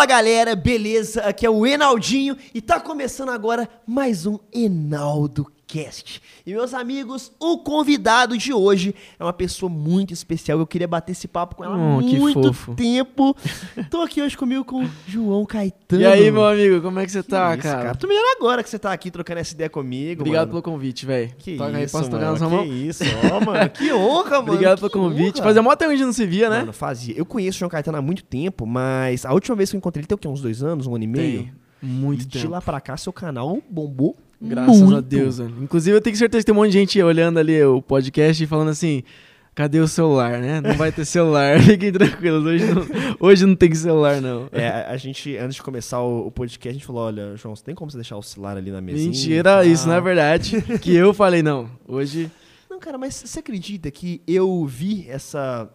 Fala galera, beleza? Aqui é o Enaldinho e tá começando agora mais um Enaldo Cast. E meus amigos, o convidado de hoje é uma pessoa muito especial. Eu queria bater esse papo com ela há Oh, muito tempo. Tô aqui hoje comigo com o João Caetano. E aí, meu amigo, como é que você Que tá, isso, cara? Tô melhor agora que você tá aqui trocando essa ideia comigo. Obrigado mano. pelo convite, velho. Que Toca aí, isso, posso tocar mano, mão? Que isso, ó, mano. Que honra, mano. Obrigado que pelo convite. honra. Fazia mó tempo que a gente não se via, né? Mano, fazia. Eu conheço o João Caetano há muito tempo, mas a última vez que eu encontrei ele tem o quê? Uns dois anos, um ano e meio? Tem muito e de tempo. lá pra cá, seu canal bombou Graças muito. a Deus. Inclusive, eu tenho certeza que tem um monte de gente olhando ali o podcast e falando assim: cadê o celular, né? Não vai ter celular. Fiquem tranquilos, hoje não, hoje não tem celular, não. É, a- gente, antes de começar o, o podcast, a gente falou, olha, João, você tem como você deixar o celular ali na mesinha? Mentira, Ah. isso não é verdade. Que eu falei, não. Hoje. Não, cara, mas você acredita que eu vi essa,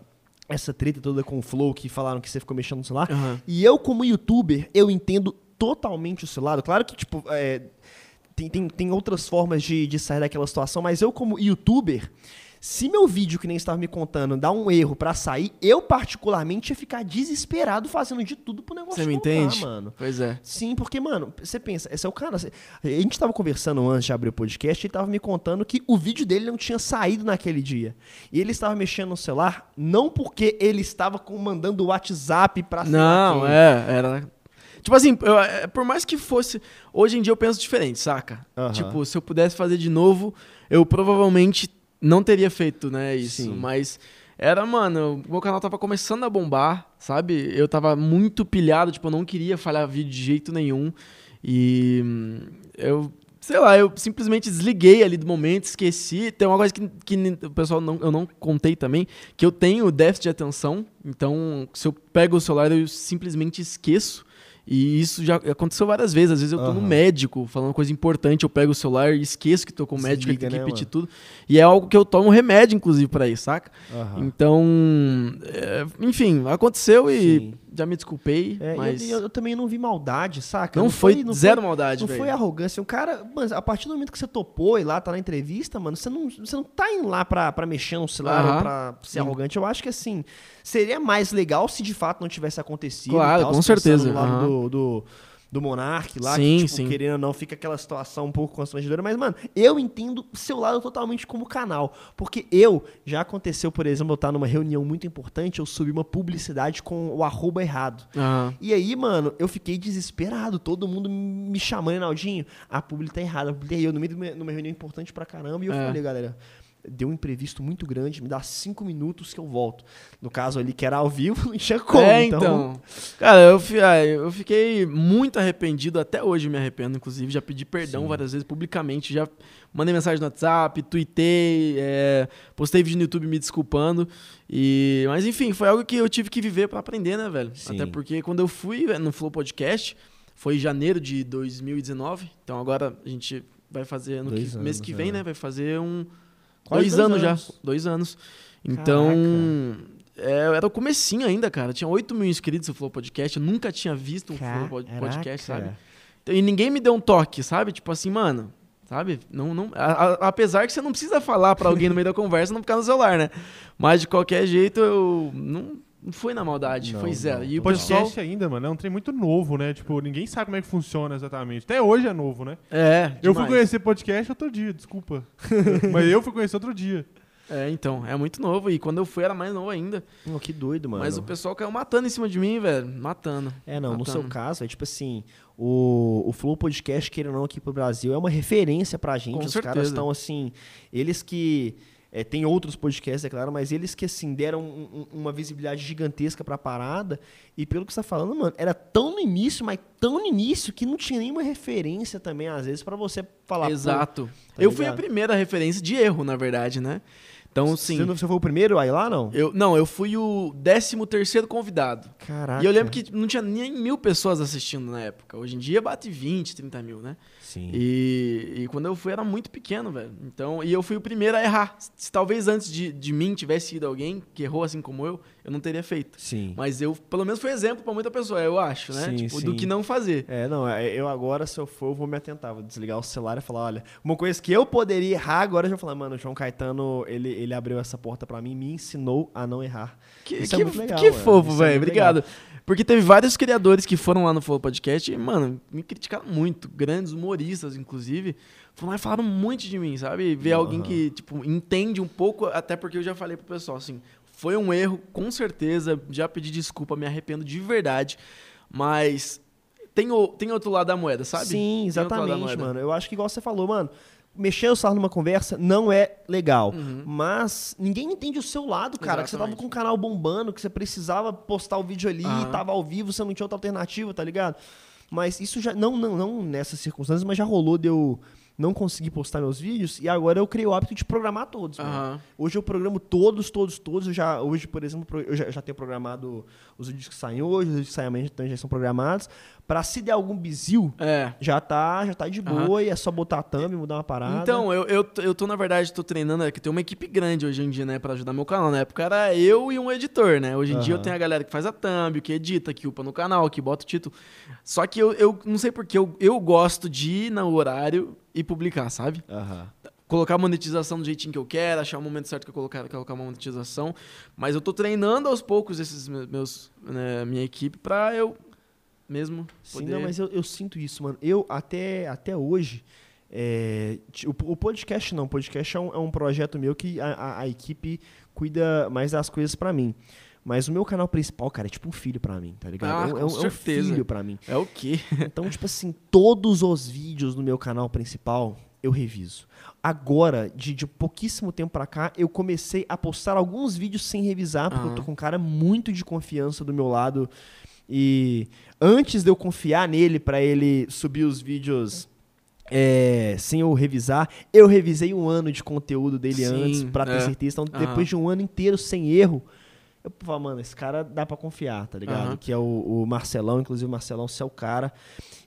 essa treta toda com o Flow, que falaram que você ficou mexendo no celular? Aham. E eu, como youtuber, eu entendo totalmente o seu lado. Claro que, tipo, é, tem, tem, tem outras formas de, de sair daquela situação, mas eu, como youtuber, se meu vídeo, que nem estava me contando, dá um erro pra sair, eu, particularmente, ia ficar desesperado fazendo de tudo pro negócio Você me voltar, entende? mano. Pois é. Sim, porque, mano, você pensa, esse é o cara. cê- A gente tava conversando antes de abrir o podcast, ele tava me contando que o vídeo dele não tinha saído naquele dia. E ele estava mexendo no celular, não porque ele estava mandando o WhatsApp pra Não, é, era. Tipo assim, eu- é, por mais que fosse. Hoje em dia eu penso diferente, saca? Aham. Tipo, se eu pudesse fazer de novo, eu provavelmente não teria feito, né, isso. Sim. Mas era, mano, o meu canal tava começando a bombar, sabe? Eu tava muito pilhado, tipo, eu não queria falhar vídeo de jeito nenhum. E hum, eu. Sei lá, eu simplesmente desliguei ali do momento, esqueci. Tem uma coisa que, que o pessoal não, eu não contei também, que eu tenho déficit de atenção. Então, se eu pego o celular, eu simplesmente esqueço. E isso já aconteceu várias vezes. Às vezes eu tô no Aham. médico falando coisa importante, eu pego o celular e esqueço que tô com o médico, ele tem que né, repetir tudo. E é algo que eu tomo remédio, inclusive, pra isso, saca? Aham. Então, é, enfim, aconteceu e Sim. Já me desculpei, É, mas eu, eu também não vi maldade, saca? não, foi, não zero maldade, Não foi arrogância. O cara, mano, a partir do momento que você topou e lá tá na entrevista, mano, você não, você não tá indo lá pra, pra mexer no celular ou pra ser Sim. arrogante. Eu acho que assim, seria mais legal se de fato não tivesse acontecido. Claro, tal, com certeza, no lado do, do, do Monark lá, Sim, que, tipo, sim. querendo ou não, fica aquela situação um pouco constrangedora. Mas, mano, eu entendo o seu lado totalmente como canal. Porque eu, já aconteceu, por exemplo, eu estar numa reunião muito importante, eu subi uma publicidade com o arroba errado. Aham. E aí, mano, eu fiquei desesperado. Todo mundo me chamando, Reinaldinho. A publi tá errada. A publi tá errada. Eu no meio de uma, reunião importante pra caramba. E eu É. falei, galera, deu um imprevisto muito grande. Me dá cinco minutos que eu volto. No caso ali, que era ao vivo, não tinha como. é, então. então. Cara, eu, ah, eu fiquei muito arrependido, até hoje me arrependo, inclusive. Já pedi perdão Sim. várias vezes publicamente, já mandei mensagem no WhatsApp, tuitei, é, postei vídeo no YouTube me desculpando. E, mas enfim, foi algo que eu tive que viver pra aprender, né, velho? Sim. Até porque quando eu fui no Flow Podcast, foi em janeiro de 2019. Então agora a gente vai fazer no que- mês anos, que vem, é. né? Vai fazer um. Quase dois, dois anos, já. anos. Dois anos. Então. Caraca. é, era o comecinho ainda, cara. Tinha 8 mil inscritos no Flow Podcast. Eu nunca tinha visto um Flow Pod- Podcast, Caraca. sabe? E ninguém me deu um toque, sabe? Tipo assim, mano. Sabe? Não, não, a- a- apesar que você não precisa falar pra alguém no meio da conversa não ficar no celular, né? Mas de qualquer jeito, eu. Não, não foi na maldade, Não, foi zero. não. E o podcast pessoal. ainda, mano, é um trem muito novo, né? Tipo, ninguém sabe como é que funciona exatamente. Até hoje é novo, né? É, Eu fui demais. conhecer podcast outro dia, desculpa. Mas eu fui conhecer outro dia. É, então, é muito novo. E quando eu fui era mais novo ainda. Pô, que doido, mano. Mas o pessoal caiu matando em cima de mim, velho. Matando. É, não, no Matando. seu caso, é tipo assim, o, o Flow Podcast, querendo ou não, aqui pro Brasil, é uma referência pra gente. Com Os certeza. caras estão assim, eles que. É, tem outros podcasts, é claro, mas eles que assim deram um- um- uma visibilidade gigantesca pra parada. E pelo que você tá falando, mano, era tão no início, mas tão no início que não tinha nenhuma referência também, às vezes, pra você falar. Exato. tá eu fui a primeira referência de erro, na verdade, né? Então, sim. Você, não- você foi o primeiro aí lá, não? Eu, não, eu fui o 13 terceiro convidado. Caraca. E eu lembro que não tinha nem mil pessoas assistindo na época. Hoje em dia bate 20, 30 mil, né? Sim. E, e quando eu fui era muito pequeno, velho. Então, e eu fui o primeiro a errar. Se talvez antes de, de mim tivesse ido alguém que errou assim como eu, eu não teria feito. Sim. Mas eu, pelo menos, fui exemplo pra muita pessoa, eu acho, né? Sim, tipo, sim. do que não fazer. É, não, é, eu agora, se eu for, eu vou me atentar, vou desligar o celular e falar, olha, uma coisa que eu poderia errar agora, eu já vou falar, mano, o João Caetano, ele, ele abriu essa porta pra mim e me ensinou a não errar. Que, Isso é que, muito legal, que mano. fofo, é velho. muito Obrigado. Porque teve vários criadores que foram lá no Flow Podcast e, mano, me criticaram muito. Grandes humoristas, inclusive. Foram lá e falaram muito de mim, sabe? Ver alguém Aham. que, tipo, entende um pouco, até porque eu já falei pro pessoal, assim, foi um erro, com certeza. Já pedi desculpa, me arrependo de verdade. Mas tem, o, tem outro lado da moeda, sabe? Sim, exatamente, mano. Eu acho que igual você falou, mano. Mexer o celular numa conversa não é legal. Uhum. Mas ninguém entende o seu lado, cara. Que você tava Exatamente. com o canal bombando, que você precisava postar o vídeo ali, Aham. tava ao vivo, você não tinha outra alternativa, tá ligado? Mas isso já. Não, não, não nessas circunstâncias, mas já rolou de eu não conseguir postar meus vídeos. E agora eu criei o hábito de programar todos. Aham. Hoje eu programo todos, todos, todos. Eu já, hoje, por exemplo, eu já, já tenho programado os vídeos que saem hoje, os vídeos que saem amanhã também já são programados. Pra se der algum bizil, É. já tá, já tá de boa e é só botar a thumb, mudar uma parada. Então, eu, eu, tô- eu tô, na verdade, tô treinando, é que tem uma equipe grande hoje em dia, né, pra ajudar meu canal. Na época era eu e um editor, né? Hoje em dia eu tenho a galera que faz a thumb, que edita, que upa no canal, que bota o título. Só que eu, eu não sei porquê, eu, eu gosto de ir no horário e publicar, sabe? Aham. Colocar a monetização do jeitinho que eu quero, achar o momento certo que eu colocar, colocar uma monetização. Mas eu tô treinando aos poucos esses me- meus, né, minha equipe pra eu mesmo Sim, poder... não, mas eu, eu sinto isso, mano. Eu, até, até hoje, é, o, o podcast não. O podcast é um, é um projeto meu que a, a- a equipe cuida mais das coisas pra mim. Mas o meu canal principal, cara, é tipo um filho pra mim, tá ligado? Ah, é, um- é um, é um filho pra mim. É o quê? Então, tipo assim, todos os vídeos no meu canal principal eu reviso. Agora, de, de pouquíssimo tempo pra cá, eu comecei a postar alguns vídeos sem revisar, porque eu tô Aham. com um cara muito de confiança do meu lado. E antes de eu confiar nele pra ele subir os vídeos é, sem eu revisar, eu revisei um ano de conteúdo dele Sim, antes pra ter é. certeza. Então, Aham. depois de um ano inteiro sem erro, eu falo, mano, esse cara dá pra confiar, tá ligado? Aham. Que é o, o Marcelão, inclusive o Marcelão, você é o cara.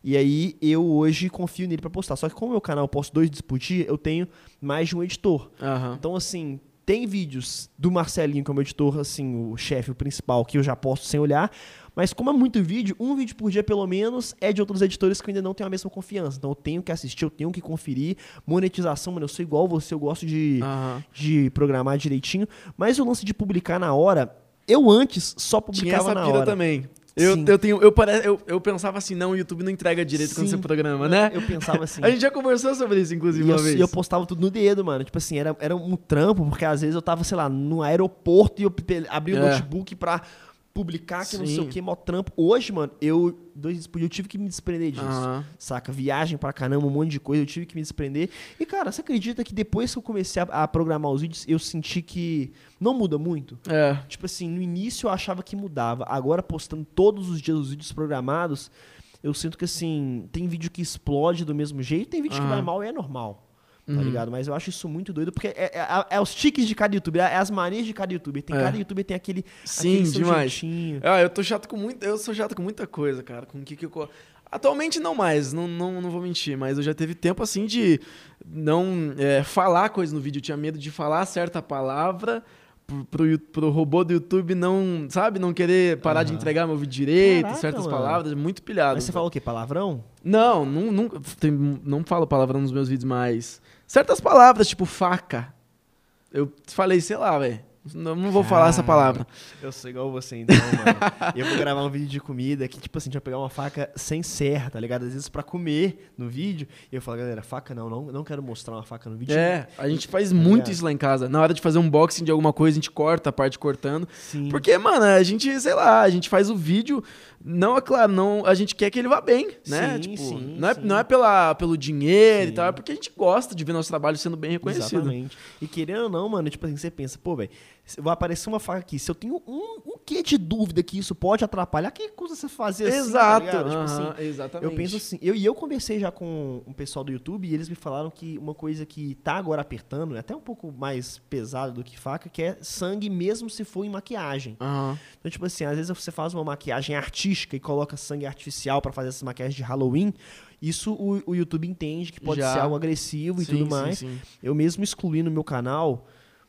E aí eu hoje confio nele pra postar. Só que como meu canal eu posto dois vídeos por dia, eu tenho mais de um editor. Aham. Então, assim, tem vídeos do Marcelinho como editor, assim, o chefe, o principal, que eu já posto sem olhar. Mas como é muito vídeo, um vídeo por dia pelo menos é de outros editores que eu ainda não tenho a mesma confiança. Então eu tenho que assistir, eu tenho que conferir. Monetização, mano, eu sou igual você, eu gosto de, Aham. de programar direitinho. Mas o lance de publicar na hora, eu antes só Tinha publicava essa na pira hora. também. Eu, Sim. eu, tenho, eu, pare- eu, eu pensava assim, não, o YouTube não entrega direito quando Sim. você programa, né? Eu pensava assim. A gente já conversou sobre isso, inclusive, E eu, uma vez. e eu postava tudo no dedo, mano. Tipo assim, era, era um trampo, porque às vezes eu tava, sei lá, no aeroporto e eu abri o É. notebook pra publicar, que não sei o Sim. que, mó trampo. Hoje, mano, eu, dois dias por dia, eu tive que me desprender disso. Aham. Saca? Viagem pra caramba, um monte de coisa, eu tive que me desprender. E, cara, você acredita que depois que eu comecei a, a programar os vídeos, eu senti que não muda muito? É. Tipo assim, no início eu achava que mudava. Agora, postando todos os dias os vídeos programados, eu sinto que, assim, tem vídeo que explode do mesmo jeito, tem vídeo que Aham. vai mal e é normal. Tá Uhum. ligado? Mas eu acho isso muito doido, porque é, é- é os tiques de cada youtuber, é as manias de cada youtuber. Tem, É. Cada youtuber tem aquele, Sim, aquele demais. jeitinho. Ah, eu tô chato com muito. Eu sou chato com muita coisa, cara. Com o que, que eu. Atualmente não mais, não, não, não vou mentir, mas eu já teve tempo assim de não é, falar coisa no vídeo. Eu tinha medo de falar certa palavra pro, pro, pro robô do YouTube não, sabe, não querer parar de Aham. entregar meu vídeo direito, Caraca, certas mano. palavras, muito pilhado. Mas você falou o quê? Palavrão? Não, não, não, tem- não falo palavrão nos meus vídeos, mas. Certas palavras, tipo faca. Eu falei, sei lá, velho. Não, não vou falar essa palavra. Eu sou igual você, então, mano. eu vou gravar um vídeo de comida que, tipo assim, a gente vai pegar uma faca sem serra, tá ligado? Às vezes pra comer no vídeo. E eu falo, galera, faca não, não, não quero mostrar uma faca no vídeo. É, a gente faz Tá muito ligado? isso lá em casa. Na hora de fazer um unboxing de alguma coisa, a gente corta a parte cortando. Sim. Porque, mano, a gente, sei lá, a gente faz o vídeo. Não, é claro, não, a gente quer que ele vá bem, né? Sim, tipo, sim, não, é, sim. não é pela, pelo dinheiro Sim. e tal, é porque a gente gosta de ver nosso trabalho sendo bem reconhecido. Exatamente. E querendo ou não, mano, tipo assim, você pensa, pô, velho, vai aparecer uma faca aqui. Se eu tenho um, um quê de dúvida que isso pode atrapalhar, que custa você fazer assim? tá Exato. ligado? Tipo aham, assim, exatamente. eu penso assim, eu, e eu conversei já com um pessoal do YouTube e eles me falaram que uma coisa que tá agora apertando, é até um pouco mais pesado do que faca, que é sangue mesmo se for em maquiagem. Aham. Então, tipo assim, às vezes você faz uma maquiagem artística e coloca sangue artificial pra fazer essas maquiagens de Halloween, isso o, o YouTube entende que pode Já. ser algo agressivo e Sim, tudo sim, mais. sim. Eu mesmo excluí no meu canal,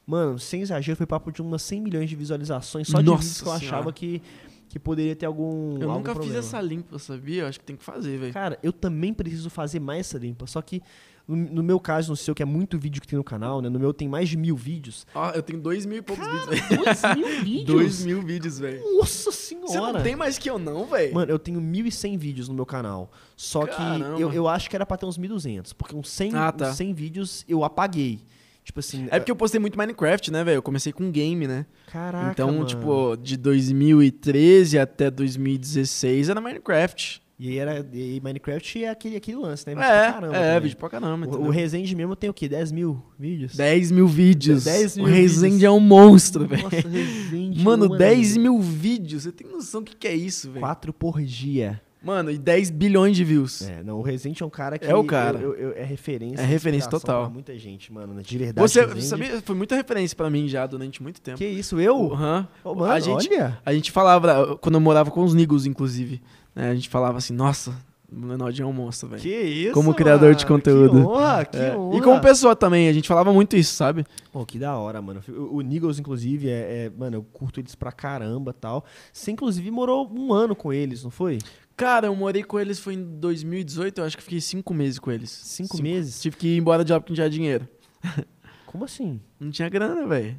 mano, sem exagero, foi papo de umas 100 milhões de visualizações só de Nossa vídeos que eu Senhora. achava que, que poderia ter algum. Eu algum nunca fiz problema. essa limpa, sabia? Eu acho que tem que fazer, velho. Cara, eu também preciso fazer mais essa limpa, só que No, no meu caso, no seu, que é muito vídeo que tem no canal, né? No meu tem mais de mil vídeos. Ó, eu tenho dois mil e poucos vídeos, velho. Dois mil vídeos? Dois mil vídeos, velho. Nossa Você senhora! não tem mais que eu não, velho? Mano, eu tenho 1.100 vídeos no meu canal. Só Caramba. que eu, eu acho que era pra ter uns 1.200. Porque uns 100, Ah, tá. uns 100 vídeos eu apaguei. Tipo assim... É porque eu postei muito Minecraft, né, velho? Eu comecei com game, né? Caraca, então, mano. tipo, de 2013 até 2016 era Minecraft. E aí, era, e Minecraft é aquele, aquele lance, né? Vídeo É, pra caramba é, também. vídeo pra caramba. O, o Resende mesmo tem o quê? 10 mil vídeos? 10 mil vídeos. 10 mil o Resende é um monstro, velho. Nossa, Resende. Mano, mano, 10 mil vídeos. Você tem noção do que, que é isso, velho? 4 por dia. Mano, e 10 bilhões de views. É, não, o Resende é um cara que... É o cara. eu- eu- eu- é referência. É referência total. Pra muita gente, mano. De verdade, Você sabia? Foi muita referência pra mim já durante muito tempo. Que isso, eu? Aham. Ô, mano, a gente, olha. A gente falava, quando eu morava com os Nigos, inclusive, né, a gente falava assim, nossa, o Lenaldinho é um monstro, velho. Que isso, Como criador de mano, conteúdo. Que honra, que É, honra. E como pessoa também, a gente falava muito isso, sabe? Pô, que da hora, mano. O, o Nigels, inclusive, é, é- Mano, eu curto eles pra caramba tal. Você, inclusive, morou um ano com eles, não foi? Cara, eu morei com eles, foi em 2018, eu acho que fiquei cinco meses com eles. Cinco meses? Tive que ir embora de lá porque não tinha dinheiro. Como assim? Não tinha grana, velho.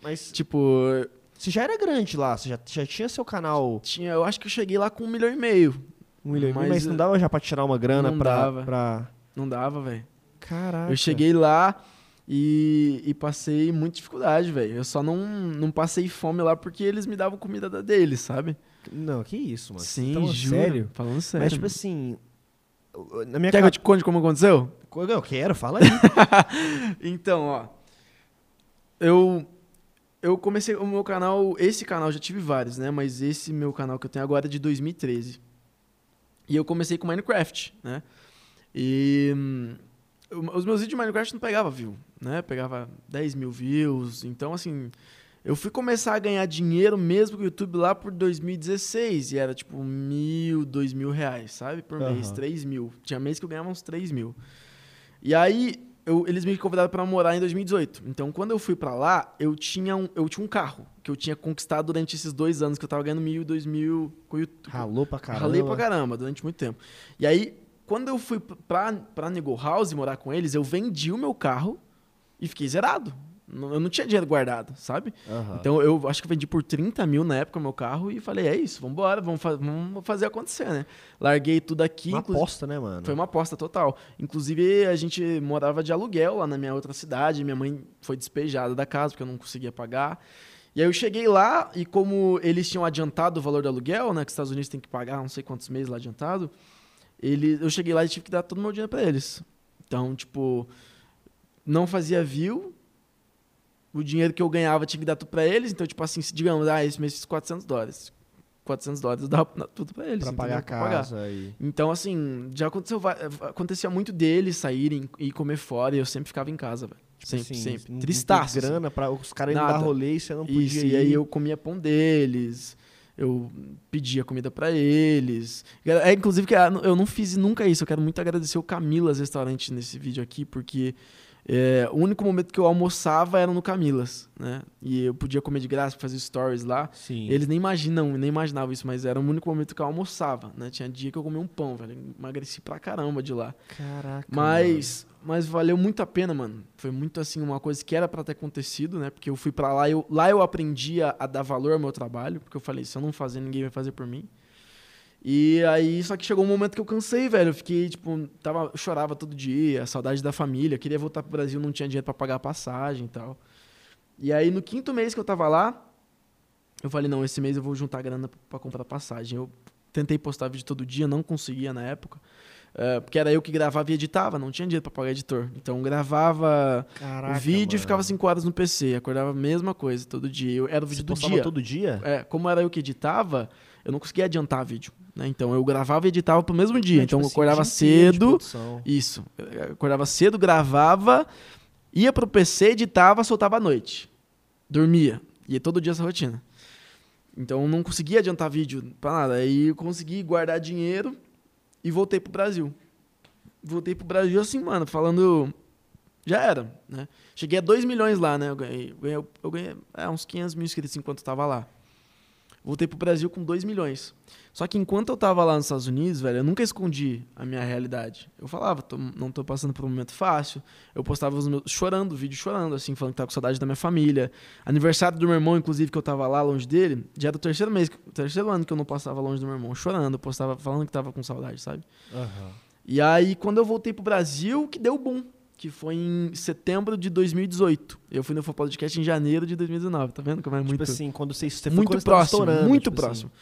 Mas Tipo, você já era grande lá, você já, já tinha seu canal tinha, eu acho que eu cheguei lá com um milhão e meio. um milhão, e meio, Mas, mas não dava já pra tirar uma grana não pra, dava. pra... Não dava, velho. Caraca. Eu cheguei lá e, e passei muita dificuldade, velho. Eu só não, não passei fome lá porque eles me davam comida da deles, sabe? Não, que isso, mano. Sim, Então, juro. sério? Falando sério. Mas, tipo assim... Na minha Quer que eu te conte como aconteceu? Eu quero, fala aí. Então, ó. Eu. Eu comecei o meu canal. Esse canal, já tive vários, né? Mas esse meu canal que eu tenho agora é de 2013. E eu comecei com Minecraft, né? E. hum, Os meus vídeos de Minecraft não pegava view, né? Pegava 10 mil views. Então, assim. Eu fui começar a ganhar dinheiro mesmo com o YouTube lá por 2016. E era tipo mil, dois mil reais, sabe? Por mês, Aham. três mil. Tinha mês que eu ganhava uns 3 mil. E aí, eu- eles me convidaram pra morar em 2018. Então, quando eu fui pra lá, eu tinha, um, eu tinha um carro que eu tinha conquistado durante esses dois anos que eu tava ganhando mil dois mil com o YouTube. Ralou pra caramba. Ralei pra caramba durante muito tempo. E aí, quando eu fui pra, pra Nego House morar com eles, eu vendi o meu carro e fiquei zerado. Eu não tinha dinheiro guardado, sabe? Aham. Então eu acho que eu vendi por 30 mil na época o meu carro e falei, é isso, vambora, vamos, fa vamos fazer acontecer, né? Larguei tudo aqui. Uma aposta, né, mano? foi uma aposta total. Inclusive, a gente morava de aluguel lá na minha outra cidade. Minha mãe foi despejada da casa porque eu não conseguia pagar. E aí eu cheguei lá e como eles tinham adiantado o valor do aluguel, né? Que os Estados Unidos tem que pagar não sei quantos meses lá adiantado. Ele, eu cheguei lá e tive que dar todo o meu dinheiro pra eles. Então, tipo, não fazia view. O dinheiro que eu ganhava tinha que dar tudo pra eles. Então, tipo assim, se digamos, ah, esse mês fiz 400 dólares. 400 dólares eu dava tudo pra eles. Pra entendeu? pagar a Pra pagar. casa e... Então, assim, já aconteceu, acontecia muito deles saírem e comer fora e eu sempre ficava em casa, velho. sempre, assim, sempre. não- não Tristaço. assim. grana pra os caras irem dar rolê e você não podia Isso, ir. e aí eu comia pão deles, eu pedia comida pra eles. É, inclusive, que eu não fiz nunca isso, eu quero muito agradecer o Camilas Restaurante nesse vídeo aqui, porque é, o único momento que eu almoçava era no Camilas, né? E eu podia comer de graça, fazer stories lá. Sim. Eles nem imaginam, nem imaginavam isso, mas era o único momento que eu almoçava, né? Tinha dia que eu comia um pão, velho. Emagreci pra caramba de lá. Caraca, Mas, mas valeu muito a pena, mano. Foi muito assim, uma coisa que era pra ter acontecido, né? Porque eu fui pra lá, eu, lá eu aprendi a, a dar valor ao meu trabalho, porque eu falei, se eu não fazer, ninguém vai fazer por mim. E aí, só que chegou um momento que eu cansei, velho. Eu fiquei, tipo, tava, chorava todo dia, saudade da família, queria voltar pro Brasil, não tinha dinheiro pra pagar a passagem e tal. E aí, no quinto mês que eu tava lá, eu falei, não, esse mês eu vou juntar grana pra comprar passagem. Eu tentei postar vídeo todo dia, não conseguia na época. eh, porque era eu que gravava e editava, não tinha dinheiro pra pagar editor. Então gravava Caraca, o vídeo e ficava 5 horas no PC. Acordava a mesma coisa todo dia. Eu, era o Você vídeo do postava dia. todo dia? É, como era eu que editava, eu não conseguia adiantar vídeo. Né? Então eu gravava e editava pro mesmo dia. É, então tipo eu assim, acordava de cedo. Isso. Eu acordava cedo, gravava, ia pro PC, editava, soltava à noite. Dormia. E todo dia essa rotina. Então eu não conseguia adiantar vídeo pra nada. Aí eu consegui guardar dinheiro e voltei pro Brasil. Voltei pro Brasil assim, mano, falando. Já era, né? Cheguei a 2 milhões lá, né? Eu ganhei, eu ganhei, eu ganhei é, uns 500 mil inscritos enquanto eu tava lá. Voltei pro Brasil com 2 milhões. Só que enquanto eu tava lá nos Estados Unidos, velho, eu nunca escondi a minha realidade. Eu falava, tô- não tô passando por um momento fácil. Eu postava os meus, chorando, vídeo chorando, assim, falando que tava com saudade da minha família. Aniversário do meu irmão, inclusive, que eu tava lá longe dele, já era o terceiro mês, o terceiro ano que eu não passava longe do meu irmão, chorando, eu postava falando que tava com saudade, sabe? E aí, quando eu voltei pro Brasil, que deu boom. Que foi em setembro de 2018. Eu fui no Flow Podcast em janeiro de 2019. Tá vendo como é Tipo muito, assim, quando você, você foi muito quando próximo? muito tipo assim. próximo.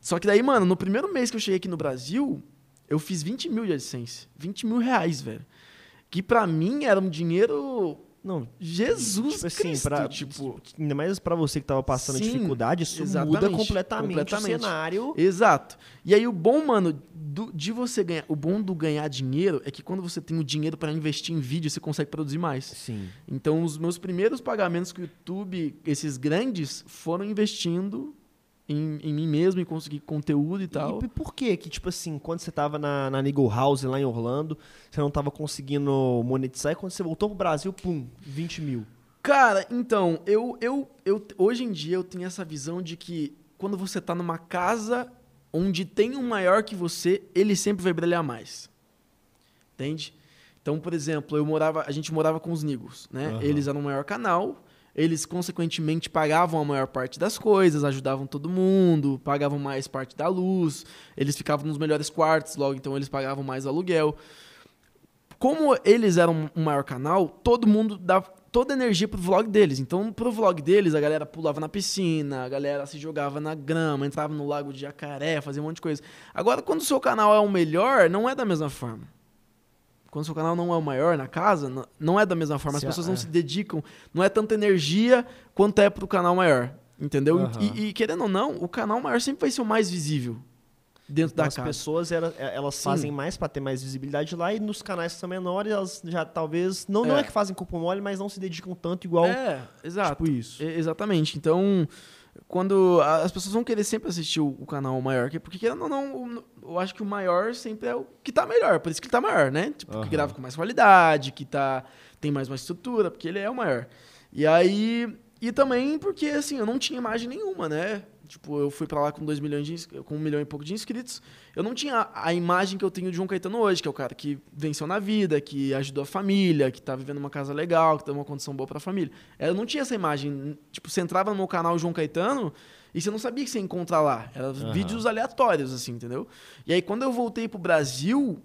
Só que daí, mano, no primeiro mês que eu cheguei aqui no Brasil, eu fiz 20 mil de AdSense. 20 mil reais, velho. Que pra mim era um dinheiro... Não, Jesus tipo assim, Cristo, pra, tipo... ainda mais pra você que tava passando Sim, dificuldade, isso muda completamente, completamente. o cenário. Exato. E aí o bom, mano, do- de você ganhar, o bom do ganhar dinheiro é que quando você tem o dinheiro pra investir em vídeo, você consegue produzir mais. Sim. Então os meus primeiros pagamentos com o YouTube, esses grandes, foram investindo em, em mim mesmo, em conseguir conteúdo e tal. E por que que, tipo assim, quando você tava na, na Niggle House lá em Orlando, você não tava conseguindo monetizar, e quando você voltou pro Brasil, pum, 20 mil. Cara, então, eu, eu, eu hoje em dia eu tenho essa visão de que quando você tá numa casa onde tem um maior que você, ele sempre vai brilhar mais. Entende? Então, por exemplo, eu morava, a gente morava com os Nigos, né? Aham. Eles eram o maior canal, eles consequentemente pagavam a maior parte das coisas, ajudavam todo mundo, pagavam mais parte da luz, eles ficavam nos melhores quartos, logo então eles pagavam mais aluguel. Como eles eram um maior canal, todo mundo dava toda a energia pro vlog deles. Então, pro vlog deles, a galera pulava na piscina, a galera se jogava na grama, entrava no lago de jacaré, fazia um monte de coisa. Agora, quando o seu canal é o melhor, não é da mesma forma. Quando seu canal não é o maior na casa, não é da mesma forma. As Se- pessoas não é. se dedicam, não é tanta energia quanto é pro canal maior. Entendeu? Aham. E, e, querendo ou não, o canal maior sempre vai ser o mais visível dentro Então, da as casa. pessoas, era- é, elas Sim. fazem mais pra ter mais visibilidade lá, e nos canais que são menores, elas já talvez, não não É. é que fazem corpo mole, mas não se dedicam tanto igual, É, exato. tipo isso. E- Exatamente. Então, quando as pessoas vão querer sempre assistir o, canal maior, que- porque não, o- eu acho que o maior sempre é o que tá melhor, por isso que ele tá maior, né? Tipo, Aham. que grava com mais qualidade, que tá tem mais uma estrutura, porque ele é o maior. E aí e também porque assim, eu não tinha imagem nenhuma, né? Tipo, eu fui pra lá com 2 milhões de com um milhão e pouco de inscritos. Eu não tinha a imagem que eu tenho de João Caetano hoje, que é o cara que venceu na vida, que ajudou a família, que tá vivendo uma casa legal, que tem uma condição boa pra família. Eu não tinha essa imagem. Tipo, você entrava no meu canal João Caetano e você não sabia que você ia encontrar lá. Eram Aham. vídeos aleatórios, assim, entendeu? E aí, quando eu voltei pro Brasil,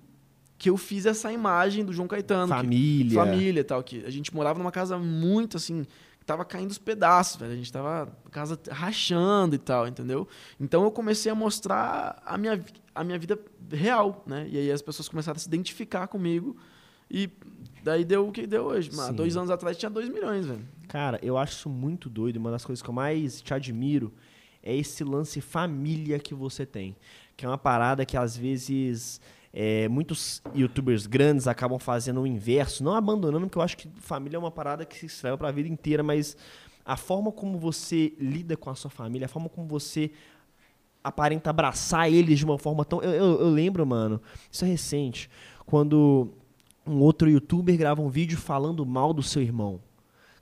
que eu fiz essa imagem do João Caetano. que- Família. família e tal. Que a gente morava numa casa muito assim. Tava caindo os pedaços, velho. A gente tava casa rachando e tal, entendeu? Então eu comecei a mostrar a minha, a minha vida real, né? E aí as pessoas começaram a se identificar comigo. E daí deu o que deu hoje. Mas Sim. dois anos atrás tinha 2 milhões, velho. Cara, eu acho isso muito doido. Uma das coisas que eu mais te admiro é esse lance família que você tem. Que é uma parada que às vezes é, muitos youtubers grandes acabam fazendo o inverso, não abandonando, porque eu acho que família é uma parada que se estrela pra vida inteira, mas a forma como você lida com a sua família, a forma como você aparenta abraçar eles de uma forma tão. Eu, eu- eu lembro, mano, isso é recente, quando um outro youtuber grava um vídeo falando mal do seu irmão.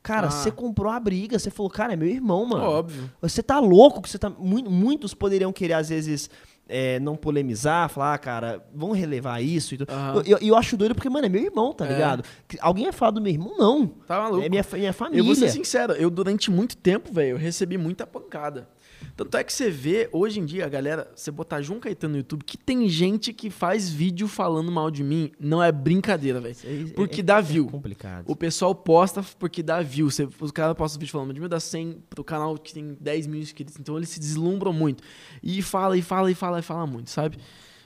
Cara, Ah. você comprou a briga, você falou, cara, é meu irmão, mano. Óbvio. Você tá louco que você tá. mu- Muitos poderiam querer, às vezes, é, não polemizar, falar, ah, cara, vamos relevar isso e tudo. Aham. Eu, eu- eu acho doido porque, mano, é meu irmão, tá É. ligado? Alguém ia falar do meu irmão? Não. Tá maluco. É minha, minha família. Eu vou ser sincero, eu durante muito tempo, velho, eu recebi muita pancada. Tanto é que você vê, hoje em dia, a galera, você botar João Caetano no YouTube, que tem gente que faz vídeo falando mal de mim, não é brincadeira, velho. Aí Porque é- dá é view. complicado. O pessoal posta porque dá view. Você, os caras postam vídeo falando de mil, dá 100 pro canal que tem 10 mil inscritos. Então eles se deslumbram muito. E fala, e fala, e fala, e fala muito, sabe?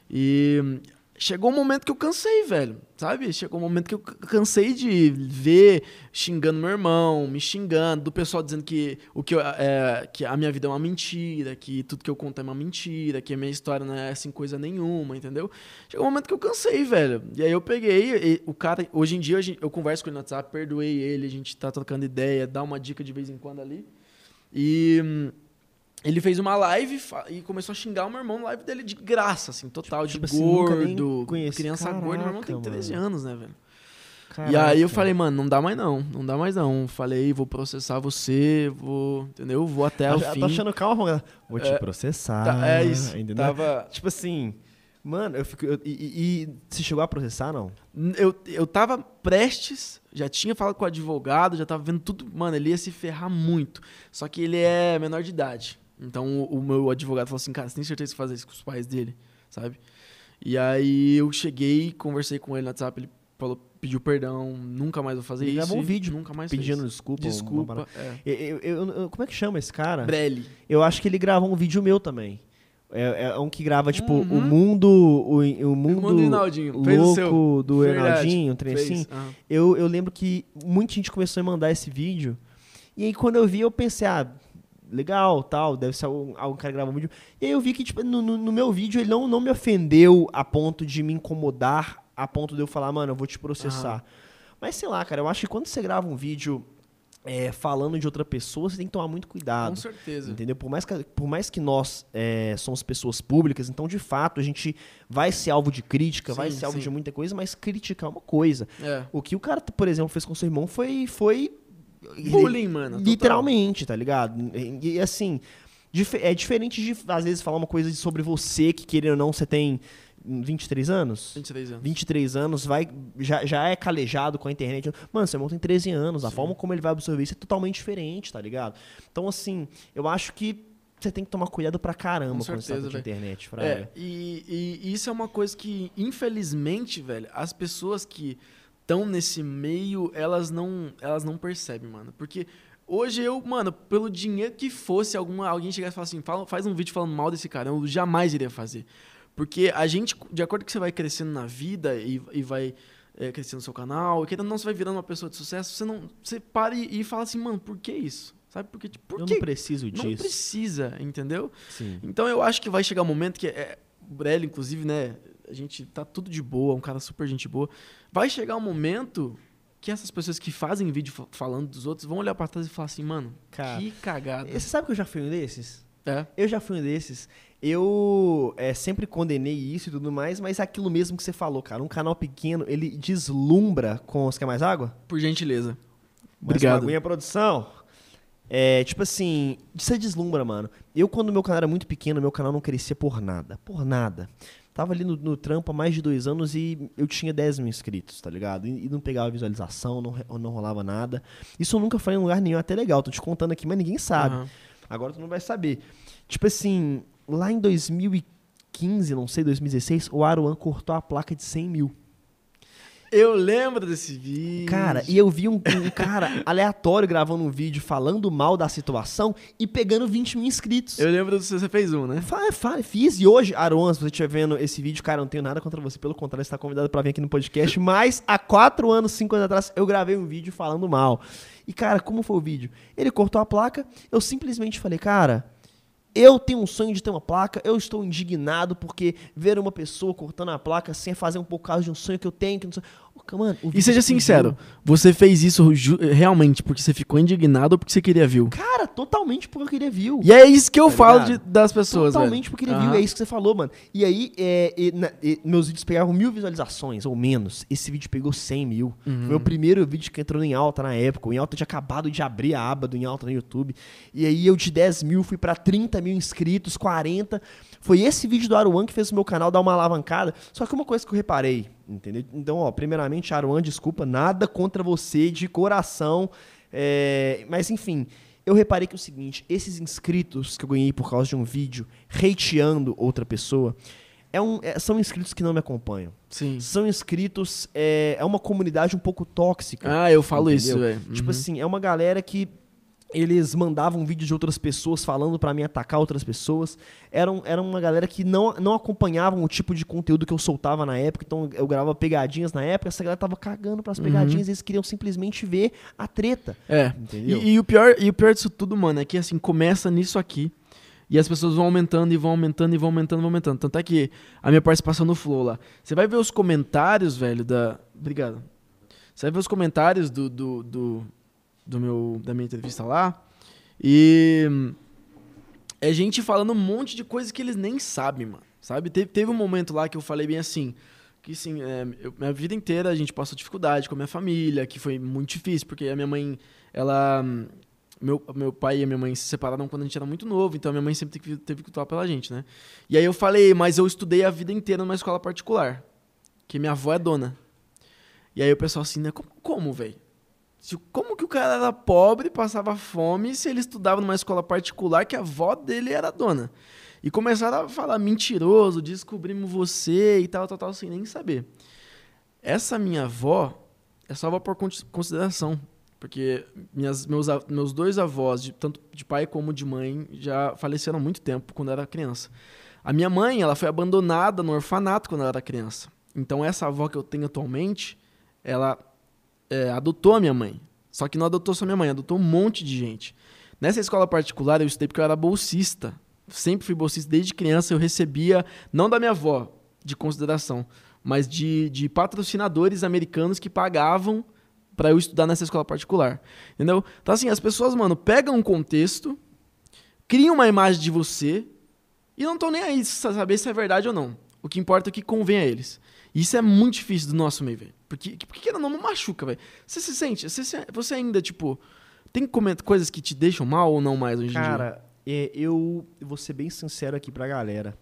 E chegou um momento que eu cansei, velho. Sabe? Chegou um momento que eu cansei de ver xingando meu irmão, me xingando, do pessoal dizendo que, o que, eu, é, que a minha vida é uma mentira, que tudo que eu conto é uma mentira, que a minha história não é assim coisa nenhuma, entendeu? Chegou um momento que eu cansei, velho. E aí eu peguei, o cara, hoje em dia eu converso com ele no WhatsApp, perdoei ele, a gente tá trocando ideia, dá uma dica de vez em quando ali. E hum, ele fez uma live e começou a xingar o meu irmão na live dele de graça, assim, total, Tipo de assim, nunca nem gordo, criança gorda. Meu irmão tem Caraca, 13 mano. anos, né, velho? E aí eu Caraca. falei, mano, não dá mais não, não dá mais não. Falei, vou processar você, vou, entendeu? Vou até o Tá- fim. Tô achando calma. Vou te É, processar. Tá, é isso. Entendeu? Tava, Tipo assim, mano, eu fico. eu- e, e, e você chegou a processar, não? eu, eu tava prestes, já tinha falado com o advogado, já tava vendo tudo. Mano, ele ia se ferrar muito. Só que ele é menor de idade. Então o, meu advogado falou assim, cara, você tem certeza de fazer isso com os pais dele, sabe? E aí eu cheguei, conversei com ele no WhatsApp, ele falou, pediu perdão, nunca mais vou fazer Ele isso. gravou um vídeo nunca mais Pedindo fez. desculpa. Desculpa. É. Eu- eu- eu- como é que chama esse cara? Brelli. Eu acho que ele gravou um vídeo meu também. É, é um que grava, tipo, Uhum. o mundo. O, o mundo. O seu. louco do. Reinaldinho, um trem assim. Eu, eu lembro que muita gente começou a mandar esse vídeo. E aí, quando eu vi, eu pensei, ah, legal, tal, deve ser algum, algum cara que gravou um vídeo. E aí eu vi que, tipo, no, no- no meu vídeo ele não, não me ofendeu a ponto de me incomodar, a ponto de eu falar, mano, eu vou te processar. Mas sei lá, cara, eu acho que quando você grava um vídeo é, falando de outra pessoa, você tem que tomar muito cuidado. Com certeza. Entendeu? Por mais que, por mais que nós é, somos pessoas públicas, então de fato a gente vai ser alvo de crítica, vai Sim, ser alvo sim. de muita coisa, mas criticar é uma coisa. É. O que o cara, por exemplo, fez com seu irmão foi. foi Bullying, mano. total. literalmente, tá ligado? E, e, assim, dife- é diferente de, às vezes, falar uma coisa sobre você que, querendo ou não, você tem 23 anos? 23 anos. 23 anos, vai, já, já é calejado com a internet. Mano, seu irmão tem 13 anos, a Sim. forma como ele vai absorver isso é totalmente diferente, tá ligado? Então, assim, eu acho que você tem que tomar cuidado pra caramba Com certeza, de velho. internet, Fraga. É, e- e isso é uma coisa que, infelizmente, velho, as pessoas que estão nesse meio, elas não, elas não percebem, mano. Porque hoje eu, mano, pelo dinheiro que fosse, alguma, alguém chegasse e falasse assim, fala, faz um vídeo falando mal desse cara, eu jamais iria fazer. Porque a gente, de acordo com que você vai crescendo na vida e, e vai é, crescendo no seu canal, e ou não, você vai virando uma pessoa de sucesso, você não. Você para e, e fala assim, mano, por que isso? Sabe? Porque, tipo, por eu que? não preciso disso. Não precisa, entendeu? Sim. Então eu acho que vai chegar um momento que é, o Brelli, inclusive, né? A gente tá tudo de boa, um cara super gente boa. Vai chegar um momento que essas pessoas que fazem vídeo fa- falando dos outros vão olhar pra trás e falar assim, mano, Cara, que cagada. Você sabe que eu já fui um desses? É. Eu já fui um desses. Eu é, sempre condenei isso e tudo mais, mas é aquilo mesmo que você falou, cara. Um canal pequeno, ele deslumbra com. Você quer mais água? Por gentileza. Mais Obrigado. uma aguinha, produção. É, tipo assim, você deslumbra, mano. Eu, quando meu canal era muito pequeno, meu canal não crescia por nada. Por nada. Tava ali no, no trampo há mais de dois anos e eu tinha 10 mil inscritos, tá ligado? E, e não pegava visualização, não, não rolava nada. Isso eu nunca falei em lugar nenhum, até legal. Tô te contando aqui, mas ninguém sabe. Aham. Agora tu não vai saber. Tipo assim, lá em 2015, não sei, 2016, o Aruan cortou a placa de 100 mil. Eu lembro desse vídeo. Cara, e eu vi um, um cara aleatório gravando um vídeo falando mal da situação e pegando 20 mil inscritos. Eu lembro do que você fez um, né? Fa- fa- fiz, e hoje, Aruan, se você estiver vendo esse vídeo, cara, eu não tenho nada contra você, pelo contrário, você está convidado pra vir aqui no podcast, mas há quatro anos, cinco anos atrás, eu gravei um vídeo falando mal. E, cara, como foi o vídeo? Ele cortou a placa, eu simplesmente falei, cara, eu tenho um sonho de ter uma placa, eu estou indignado porque ver uma pessoa cortando a placa sem fazer um pouco caso de um sonho que eu tenho, que não mano, o E seja sincero, você fez isso realmente porque você ficou indignado ou porque você queria view? Cara, totalmente porque eu queria view. E é isso que eu Tá falo de- das pessoas, Totalmente velho. porque ele Aham. viu, é isso que você falou, mano. E aí, é, e na- e meus vídeos pegavam mil visualizações, ou menos. Esse vídeo pegou 100 mil. Foi Uhum. meu primeiro vídeo que entrou em alta na época. O em alta tinha acabado de abrir a aba do em alta no YouTube. E aí eu de 10 mil fui pra 30 mil inscritos, 40. Foi esse vídeo do Aruan que fez o meu canal dar uma alavancada. Só que uma coisa que eu reparei, entendeu? Então, ó, primeiramente, Aruan, desculpa, nada contra você de coração. é, mas enfim, eu reparei que é o seguinte, esses inscritos que eu ganhei por causa de um vídeo hateando outra pessoa, é um, é- são inscritos que não me acompanham. Sim. São inscritos, é, é uma comunidade um pouco tóxica. Ah, eu falo Entendeu? isso, velho. Tipo Uhum. assim, é uma galera que eles mandavam vídeos de outras pessoas falando pra mim atacar outras pessoas. Era, um- era uma galera que não, não acompanhavam o tipo de conteúdo que eu soltava na época. Então eu gravava pegadinhas na época, essa galera tava cagando pras Uhum. pegadinhas, eles queriam simplesmente ver a treta. É. Entendeu? E, e o pior, e o pior disso tudo, mano, é que assim, começa nisso aqui. E as pessoas vão aumentando e vão aumentando e vão aumentando e vão aumentando. Tanto é que a minha participação no Flow lá. Você vai ver os comentários, velho, da. Obrigado. Você vai ver os comentários do, do, do, do meu, da minha entrevista lá. E. É gente falando um monte de coisa que eles nem sabem, mano. Sabe? Teve, teve um momento lá que eu falei bem assim. que assim, é, eu- minha vida inteira a gente passou dificuldade com a minha família, que foi muito difícil, porque a minha mãe, ela. Meu, meu pai e minha mãe se separaram quando a gente era muito novo, então a minha mãe sempre teve, teve que lutar pela gente, né? E aí eu falei, mas eu estudei a vida inteira numa escola particular, que minha avó é dona. E aí o pessoal assim, né? Como, como velho? Como que o cara era pobre, passava fome, se ele estudava numa escola particular que a avó dele era dona? E começaram a falar, mentiroso, descobrimos você e tal, tal, tal, sem nem saber. Essa minha avó é só avó por con- consideração. Porque minhas, meus, meus dois avós, de- tanto de pai como de mãe, já faleceram há muito tempo, quando eu era criança. A minha mãe, ela foi abandonada no orfanato quando ela era criança. Então, essa avó que eu tenho atualmente, ela é, adotou a minha mãe. Só que não adotou só minha mãe, adotou um monte de gente. Nessa escola particular, eu estudei porque eu era bolsista. Sempre fui bolsista desde criança. Eu recebia, não da minha avó, de consideração, mas de, de patrocinadores americanos que pagavam para eu estudar nessa escola particular. Entendeu? Então, assim, as pessoas, mano, pegam um contexto, criam uma imagem de você e não estão nem aí saber se é verdade ou não. O que importa é o que convém a eles. Isso é muito difícil do nosso meio, velho. Porque, porque não, não machuca, velho. Você se sente, você, você ainda, tipo, tem coment- coisas que te deixam mal ou não mais hoje em dia? Cara, é, eu vou ser bem sincero aqui pra galera.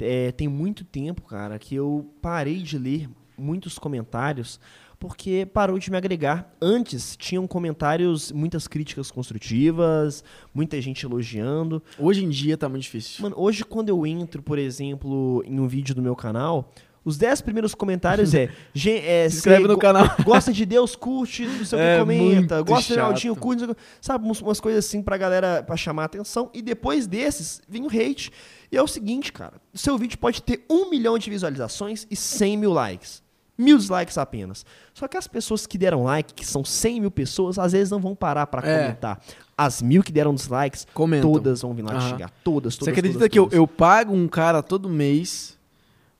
É, tem muito tempo, cara, que eu parei de ler muitos comentários porque parou de me agregar. Antes tinham comentários, muitas críticas construtivas, muita gente elogiando. Hoje em dia tá muito difícil. Mano, hoje quando eu entro, por exemplo, em um vídeo do meu canal, os 10 primeiros comentários é, "Gen- é Se inscreve no canal. Gosta de Deus, curte, não sei o que, É comenta. muito Gosta de Ronaldinho, chato. curte, que. sabe, umas, coisas assim pra galera, pra chamar a atenção. E depois desses, vem o hate. E é o seguinte, cara, seu vídeo pode ter um milhão de visualizações e 100 mil likes. Mil dislikes apenas. Só que as pessoas que deram like, que são 100 mil pessoas, às vezes não vão parar pra É. comentar. As mil que deram dislikes, Comentam. todas vão vir lá te Aham. xingar. Todas, todas, Você acredita todas, que eu, todas. eu pago um cara todo mês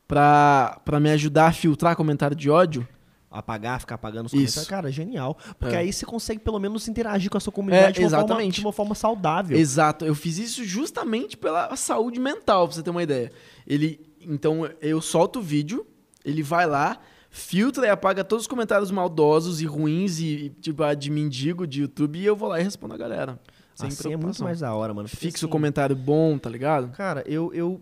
pra, pra me ajudar a filtrar comentário de ódio? apagar, ficar apagando os Isso. comentários. Cara, genial. Porque É. aí você consegue pelo menos interagir com a sua comunidade É, de, uma forma, de uma forma saudável. Exato, eu fiz isso justamente pela saúde mental, pra você ter uma ideia. Ele, então eu solto o vídeo, ele vai lá, filtra e apaga todos os comentários maldosos e ruins e tipo a de mendigo de YouTube e eu vou lá e respondo a galera. Sem assim é muito mais da hora, mano. Porque, Fixo o assim, comentário bom, tá ligado? Cara, eu, eu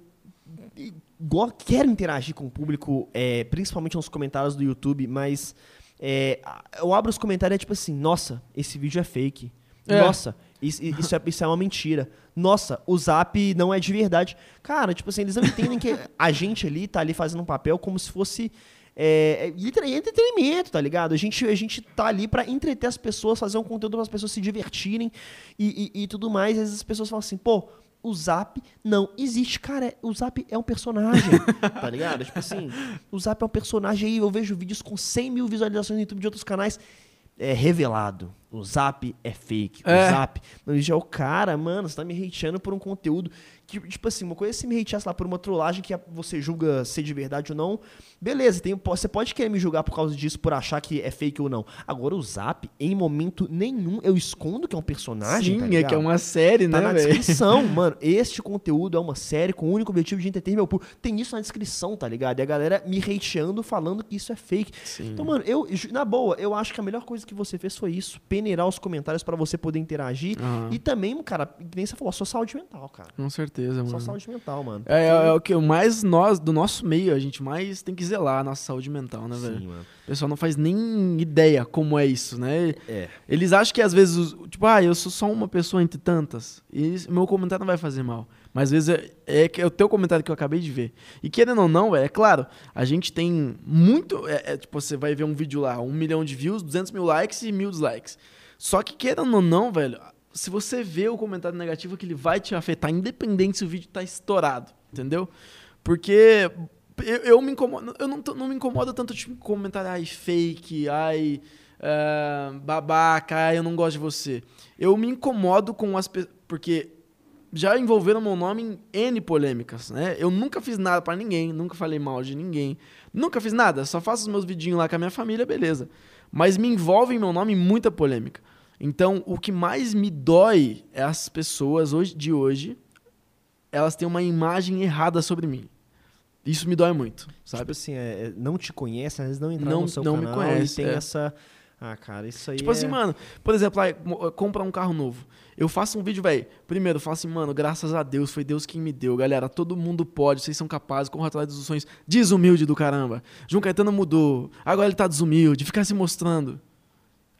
quero interagir com o público, é, principalmente nos comentários do YouTube, mas é, eu abro os comentários e é tipo assim, nossa, esse vídeo é fake. É. Nossa, isso, isso, é, isso é uma mentira. Nossa, o Zap não é de verdade. Cara, tipo assim, eles não entendem que a gente ali tá ali fazendo um papel como se fosse é, é, literalmente entretenimento, tá ligado? A gente, a gente tá ali pra entreter as pessoas, fazer um conteúdo para as pessoas se divertirem e, e, e tudo mais. Às vezes as pessoas falam assim, pô, o Zap não existe. Cara, o Zap é um personagem, tá ligado? Tipo assim, o Zap é um personagem aí. Eu vejo vídeos com 100 mil visualizações no YouTube de outros canais. É revelado. O Zap é fake. É. O Zap. Não, já é o cara, mano, você tá me hateando por um conteúdo que, tipo assim, uma coisa é se me hateasse lá por uma trollagem que você julga ser de verdade ou não. Beleza, tem, você pode querer me julgar por causa disso, por achar que é fake ou não. Agora, o Zap, em momento nenhum, eu escondo que é um personagem. Sim, tá é que é uma série, Tá né, na velho? descrição, mano. Este conteúdo é uma série com o único objetivo de entreter meu público. Tem isso na descrição, tá ligado? E a galera me hateando, falando que isso é fake. Sim. Então, mano, eu, na boa, eu acho que a melhor coisa que você fez foi isso. Peneirar os comentários pra você poder interagir. Aham. E também, cara, nem você falou, a sua saúde mental, cara. Com certeza, Sua mano. saúde mental, mano. É, é, é o que o mais nós, do nosso meio, a gente mais tem que zelar a nossa saúde mental, né, velho? Sim, mano. O pessoal não faz nem ideia como é isso, né? É. Eles acham que às vezes, tipo, ah, eu sou só uma pessoa entre tantas. E meu comentário não vai fazer mal. Mas às vezes é, é, que é o teu comentário que eu acabei de ver. E querendo ou não, é claro, a gente tem muito. É, é, tipo, você vai ver um vídeo lá, um milhão de views, 200 mil likes e mil dislikes. Só que querendo ou não, velho, se você vê o comentário negativo, que ele vai te afetar, independente se o vídeo tá estourado, entendeu? Porque eu, eu me incomodo, eu não, não me incomoda tanto tipo comentário, ai, fake, ai, é, babaca, ai, eu não gosto de você. Eu me incomodo com as pessoas, porque já envolveram meu nome em N polêmicas, né? Eu nunca fiz nada pra ninguém, nunca falei mal de ninguém, nunca fiz nada, só faço os meus vidinhos lá com a minha família, beleza. Mas me envolve em meu nome em muita polêmica. Então, o que mais me dói é as pessoas hoje, de hoje, elas têm uma imagem errada sobre mim. Isso me dói muito, Tipo sabe? assim, é, é, não te conhece, às vezes não entra Não- no seu não me canal conhece, e tem é. essa... Ah, cara, isso aí Tipo é... assim, mano, por exemplo, aí, mo- compra um carro novo. Eu faço um vídeo, velho. Primeiro, eu falo assim, mano, graças a Deus, foi Deus quem me deu. Galera, todo mundo pode, vocês são capazes, corram atrás dos sonhos. Desumilde do caramba. João Caetano mudou. Agora ele tá desumilde, ficar se mostrando.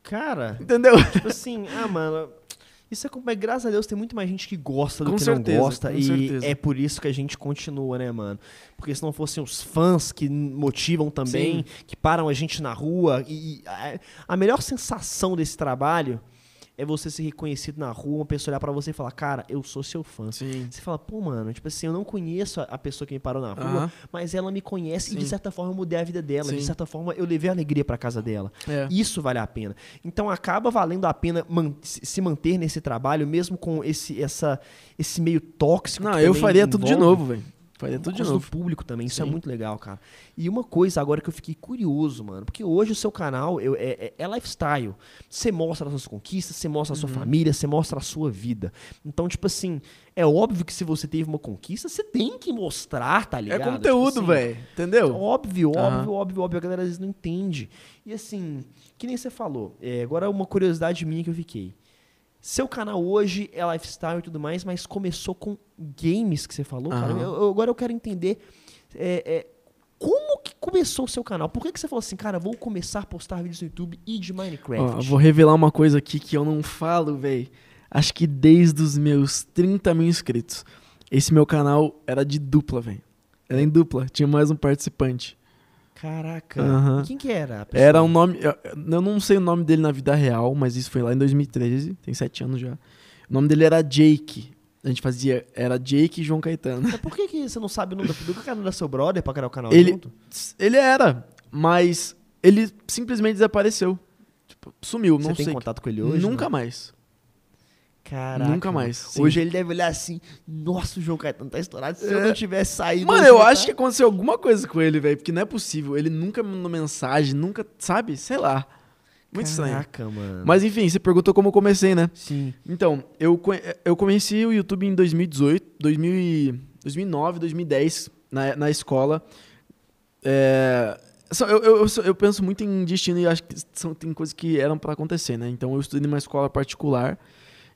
Cara, Entendeu? tipo assim, ah, mano... Isso é como, mas graças a Deus tem muito mais gente que gosta do Com que certeza, não gosta. e certeza. é por isso que a gente continua, né, mano? Porque se não fossem os fãs que motivam também, que param a gente na rua. E, e a, a melhor sensação desse trabalho é você ser reconhecido na rua, uma pessoa olhar pra você e falar, cara, eu sou seu fã. Sim. Você fala, pô, mano, tipo assim, eu não conheço a, a pessoa que me parou na rua, Aham. mas ela me conhece e de Sim. certa forma eu mudei a vida dela. De Sim. certa forma eu levei alegria pra casa dela. É. Isso vale a pena. Então acaba valendo a pena man- se manter nesse trabalho, mesmo com esse, essa, esse meio tóxico. Não, eu faria tudo de envolve. novo, velho. Por tudo de novo. do público também, isso é Sim. muito legal, cara. E uma coisa agora que eu fiquei curioso, mano, porque hoje o seu canal eu- é, é- é lifestyle. Você mostra as suas conquistas, você mostra a Uhum. sua família, você mostra a sua vida. Então, tipo assim, é óbvio que se você teve uma conquista, você tem que mostrar, tá É ligado? conteúdo, Tipo assim, velho. Entendeu? Óbvio, óbvio, óbvio, óbvio. A galera às vezes não entende. E assim, que nem você falou. é, agora uma curiosidade minha que eu fiquei. Seu canal hoje é lifestyle e tudo mais, mas começou com games que você falou, cara. Aham. Eu- eu- agora eu quero entender é, é, como que começou o seu canal. Por que, que você falou assim, cara, vou começar a postar vídeos no YouTube e de Minecraft? Ó, vou revelar uma coisa aqui que eu não falo, velho. Acho que desde os meus 30 mil inscritos. Esse meu canal era de dupla, velho. Era em dupla, tinha mais um participante. Caraca. Aham. Quem que era? a pessoa? Era um nome. Eu não sei o nome dele na vida real, mas isso foi lá em 2013, tem sete anos já. O nome dele era Jake. A gente fazia. Era Jake e João Caetano. Mas por que, que você não sabe o nome do, que era da seu brother pra criar o canal Ele- junto? Ele era, mas ele simplesmente desapareceu. Tipo, sumiu, Você não tem sei. contato com ele hoje? Nunca não? mais. Caraca. Nunca mais, sim. Hoje ele deve olhar assim, nossa, o João Caetano tá estourado. Se eu É. não tivesse saído... Mano, eu acho que tá- aconteceu alguma coisa com ele, velho. Porque não é possível. Ele nunca me mandou mensagem, nunca. Sabe? Sei lá. Muito estranho. Caraca, mano. Mas enfim, você perguntou como eu comecei, né? Sim. Então, eu, eu comecei o YouTube em 2018, 2000 e- 2009, 2010, na, na escola. É, eu, eu, eu, eu penso muito em destino e acho que são, tem coisas que eram pra acontecer, né? Então, eu estudei numa escola particular.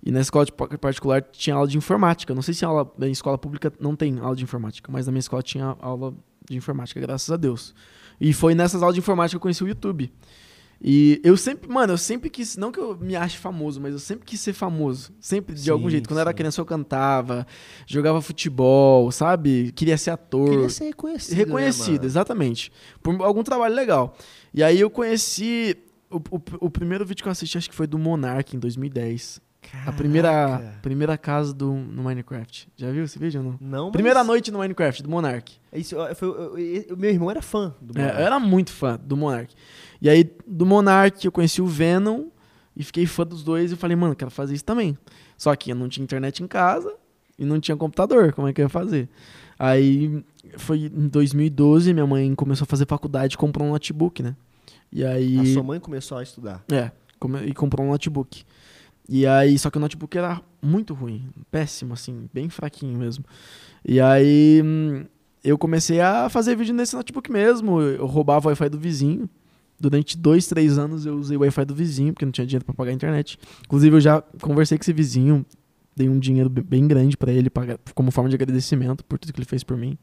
E na escola particular tinha aula de informática. Não sei se aula em escola pública não tem aula de informática, mas na minha escola tinha aula de informática, graças a Deus. E foi nessas aulas de informática que eu conheci o YouTube. E eu sempre, mano, eu sempre quis, não que eu me ache famoso, mas eu sempre quis ser famoso. Sempre, de Sim, algum jeito. Quando eu era sim. criança eu cantava, jogava futebol, sabe? Queria ser ator. Queria ser reconhecido, Reconhecido, né, exatamente. Por algum trabalho legal. E aí eu conheci. O, o, o primeiro vídeo que eu assisti, acho que foi do Monark em 2010. A primeira, Caraca. primeira casa do, no Minecraft. Já viu esse vídeo ou não? Não, mas- Primeira noite no Minecraft, do Monark. Isso, ó, foi, eu- eu- meu irmão era fã do É, Monark. eu era muito fã do Monark. E aí, do Monark, eu conheci o Venom e fiquei fã dos dois. E falei, mano, quero fazer isso também. Só que eu não tinha internet em casa e não tinha computador. Como é que eu ia fazer? Aí, foi em 2012, minha mãe começou a fazer faculdade e comprou um notebook, né? E aí. A sua mãe começou a estudar. É, e comprou um notebook. E aí, só que o notebook era muito ruim, péssimo, assim, bem fraquinho mesmo. E aí, hum, eu comecei a fazer vídeo nesse notebook mesmo. Eu roubava o Wi-Fi do vizinho. Durante dois, três anos eu usei o Wi-Fi do vizinho, porque não tinha dinheiro pra pagar a internet. Inclusive, eu já conversei com esse vizinho, dei um dinheiro be- bem grande pra ele, pagar, como forma de agradecimento por tudo que ele fez por mim.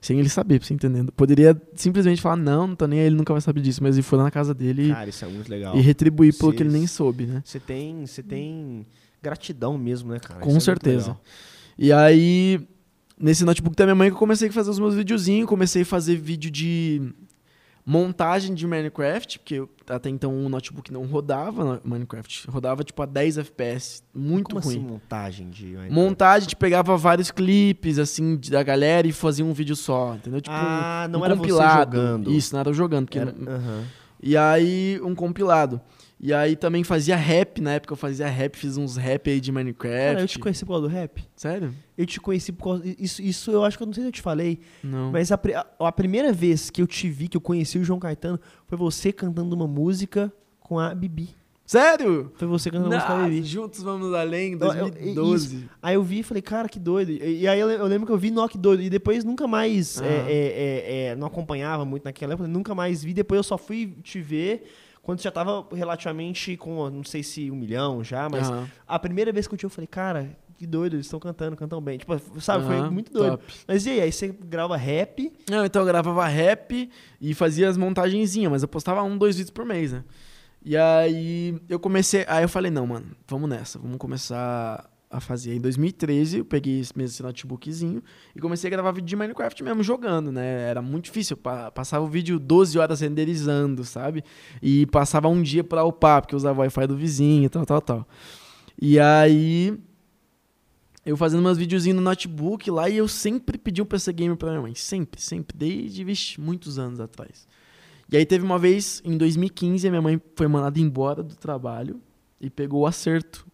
Sem ele saber, pra você entendendo. Poderia simplesmente falar, não, não tô nem aí, ele nunca vai saber disso. Mas ele foi lá na casa dele e- Cara, isso é muito legal. e retribuir pelo que ele nem soube, né? Você tem, você tem gratidão mesmo, né, cara? Com Isso é certeza. legal. E aí, nesse notebook da minha mãe que eu comecei a fazer os meus videozinhos, comecei a fazer vídeo de montagem de Minecraft, porque até então o notebook não rodava no Minecraft, rodava tipo a 10 FPS, muito Como ruim. assim montagem de Minecraft? Montagem, a gente pegava vários clipes, assim, de- da galera e fazia um vídeo só, entendeu? Tipo, ah, um, não um era compilado. você jogando. Isso, eu jogando. Porque Era- não- aham. E aí, um compilado. E aí também fazia rap, na época eu fazia rap, fiz uns rap aí de Minecraft. Cara, eu te conheci por causa do rap. Sério? Eu te conheci por causa. Isso, isso eu acho que eu não sei se eu te falei. Não. Mas a, a- a primeira vez que eu te vi, que eu conheci o João Caetano, foi você cantando uma música com a Bibi. Sério? Foi você cantando a música Baby. Juntos Vamos Além, Eu- eu- 2012. Aí eu vi e falei, cara, que doido. E, e aí eu, eu lembro que eu vi, que doido. E depois nunca mais, Ah. é, é, é, é, não acompanhava muito naquela época, nunca mais vi. Depois eu só fui te ver quando já tava relativamente com, não sei se um milhão já, mas Aham. a primeira vez que eu vi, eu falei, cara, que doido, eles estão cantando, cantam bem. Tipo, sabe, foi Aham, muito doido. top. Mas e aí, aí você grava rap, Não, então eu gravava rap e fazia as montagenzinhas, mas eu postava um, dois vídeos por mês, né? E aí eu comecei. Aí eu falei, não, mano, vamos nessa, vamos começar a fazer. Em 2013, eu peguei esse mesmo notebookzinho e comecei a gravar vídeo de Minecraft mesmo, jogando, né? Era muito difícil. Eu pa- passava o vídeo 12 horas renderizando, sabe? E passava um dia pra upar, porque eu usava o Wi-Fi do vizinho e tal, tal, tal. E aí. Eu fazendo meus videozinhos no notebook lá e eu sempre pedi um PC Gamer pra minha mãe. Sempre, sempre. Desde, vixe, muitos anos atrás. E aí teve uma vez, em 2015, a minha mãe foi mandada embora do trabalho e pegou o acerto.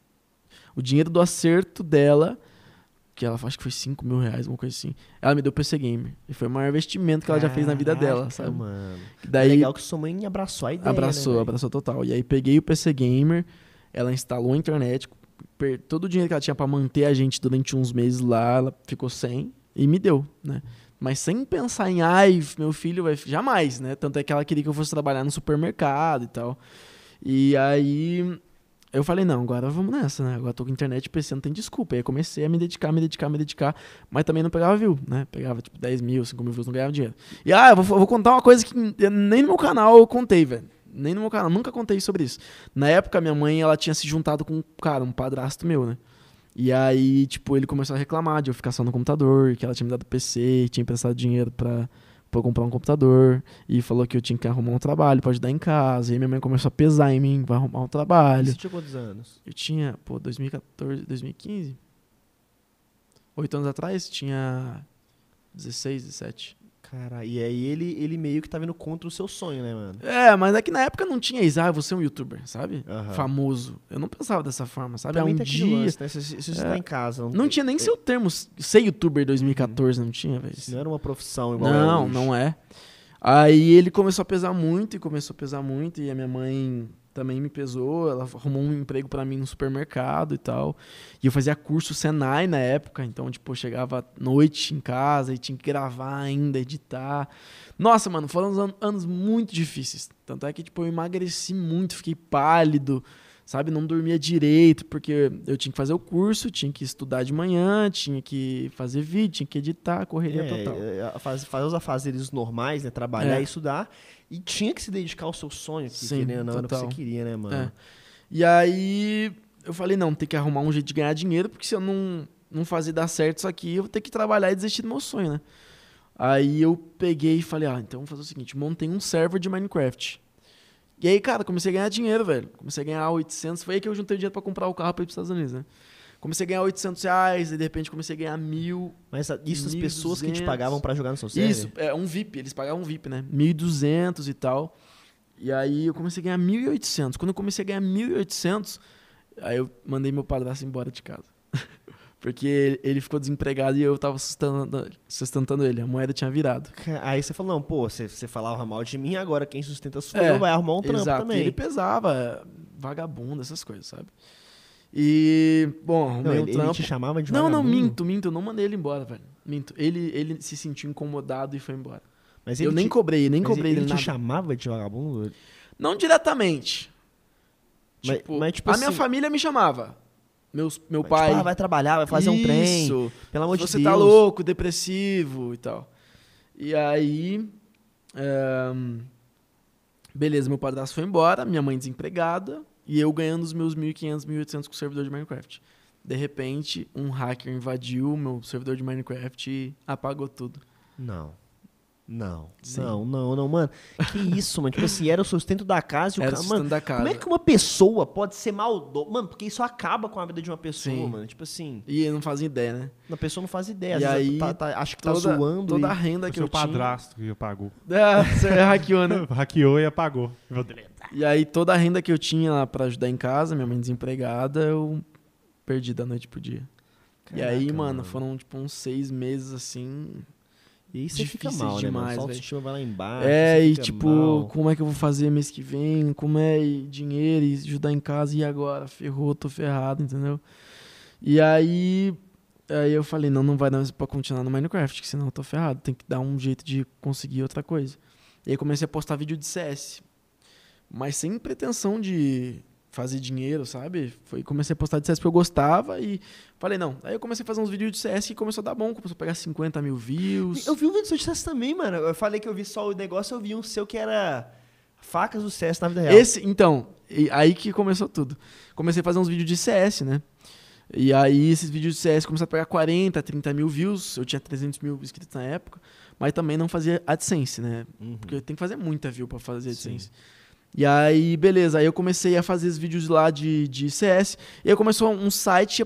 O dinheiro do acerto dela, que ela acho que foi 5 mil reais, uma coisa assim. Ela me deu PC Gamer. E foi o maior investimento que ela já fez na vida dela, Caraca, sabe? mano. Daí, Legal que sua mãe abraçou a ideia, Abraçou, né, abraçou total. E aí peguei o PC Gamer, ela instalou a internet, todo o dinheiro que ela tinha pra manter a gente durante uns meses lá, ela ficou sem e me deu, né? Mas sem pensar em, ai, meu filho vai. Jamais, né? Tanto é que ela queria que eu fosse trabalhar no supermercado e tal. E aí eu falei, não, agora vamos nessa, né? Agora tô com internet PC, não tem desculpa. Aí eu comecei a me dedicar, me dedicar, me dedicar, mas também não pegava view, né? Pegava tipo 10 mil, 5 mil views, não ganhava dinheiro. E ah, eu vou, eu vou contar uma coisa que nem no meu canal eu contei, velho. Nem no meu canal, nunca contei sobre isso. Na época, minha mãe, ela tinha se juntado com um cara, um padrasto meu, né? E aí, tipo, ele começou a reclamar de eu ficar só no computador, que ela tinha me dado PC, tinha emprestado dinheiro pra, pra comprar um computador, e falou que eu tinha que arrumar um trabalho pra ajudar em casa. E aí minha mãe começou a pesar em mim, vai arrumar um trabalho. Você tinha quantos anos? Eu tinha, pô, 2014, 2015? Oito anos atrás, tinha 16, 17. Cara, e aí ele, ele meio que tá vindo contra o seu sonho, né, mano? É, mas é que na época não tinha isso, ah, você é um youtuber, sabe? Famoso. Eu não pensava dessa forma, sabe? Também um tem aquele dia. lance, né? Se, se, se você É. tá em casa... Não, Não tinha nem seu termo ser youtuber 2014, não tinha, velho. Não era uma profissão igual é Não, hoje. não é. Aí ele começou a pesar muito e começou a pesar muito e a minha mãe também me pesou, ela arrumou um emprego pra mim no supermercado e tal. E eu fazia curso Senai na época, então tipo, eu chegava à noite em casa e tinha que gravar ainda, editar. Nossa, mano, foram anos muito difíceis. Tanto é que tipo, eu emagreci muito, fiquei pálido, sabe, não dormia direito, porque eu tinha que fazer o curso, tinha que estudar de manhã, tinha que fazer vídeo, tinha que editar, correria É, total. é, a faz- fazer os afazeres normais, né? Trabalhar É. e estudar. E tinha que se dedicar ao seu sonho, que Sim, ou não, era o que total. você queria, né, mano? É. E aí eu falei, não, tem que arrumar um jeito de ganhar dinheiro, porque se eu não, não fazer dar certo isso aqui, eu vou ter que trabalhar e desistir do meu sonho, né? Aí eu peguei e falei, ah, então vamos fazer o seguinte, montei um server de Minecraft. E aí, cara, comecei a ganhar dinheiro, velho. Comecei a ganhar 800, foi aí que eu juntei dinheiro pra comprar o carro pra ir pros Estados Unidos, né? Comecei a ganhar 800 reais, e de repente comecei a ganhar mil. Mas isso as pessoas que te 1.200. pagavam pra jogar no seu server? Isso, é um VIP, eles pagavam um VIP, né? 1.200 e tal. E aí eu comecei a ganhar 1.800. Quando eu comecei a ganhar 1.800, aí eu mandei meu padrasto embora de casa. Porque ele- ele ficou desempregado e eu tava sustentando, sustentando ele. A moeda tinha virado. Aí você falou, não, pô, você, você falava mal de mim, agora quem sustenta sou É, eu, vai arrumar um trampo Exato. também. E ele pesava, vagabundo, essas coisas, sabe? E, bom, Não, arrumei ele, ele trampo. te chamava de Não, não, vagabundo? minto, minto. Eu não mandei ele embora, velho. Minto. Ele, ele se sentiu incomodado e foi embora. Mas eu ele nem te, cobrei, nem mas cobrei ele, dele te nada. chamava de vagabundo? Não diretamente. Mas- Tipo, mas, tipo a minha assim- família me chamava. Meus, meu Mas, pai. Tipo, ah, vai trabalhar, vai fazer um trem. Isso. Pelo amor de Você Deus. tá louco, depressivo e tal. E aí. ehm, beleza, meu padrasto foi embora, minha mãe desempregada e eu ganhando os meus 1.500, 1.800 com o servidor de Minecraft. De repente, um hacker invadiu o meu servidor de Minecraft e apagou tudo. Não. Não. Sim. Não, não, não, mano. Que isso, mano? Tipo assim, era o sustento da casa e o Era cara. sustento Mano, da casa. como é que uma pessoa pode ser maldosa? Mano, porque isso acaba com a vida de uma pessoa, Sim. mano. Tipo assim, E não fazia ideia, né? a pessoa não faz ideia. E aí, tá, tá- acha que tá Toda, zoando. toda a renda que eu tinha... padrasto que apagou. É, você hackeou, né? Hackeou e apagou. Meu Deus. E aí toda a renda que eu tinha lá pra ajudar em casa, minha mãe desempregada, eu perdi da noite pro dia. e aí, Caraca, mano, foram tipo uns seis meses assim. E aí você fica Difíceis mal, né, mano? demais, Só autoestima vai lá embaixo. É, e fica tipo, mal. como é que eu vou fazer mês que vem? Como é e dinheiro e ajudar em casa e agora? Ferrou, tô ferrado, entendeu? E aí, aí eu falei, não, não vai dar pra continuar no Minecraft, que senão eu tô ferrado. Tem que dar um jeito de conseguir outra coisa. E aí comecei a postar vídeo de CS. Mas sem pretensão de fazer dinheiro, sabe? Foi, comecei a postar de CS porque eu gostava e falei, não. Aí eu comecei a fazer uns vídeos de CS e começou a dar bom, começou a pegar 50 mil views. Eu vi um vídeo de CS também, mano. Eu falei que eu vi só o negócio, eu vi um seu que era facas do CS na vida real. Esse, então, aí que começou tudo. Comecei a fazer uns vídeos de CS, né? E aí esses vídeos de CS começaram a pegar 40, 30 mil views. Eu tinha 300 mil inscritos na época. Mas também não fazia AdSense, né? Uhum. Porque tem que fazer muita view pra fazer Sim. E aí, beleza. Aí eu comecei a fazer os vídeos lá de, de CS. E aí começou um site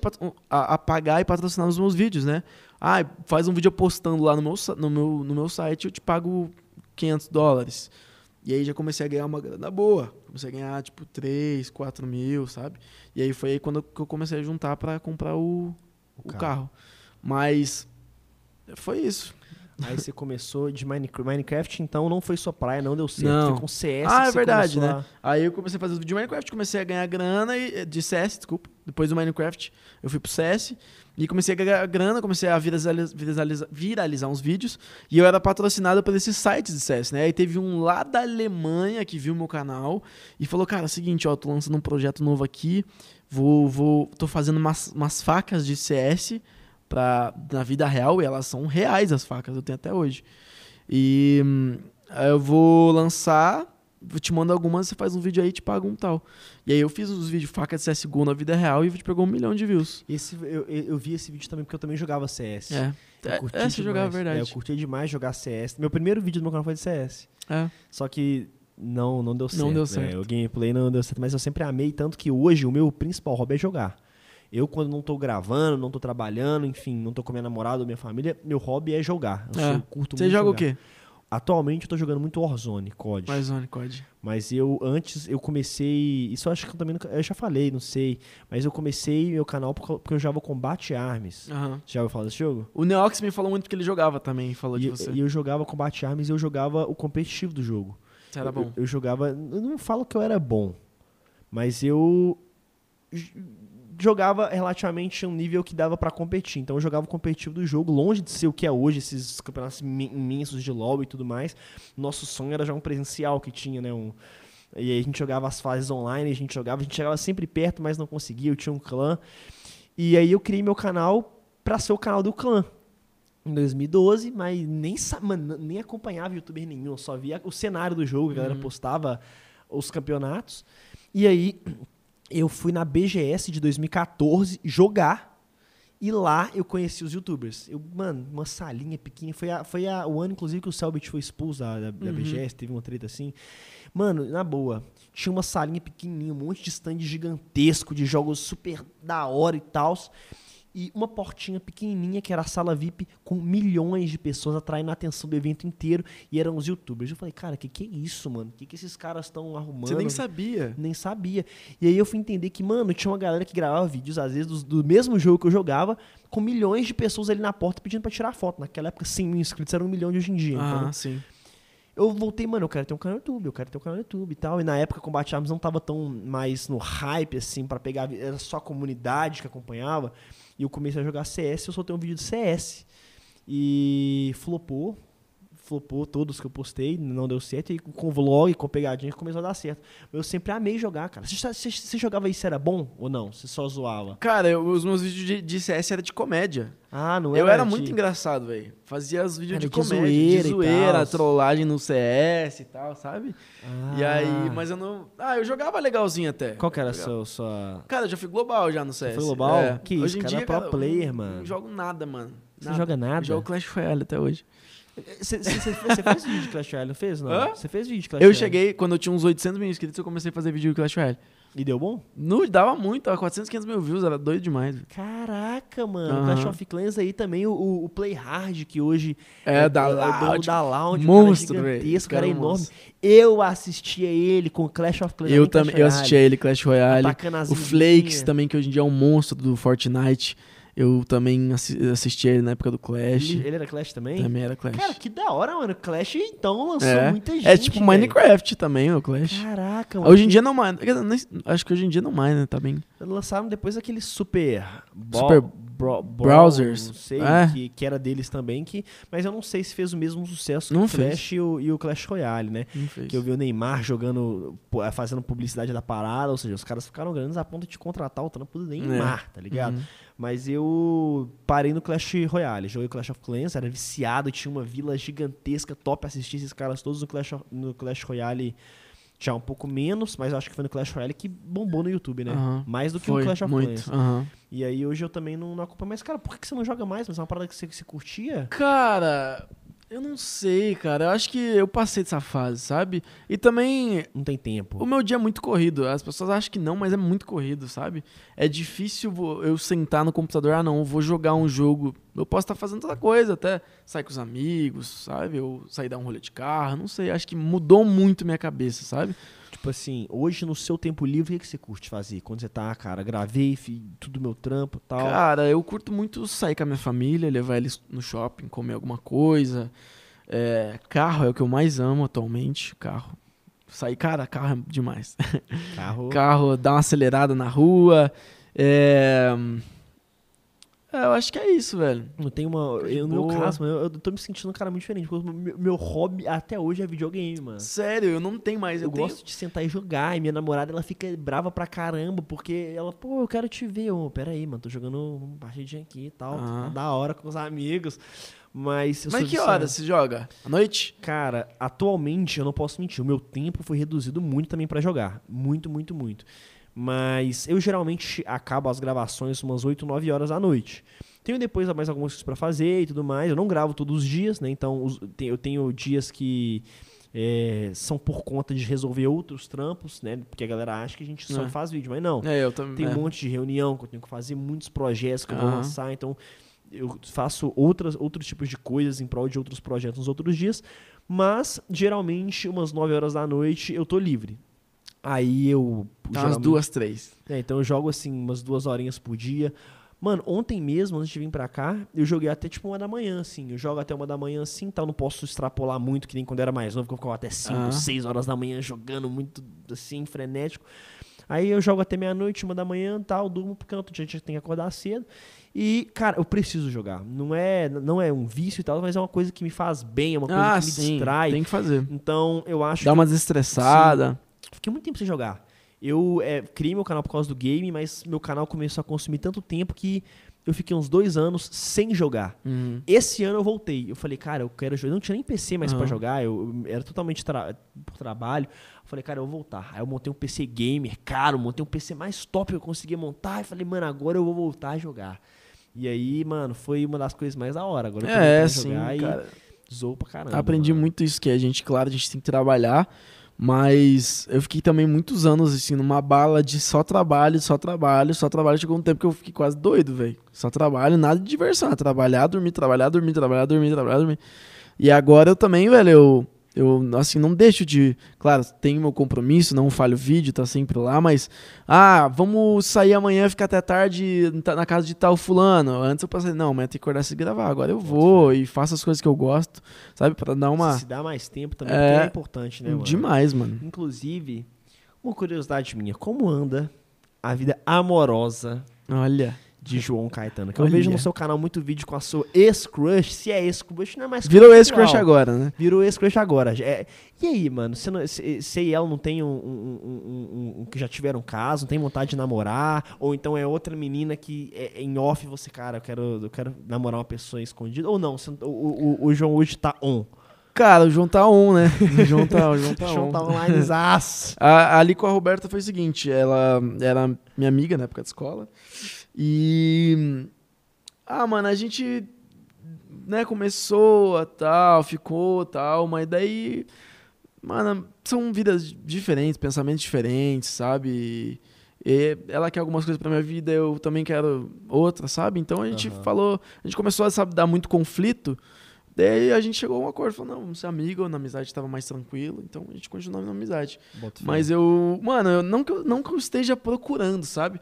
a, a, pagar e patrocinar os meus vídeos, né? Ah, faz um vídeo postando lá no meu, no meu, no meu site, eu te pago 500 dólares. E aí já comecei a ganhar uma grana boa. Comecei a ganhar, tipo, 3, 4 mil, sabe? E aí foi aí quando eu comecei a juntar pra comprar o, o carro. carro. Mas foi isso. Aí você começou de Minecraft. Minecraft, então, não foi sua praia, não deu certo. Não. Foi com CS Ah, é verdade, né? a- Aí eu comecei a fazer os vídeos de Minecraft, comecei a ganhar grana e, de CS, desculpa. Depois do Minecraft, eu fui pro CS e comecei a ganhar grana, comecei a viraliza- viraliza- viralizar uns vídeos. E eu era patrocinado por esses sites de CS, né? Aí teve um lá da Alemanha que viu meu canal e falou: Cara, é o seguinte, ó, tô lançando um projeto novo aqui, vou, vou, tô fazendo umas, umas facas de CS pra, na vida real e elas são reais as facas, eu tenho até hoje. E hum, aí eu vou lançar, eu te mando algumas, você faz um vídeo aí e te paga um tal. E aí eu fiz os vídeos faca de CSGO na vida real e o vídeo pegou um milhão de views. Esse, eu, eu vi esse vídeo também porque eu também jogava CS. É. Eu É, curti é, você jogava verdade. É, eu curti demais jogar CS. Meu primeiro vídeo do meu canal foi de CS. É. Só que não, não deu certo. Não deu né? certo. O gameplay não deu certo, mas eu sempre amei, tanto que hoje o meu principal hobby é jogar. Eu, quando não tô gravando, não tô trabalhando, enfim, não tô com minha namorada ou minha família, meu hobby é jogar. Eu, É. sou- curto Você muito joga o jogar. quê? Atualmente eu tô jogando muito Warzone, COD. Mais Zone COD. Mas eu, antes, eu comecei. Isso eu acho que eu também. Eu já falei, não sei. Mas eu comecei meu canal por- porque eu jogava Combate Arms. Aham. Já ouviu falar desse jogo? O Neox me falou muito porque ele jogava também, falou E, de você. e eu jogava Combate Arms e eu jogava o competitivo do jogo. Você era bom. Eu, eu jogava. Eu não falo que eu era bom, mas eu jogava relativamente um nível que dava pra competir. Então eu jogava o competitivo do jogo, longe de ser o que é hoje, esses campeonatos imen- imensos de LoL e tudo mais. Nosso sonho era já um presencial que tinha, né? Um, e aí a gente jogava as fases online, a gente jogava, a gente chegava sempre perto, mas não conseguia, eu tinha um clã. E aí eu criei meu canal pra ser o canal do clã. Em 2012, mas nem, mano, nem acompanhava youtuber nenhum, eu só via o cenário do jogo, a galera Uhum. postava os campeonatos. E aí eu fui na BGS de 2014 jogar e lá eu conheci os youtubers. Eu, mano, uma salinha pequena, foi, a, foi a, o ano inclusive que o Selbit foi expulso da, da, da Uhum. BGS, teve uma treta assim. Mano, na boa, tinha uma salinha pequenininha, um monte de stand gigantesco de jogos super da hora e tal. E uma portinha pequenininha que era a sala VIP com milhões de pessoas atraindo a atenção do evento inteiro e eram os youtubers. Eu falei, cara, que que é isso, mano? Que que esses caras estão arrumando? Você nem sabia. Nem sabia. E aí eu fui entender que, mano, tinha uma galera que gravava vídeos, às vezes, do, do mesmo jogo que eu jogava, com milhões de pessoas ali na porta pedindo pra tirar foto. Naquela época, 100 mil inscritos era um milhão de hoje em dia. então, Ah, sim. eu voltei, mano, eu quero ter um canal no YouTube, eu quero ter um canal no YouTube e tal. E na época, Combate Arms não tava tão mais no hype, assim, pra pegar. Era só a comunidade que acompanhava. E eu comecei a jogar CS, eu soltei um vídeo de CS. E flopou. Flopou todos que eu postei, não deu certo. E com vlog, com pegadinha, começou a dar certo. Eu sempre amei jogar, cara. Você, jogava isso, era bom ou não? Você só zoava? Cara, eu- os meus vídeos de, de CS era de comédia. Ah, não eu era era de- muito engraçado, velho. Fazia os vídeos Era de de comédia, zoeira de zoeira, trollagem no CS e tal, sabe? E aí, Ah. mas eu não. Ah, eu jogava legalzinho até. Qual que era a sua, sua... Cara, eu já fui global já no CS. foi global? É. Que isso, Hoje em cara, dia, é pro cara, player, mano. Não jogo nada, mano. Você joga nada? Eu jogo Clash Royale até hoje. Você fez vídeo de Clash Royale, não fez? Não? Hã? Você fez vídeo de Clash Eu Royale? cheguei, quando eu tinha uns 800 mil inscritos, eu comecei a fazer vídeo de Clash Royale. E deu bom? No, dava muito, tava 400, 500 mil views, era doido demais. velho. Caraca, mano. Aham. Clash of Clans aí também, o, o- Play Hard, que hoje É, da o dono Loud. da Loud, Monstro, o cara é gigantesco, Cara cara é é enorme. monstro. Eu assistia ele com Clash of Clans. Eu também, eu assistia ele, Clash Royale. O. Flakes também, que hoje em dia é um monstro do Fortnite. Eu também assi assisti ele na época do Clash. Ele, ele era Clash também? Também era Clash. Cara, que da hora, mano. Clash então lançou é. muita gente. é tipo velho. Minecraft também, o Clash. Caraca, mano. Hoje em dia não mais. Acho que hoje em dia não mais, né? Tá bem. Lançaram depois aquele super. bo- Super bro- bro- browsers. Não sei, É. que, que era deles também. Que, mas eu não sei se fez o mesmo sucesso Não que o. Clash e o, e o Clash Royale, né? Que eu vi o Neymar jogando, eh, fazendo publicidade da parada, ou seja, os caras ficaram grandes a ponto de contratar o trampo do Neymar, tá ligado? Uhum. Mas eu parei no Clash Royale, joguei Clash of Clans, era viciado, tinha uma vila gigantesca, top assistir esses caras todos no Clash, no Clash Royale. Já um pouco menos, mas acho que foi no Clash Royale que bombou no YouTube, né? Mais do que Foi, o Clash of. Clans. E aí hoje eu também não, não acompanho. Mas, cara, por que que você não joga mais? Mas é uma parada que você, que você curtia? Cara, eu não sei, cara. Eu acho que eu passei dessa fase, sabe? E também Não tem tempo. O meu dia é muito corrido. As pessoas acham que não, mas é muito corrido, sabe? É difícil eu sentar no computador, ah, não, eu vou jogar um jogo. Eu posso estar fazendo outra coisa, até sair com os amigos, sabe? Ou sair dar um rolê de carro, não sei. Acho que mudou muito minha cabeça, sabe? Tipo assim, hoje no seu tempo livre, o que que você curte fazer? Quando você tá, cara, gravei, fiz tudo meu trampo e tal. Cara, eu curto muito sair com a minha família, levar eles no shopping, comer alguma coisa. É, carro é o que eu mais amo atualmente. Carro. Sair, cara, carro é demais. Carro. carro, dar uma acelerada na rua. É... é, eu acho que é isso, velho. Não tem uma. De Eu, no meu caso, mano, eu, eu tô me sentindo um cara muito diferente. Porque meu, meu hobby até hoje é videogame, mano. Sério, eu não tenho mais. Eu, Eu, tenho- gosto de sentar e jogar. E minha namorada, ela fica brava pra caramba. Porque ela, pô, eu quero te ver. Eu, pera aí, mano, tô jogando uma partidinha aqui e tal. Aham. Tá da hora com os amigos. Mas. Mas que viciado. horas você joga? À noite? Cara, atualmente eu não posso mentir. O meu tempo foi reduzido muito também pra jogar. Muito, muito, muito. Mas eu geralmente acabo as gravações umas 8, 9 horas da noite. Tenho depois mais algumas coisas pra fazer e tudo mais. Eu não gravo todos os dias, né? Então eu tenho dias que é, são por conta de resolver outros trampos, né? Porque a galera acha que a gente só É. faz vídeo, mas não. É, eu também. Tem é. um monte de reunião que eu tenho que fazer, muitos projetos que eu vou lançar, então eu faço outras, outros tipos de coisas em prol de outros projetos nos outros dias, mas geralmente umas 9 horas da noite eu tô livre. Aí eu. Tá umas duas, três. É, então eu jogo assim umas duas horinhas por dia. Mano, ontem mesmo, antes de vir pra cá, eu joguei até tipo uma da manhã, assim. Eu jogo até uma da manhã assim, tal. Não posso extrapolar muito, que nem quando eu era mais novo, que eu ficava até 5, Aham. 6 horas da manhã jogando muito assim, frenético. Aí eu jogo até meia-noite, uma da manhã tal, durmo, outro dia a gente tem que acordar cedo. E, cara, eu preciso jogar. Não é, não é um vício e tal, mas é uma coisa que me faz bem, é uma coisa Ah, que me sim. distrai. Tem que fazer. Então, eu acho Dá que uma desestressada. Fiquei muito tempo sem jogar. Eu é, criei meu canal por causa do game, mas meu canal começou a consumir tanto tempo que eu fiquei uns dois anos sem jogar. Uhum. Esse ano eu voltei. Eu falei, cara, eu quero jogar. Eu não tinha nem PC mais pra Aham. jogar, eu, eu era totalmente tra- por trabalho. Eu falei, cara, eu vou voltar. Aí eu montei um PC gamer, caro, montei um PC mais top que eu conseguia montar. E falei, mano, agora eu vou voltar a jogar. E aí, mano, foi uma das coisas mais da hora. Agora eu É, sim, jogar cara. e zoou pra caramba. Aprendi mano. muito isso, que a gente, claro, a gente tem que trabalhar, mas eu fiquei também muitos anos, assim, numa bala de só trabalho, só trabalho, só trabalho. Chegou um tempo que eu fiquei quase doido, velho. Só trabalho, nada de diversão. é trabalhar, dormir, trabalhar, dormir, trabalhar, dormir, trabalhar, dormir. E agora eu também, velho, eu, eu assim, não deixo de... Claro, tenho meu compromisso, não falho vídeo, tá sempre lá, mas... Ah, vamos sair amanhã, ficar até tarde na casa de tal fulano. Antes eu pensei, não, amanhã tem que acordar e gravar. Agora eu vou e faço as coisas que eu gosto, sabe? Pra dar uma... Se dá mais tempo também, É, é importante, né, mano? Demais, mano. Inclusive, uma curiosidade minha, como anda a vida amorosa Olha. De João Caetano? Que eu Olha. vejo no seu canal muito vídeo com a sua ex-crush. Se é ex-crush, não é mais Virou crush esse crush atual. agora, né? Virou ex-crush agora. É, e aí, mano? Você, e ela não tem um, um- um- um- que já tiveram caso, não tem vontade de namorar? Ou então é outra menina que é, em off você, cara, eu quero, eu quero namorar uma pessoa escondida? Ou não? O, o- o João hoje tá on. Cara, o João tá on, né? O João tá, o João tá o João on. tá online. A- ali com a Roberta foi o seguinte, ela era minha amiga na época de escola. E. Ah, mano, a gente. Né, começou a tal, ficou tal, mas daí. Mano, são vidas diferentes, pensamentos diferentes, sabe? E ela quer algumas coisas pra minha vida, eu também quero outras, sabe? Então a gente Aham. falou, a gente começou a sabe, dar muito conflito. Daí a gente chegou a um acordo, falou, não, vamos ser amigo, na amizade tava mais tranquilo, então a gente continuou na amizade. Bota. Mas eu, mano, eu, não, que eu, não que eu esteja procurando, sabe?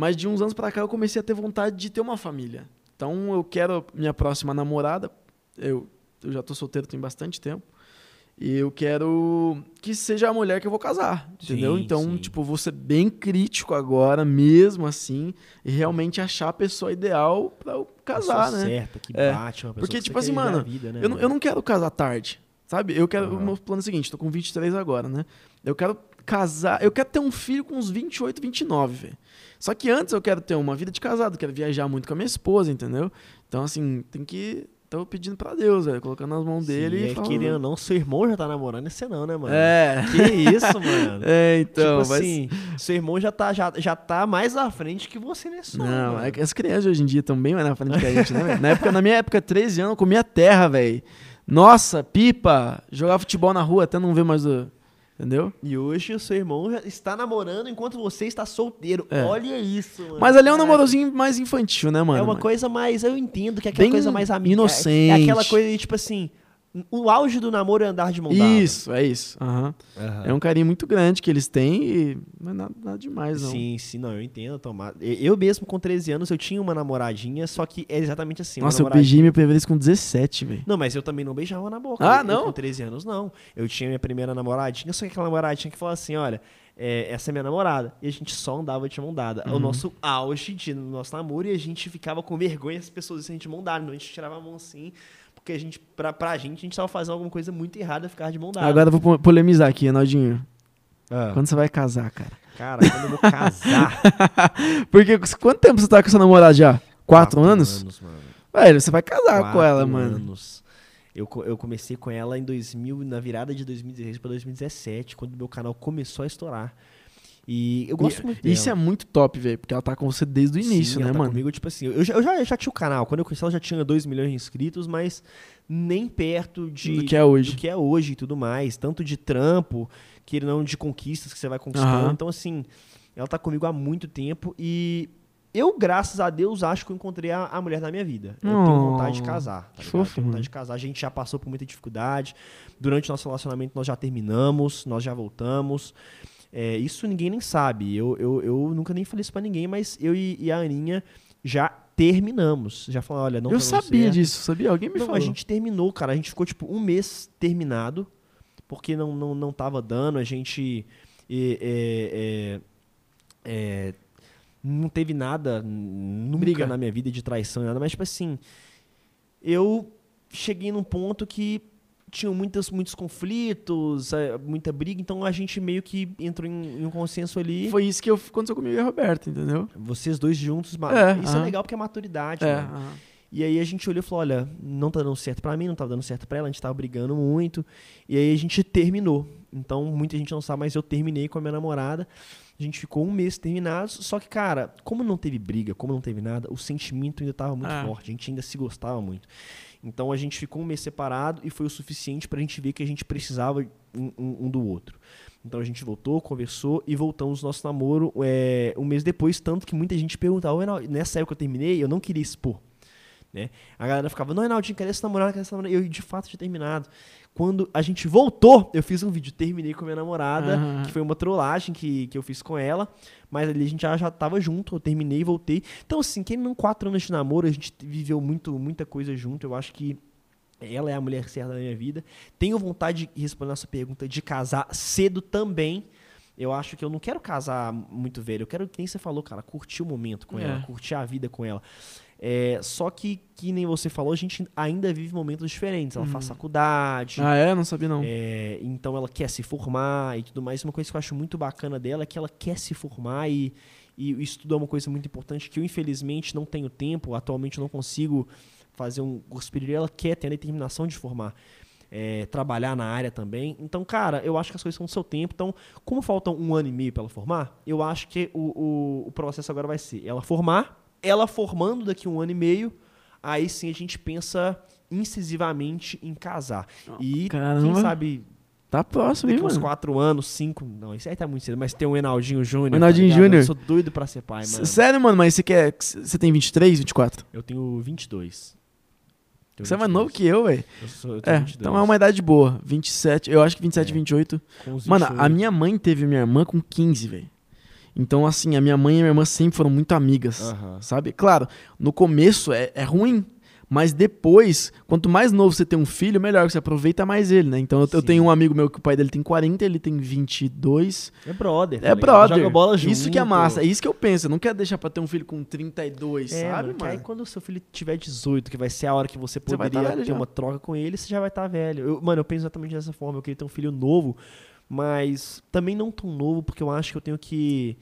Mas de uns anos pra cá eu comecei a ter vontade de ter uma família. Então eu quero minha próxima namorada. Eu, eu já tô solteiro tem bastante tempo. E eu quero que seja a mulher que eu vou casar, entendeu? Sim, então, sim. tipo, vou ser bem crítico agora, mesmo assim, e realmente achar a pessoa ideal pra eu casar, Pessoa né? certa, que É. bate, uma pessoa Porque, que tipo assim, mano, vida, né, Eu, não- eu não quero casar tarde, sabe? Eu quero. O Aham. meu plano é o seguinte: tô com 23 agora, né? Eu quero casar. Eu quero ter um filho com uns 28, 29, velho. Só que antes eu quero ter uma vida de casado, quero viajar muito com a minha esposa, entendeu? Então, assim, tem que. Tô pedindo pra Deus, velho, colocando nas mãos dele Sim, e é, falando. querendo ou não, seu irmão já tá namorando e você não, né, mano? É. Que isso, mano? É, então. tipo vai assim, seu irmão já tá, já, já tá mais à frente que você nesse Não, mano. é que as crianças hoje em dia estão bem mais na frente que a gente, né? velho? na, época, na minha época, 13 anos, eu comia terra, velho. Nossa, pipa, jogava futebol na rua até não ver mais o. Entendeu? E hoje o seu irmão está namorando enquanto você está solteiro. É. Olha isso, mano. Mas ali é um namorozinho mais infantil, né, mano? É uma Mas- coisa mais. Eu entendo que é aquela Bem coisa mais amiga. inocente. É, é aquela coisa de, tipo assim. O auge do namoro é andar de mão dada. Isso, é isso. aham. Aham. É um carinho muito grande que eles têm e não é nada, nada demais, não. Sim, sim, não, eu entendo, Tomás. Eu mesmo, com 13 anos, eu tinha uma namoradinha, só que é exatamente assim. Nossa, eu beijei meu primeiro vez com 17, velho. Não, mas eu também não beijava na boca. Ah, Eu, não? Com 13 anos, não. Eu tinha minha primeira namoradinha, só que aquela namoradinha que falou assim: olha, é, essa é minha namorada. E a gente só andava de mão dada. Uhum. O nosso auge de, no nosso namoro e a gente ficava com vergonha as pessoas dizendo de mão dada. Então a gente tirava a mão assim, porque a gente, pra, pra gente, a gente tava fazendo alguma coisa muito errada ficar de mão dada. Agora eu vou po- polemizar aqui, Ronaldinho. Ah, Quando você vai casar, cara? Cara, quando eu vou casar. Porque quanto tempo você tá com essa namorada já? Quatro, anos? mano. Velho, você vai casar com Quatro ela, mano. anos. Eu, eu comecei com ela em 2000, na virada de 2016 para 2017, quando meu canal começou a estourar. E eu gosto muito dela. Isso é muito top, velho, porque ela tá com você desde o início, Sim, né, tá mano? Comigo, tipo assim, eu já, eu já, já tinha o canal. Quando eu conheci ela, já tinha 2 milhões de inscritos, mas nem perto de Do que é hoje. do que é hoje e tudo mais. Tanto de trampo, que não de conquistas que você vai conquistando. Aham. Então, assim, ela tá comigo há muito tempo e eu, graças a Deus, acho que eu encontrei a, a mulher da minha vida. Eu tenho Oh, vontade de casar. Tá fofo, tenho vontade de casar. A gente já passou por muita dificuldade. Durante o nosso relacionamento, nós já terminamos, nós já voltamos. É, isso ninguém nem sabe. Eu, eu, eu nunca nem falei isso pra ninguém, mas eu e, e a Aninha já terminamos. Já falou, olha, não eu sabia certo. disso, sabia? Alguém me Não, falou. a gente terminou, cara. A gente ficou, tipo, um mês terminado, porque não, não, não tava dando. A gente é, é, é, não teve nada nunca Briga. na minha vida de traição, nada. Mas, tipo assim, eu cheguei num ponto que tinham muitos, muitos conflitos, é, muita briga, então a gente meio que entrou em, em um consenso ali. Foi isso que eu, aconteceu comigo e a Roberta, entendeu? Vocês dois juntos, É, isso é legal porque é maturidade, É, aham. E aí a gente olhou e falou, olha, não tá dando certo pra mim, não tá dando certo pra ela, a gente tava brigando muito. E aí a gente terminou. Então, muita gente não sabe, mas eu terminei com a minha namorada. A gente ficou um mês terminados. Só que, cara, como não teve briga, como não teve nada, o sentimento ainda tava muito Ah. forte. A gente ainda se gostava muito. Então a gente ficou um mês separado e foi o suficiente pra gente ver que a gente precisava um, um- do outro. Então a gente voltou, conversou e voltamos no nosso namoro é, um mês depois. Tanto que muita gente perguntava, "Ô, Reinaldo, nessa época que eu terminei, eu não queria expor. Né? A galera ficava, não, Reinaldinho, cadê esse namorado? Cadê esse namorado? Eu, de fato, tinha terminado. Quando a gente voltou, eu fiz um vídeo, terminei com a minha namorada, Aham. que foi uma trollagem que, que eu fiz com ela, mas ali a gente já, já tava junto, eu terminei e voltei. Então, assim, quem não quatro anos de namoro, a gente viveu muito, muita coisa junto, eu acho que ela é a mulher certa da minha vida. Tenho vontade de responder a sua pergunta de casar cedo também. Eu acho que eu não quero casar muito velho. Eu quero, que nem você falou, cara, curtir o momento com É. ela, curtir a vida com ela. É, só que, que nem você falou, a gente ainda vive momentos diferentes. Ela faz faculdade, Ah, é? Não sabia, não. é, então ela quer se formar e tudo mais. Uma coisa que eu acho muito bacana dela é que ela quer se formar e, e o estudo é uma coisa muito importante que eu, infelizmente, não tenho tempo. Atualmente eu não consigo fazer um curso superior. Ela quer ter a determinação de formar. é, trabalhar na área também. Então, cara, eu acho que as coisas são do seu tempo. Então, como faltam um ano e meio para ela formar, eu acho que o, o, o processo agora vai ser ela formar, ela formando daqui um ano e meio, aí sim a gente pensa incisivamente em casar. E quem Caramba. sabe Tá próximo, hein, daqui uns mano? quatro anos, cinco. Não, isso aí tá muito cedo, mas tem o Enaldinho Júnior. O Enaldinho tá? Júnior. Eu sou doido pra ser pai, S- mano. Sério, mano, mas você quer. Você tem 23, 24? Eu tenho 22. Tenho Você é mais 22. novo que eu, velho. É, 22. então é uma idade boa. 27, eu acho que 27, É. 28. Com os Mano, 28. a minha mãe teve minha irmã com 15, velho. Então, assim, a minha mãe e a minha irmã sempre foram muito amigas, Aham. sabe? Claro, no começo é, é ruim, mas depois, quanto mais novo você tem um filho, melhor você aproveita mais ele, né? Então, eu, eu tenho um amigo meu que o pai dele tem 40, ele tem 22. É brother. tá É ligado? brother. Joga bola junto. Isso que é massa. É isso que eu penso. Eu não quero deixar pra ter um filho com 32, É, sabe, mano, aí quando o seu filho tiver 18, que vai ser a hora que você Você vai poderia tá velho ter já. uma troca com ele, você já vai estar velho. Eu- mano, eu penso exatamente dessa forma. Eu queria ter um filho novo, mas também não tão novo, porque eu acho que eu tenho que.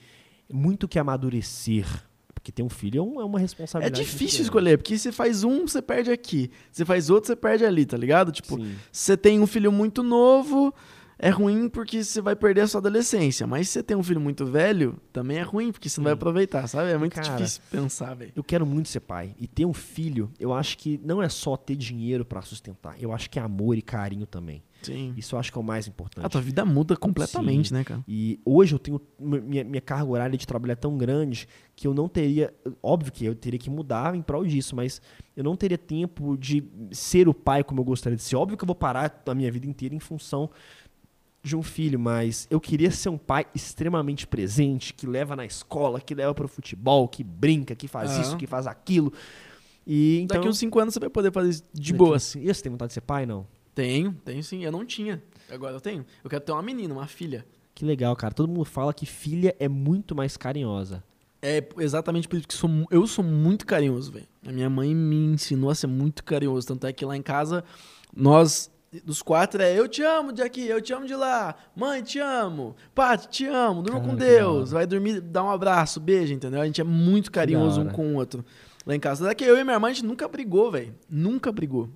muito que amadurecer. Porque ter um filho é, um- é uma É responsabilidade. muito difícil escolher, porque você faz um, você perde aqui. Você faz outro, você perde ali, tá ligado? Tipo, Sim. você tem um filho muito novo, é ruim porque você vai perder a sua adolescência. Mas se você tem um filho muito velho, também é ruim, porque você não vai aproveitar, sabe? É muito Cara, difícil pensar, velho. Eu quero muito ser pai. E ter um filho, eu acho que não é só ter dinheiro pra sustentar. Eu acho que é amor e carinho também. Sim. Isso eu acho que é o mais importante. A tua vida muda completamente, Sim. né, cara? E hoje eu tenho. Minha, minha carga horária de trabalho é tão grande que eu não teria. Óbvio que eu teria que mudar em prol disso, mas eu não teria tempo de ser o pai como eu gostaria de ser. Óbvio que eu vou parar a minha vida inteira em função de um filho, mas eu queria ser um pai extremamente presente, que leva na escola, que leva pro futebol, que brinca, que faz isso, que faz aquilo. E então. Daqui uns 5 anos você vai poder fazer isso de daqui boa. uns- E você tem vontade de ser pai, não? Tenho, tenho sim. Eu não tinha. Agora eu tenho. Eu quero ter uma menina, uma filha. Que legal, cara. Todo mundo fala que filha é muito mais carinhosa. É exatamente por isso que sou, eu sou muito carinhoso, velho. A minha mãe me ensinou a ser muito carinhoso. Tanto é que lá em casa, nós, dos quatro, é eu te amo de aqui, eu te amo de lá. Mãe, te amo. Paty, te amo. Durma Cara, com Deus. Vai dormir, dá um abraço, beijo, entendeu? A gente é muito carinhoso um com o outro. Lá em casa. Tanto é que eu e minha irmã, a gente nunca brigou, velho. Nunca brigou.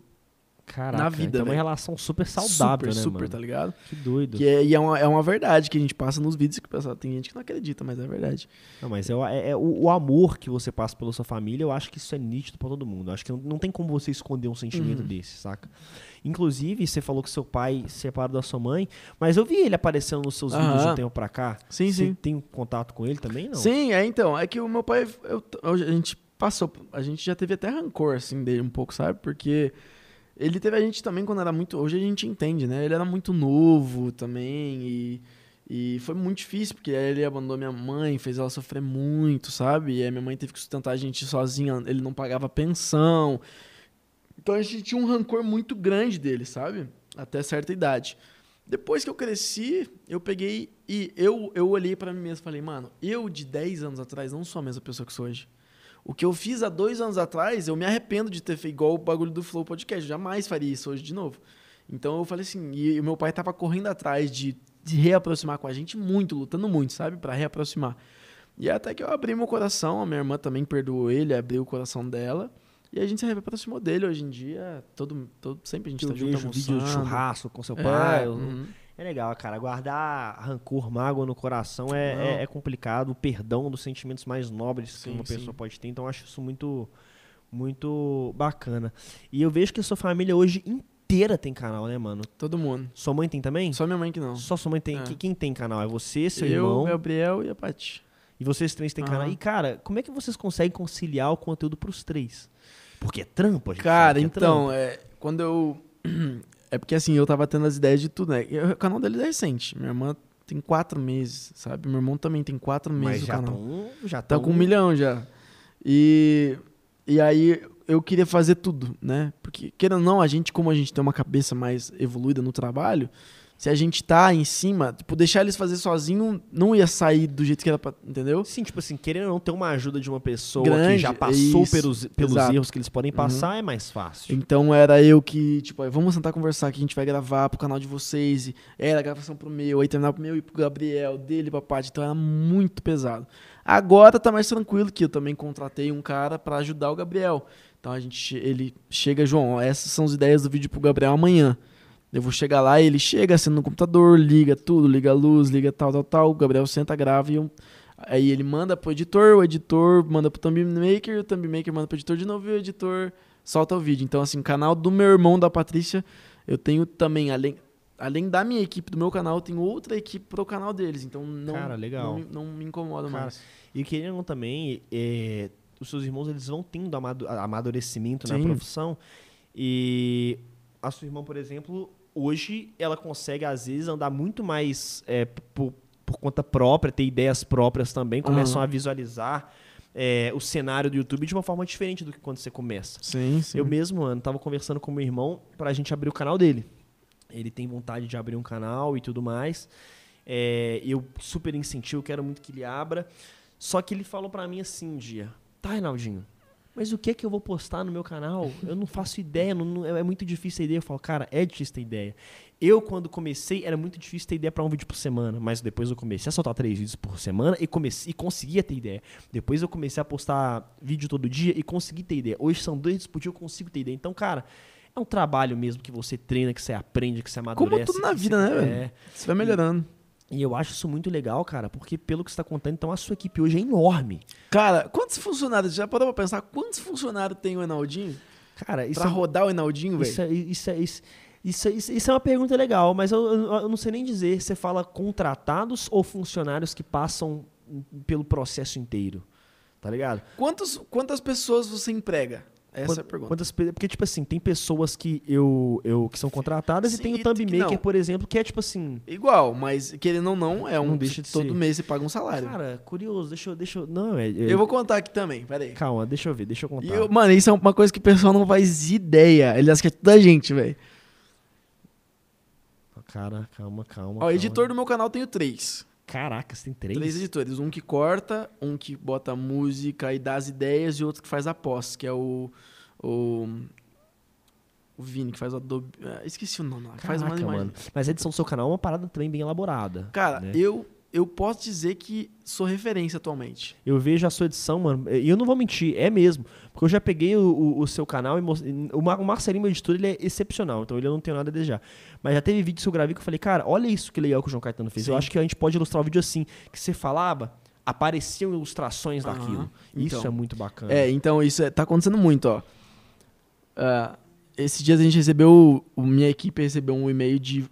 Caraca, Na vida, então é uma velho. relação super saudável, super, né, super, mano? tá ligado? Que doido. Que é, e é uma, é uma verdade que a gente passa nos vídeos que o pessoal tem gente que não acredita, mas é verdade. Não, mas é, o- é- é o, o amor que você passa pela sua família, eu acho que isso é nítido pra todo mundo. Eu acho que não, não tem como você esconder um sentimento Uhum. desse, saca? Inclusive, você falou que seu pai se separou da sua mãe, mas eu vi ele aparecendo nos seus vídeos de um tempo pra cá. Sim, você sim. tem contato com ele também, não? Sim, é então. É que o meu pai. eu- a gente passou. A gente já teve até rancor, assim, dele um pouco, sabe? Porque ele teve a gente também quando era muito. Hoje a gente entende, né? Ele era muito novo também. E, e foi muito difícil, porque ele abandonou minha mãe, fez ela sofrer muito, sabe? E aí minha mãe teve que sustentar a gente sozinha. Ele não pagava pensão. Então a gente tinha um rancor muito grande dele, sabe? Até certa idade. Depois que eu cresci, eu peguei e eu, eu olhei pra mim mesmo e falei, mano, eu de 10 anos atrás não sou a mesma pessoa que sou hoje. O que eu fiz há dois anos atrás, eu me arrependo de ter feito igual o bagulho do Flow Podcast. Eu jamais faria isso hoje de novo. Então eu falei assim, e o meu pai tava correndo atrás de, de reaproximar com a gente muito, lutando muito, sabe? Pra reaproximar. E até que eu abri meu coração, a minha irmã também perdoou ele, abriu o coração dela. E a gente se reaproximou dele hoje em dia. Todo, todo, sempre a gente eu tá junto vejo vídeo de churrasco com seu É, pai. eu- uhum. É legal, cara. Guardar rancor, mágoa no coração é, é, é complicado. O perdão dos sentimentos mais nobres que Sim, uma sim. pessoa pode ter. Então, eu acho isso muito, muito bacana. E eu vejo que a sua família hoje inteira tem canal, né, mano? Todo mundo. Sua mãe tem também? Só minha mãe que não. Só sua mãe tem. É. Que- Quem tem canal? É você, seu eu, irmão. Gabriel e a Paty. E vocês três têm canal. Aham. E, cara, como é que vocês conseguem conciliar o conteúdo pros três? Porque é trampo, a gente Cara, que é então, é, quando eu. É porque assim, eu tava tendo as ideias de tudo, né? O canal dele é recente. Minha irmã tem quatro meses, sabe? Meu irmão também tem quatro meses Mas já canal. estão. Já Tá tão- com um milhão já. E, e aí eu queria fazer tudo, né? Porque, querendo ou não, a gente, como a gente tem uma cabeça mais evoluída no trabalho, se a gente tá em cima, tipo, deixar eles fazer sozinho não ia sair do jeito que era pra. Entendeu? Sim, tipo assim, querendo ou não ter uma ajuda de uma pessoa que Grande, já passou isso, pelos, pelos exato. Uhum. erros que eles podem passar, é mais fácil. Então era eu que, tipo, aí, vamos sentar conversar que a gente vai gravar pro canal de vocês. E era a gravação pro meu, aí terminar pro meu e pro Gabriel, dele pra Paty. Então era muito pesado. Agora tá mais tranquilo que eu também contratei um cara pra ajudar o Gabriel. Então a gente, ele chega, João, essas são as ideias do vídeo pro Gabriel amanhã. Eu vou chegar lá, ele chega, acende no computador, liga tudo, liga a luz, liga tal, tal, tal. O Gabriel senta, grava e eu, aí ele manda pro editor, o editor manda pro Thumb Maker, o Thumb Maker manda pro editor de novo e o editor solta o vídeo. Então, assim, o canal do meu irmão, da Patrícia, eu tenho também, além, além da minha equipe, do meu canal, eu tenho outra equipe pro canal deles. Então, não, Cara, legal. não, me- não me incomoda Cara, mais. E querendo não também, é, os seus irmãos eles vão tendo amadurecimento na Sim. profissão. E a sua irmã, por exemplo, hoje ela consegue, às vezes, andar muito mais é, por, por conta própria, ter ideias próprias também, começam a visualizar é, o cenário do YouTube de uma forma diferente do que quando você começa. Sim, sim. Eu mesmo, mano, tava conversando com meu irmão pra gente abrir o canal dele. Ele tem vontade de abrir um canal e tudo mais. É, eu super incentivo, quero muito que ele abra. Só que ele falou pra mim assim um dia: Tá, Reinaldinho, mas o que é que eu vou postar no meu canal? Eu não faço ideia, não- não- é muito difícil ter ideia. Eu falo, cara, é difícil ter ideia. Eu, quando comecei, era muito difícil ter ideia pra um vídeo por semana, mas depois eu comecei a soltar três vídeos por semana e, comecei, e conseguia ter ideia. Depois eu comecei a postar vídeo todo dia e consegui ter ideia. Hoje são dois vídeos por dia, eu consigo ter ideia. Então, cara, é um trabalho mesmo que você treina, que você aprende, que você amadurece. Como tudo na vida, você- né, velho? É. Você vai melhorando. E eu acho isso muito legal, cara, porque pelo que você tá contando, então a sua equipe hoje é enorme. Cara, quantos funcionários? Já parou pra pensar quantos funcionários tem o Enaldinho? Cara, isso pra é rodar o Enaldinho, Isso, velho? é- isso, é- isso, isso, é- isso, isso é uma pergunta legal, mas eu, eu- eu não sei nem dizer. Você fala contratados ou funcionários que passam pelo processo inteiro? Tá ligado? Quantos, quantas pessoas você emprega? Essa Quant- é a pergunta. Quantas, porque, tipo assim, tem pessoas que eu, eu que são contratadas Sim, e tem o e Thumb. Maker, por exemplo, que é tipo assim. Igual, mas querendo ou não, é um. Não deixa de todo ser. mês você paga um salário. Cara, curioso, deixa eu. Deixa eu não, é. é- eu vou contar aqui também, peraí. Calma, deixa eu ver, deixa eu contar. E eu- mano, isso é uma coisa que o pessoal não faz ideia. Ele acha que é tudo a gente, velho. Cara, calma, calma. Ó, calma. editor do meu canal tenho três. Caraca, você tem três? Três editores. Um que corta, um que bota música e dá as ideias, e outro que faz a pós, que é o. O, o Vini, que faz o Adobe. ah, esqueci o nome lá. faz imagens. mano. Mas a edição do seu canal é uma parada também bem elaborada. Cara, né? eu, eu posso dizer que sou referência atualmente. Eu vejo a sua edição, mano, e eu não vou mentir, é mesmo. Porque eu já peguei o, o- o seu canal e o, Mar- o Marcelinho, meu editor, ele é excepcional, então ele eu não tenho nada a desejar. Mas já teve vídeos que eu gravei que eu falei, cara, olha isso que legal que o João Caetano fez. Eu Sim. acho que a gente pode ilustrar o vídeo assim, que você falava, apareciam ilustrações Aham. daquilo. Isso Então. é muito bacana. É, então isso é- tá acontecendo muito, ó. Ah, esses dias a gente recebeu, minha equipe recebeu um e-mail de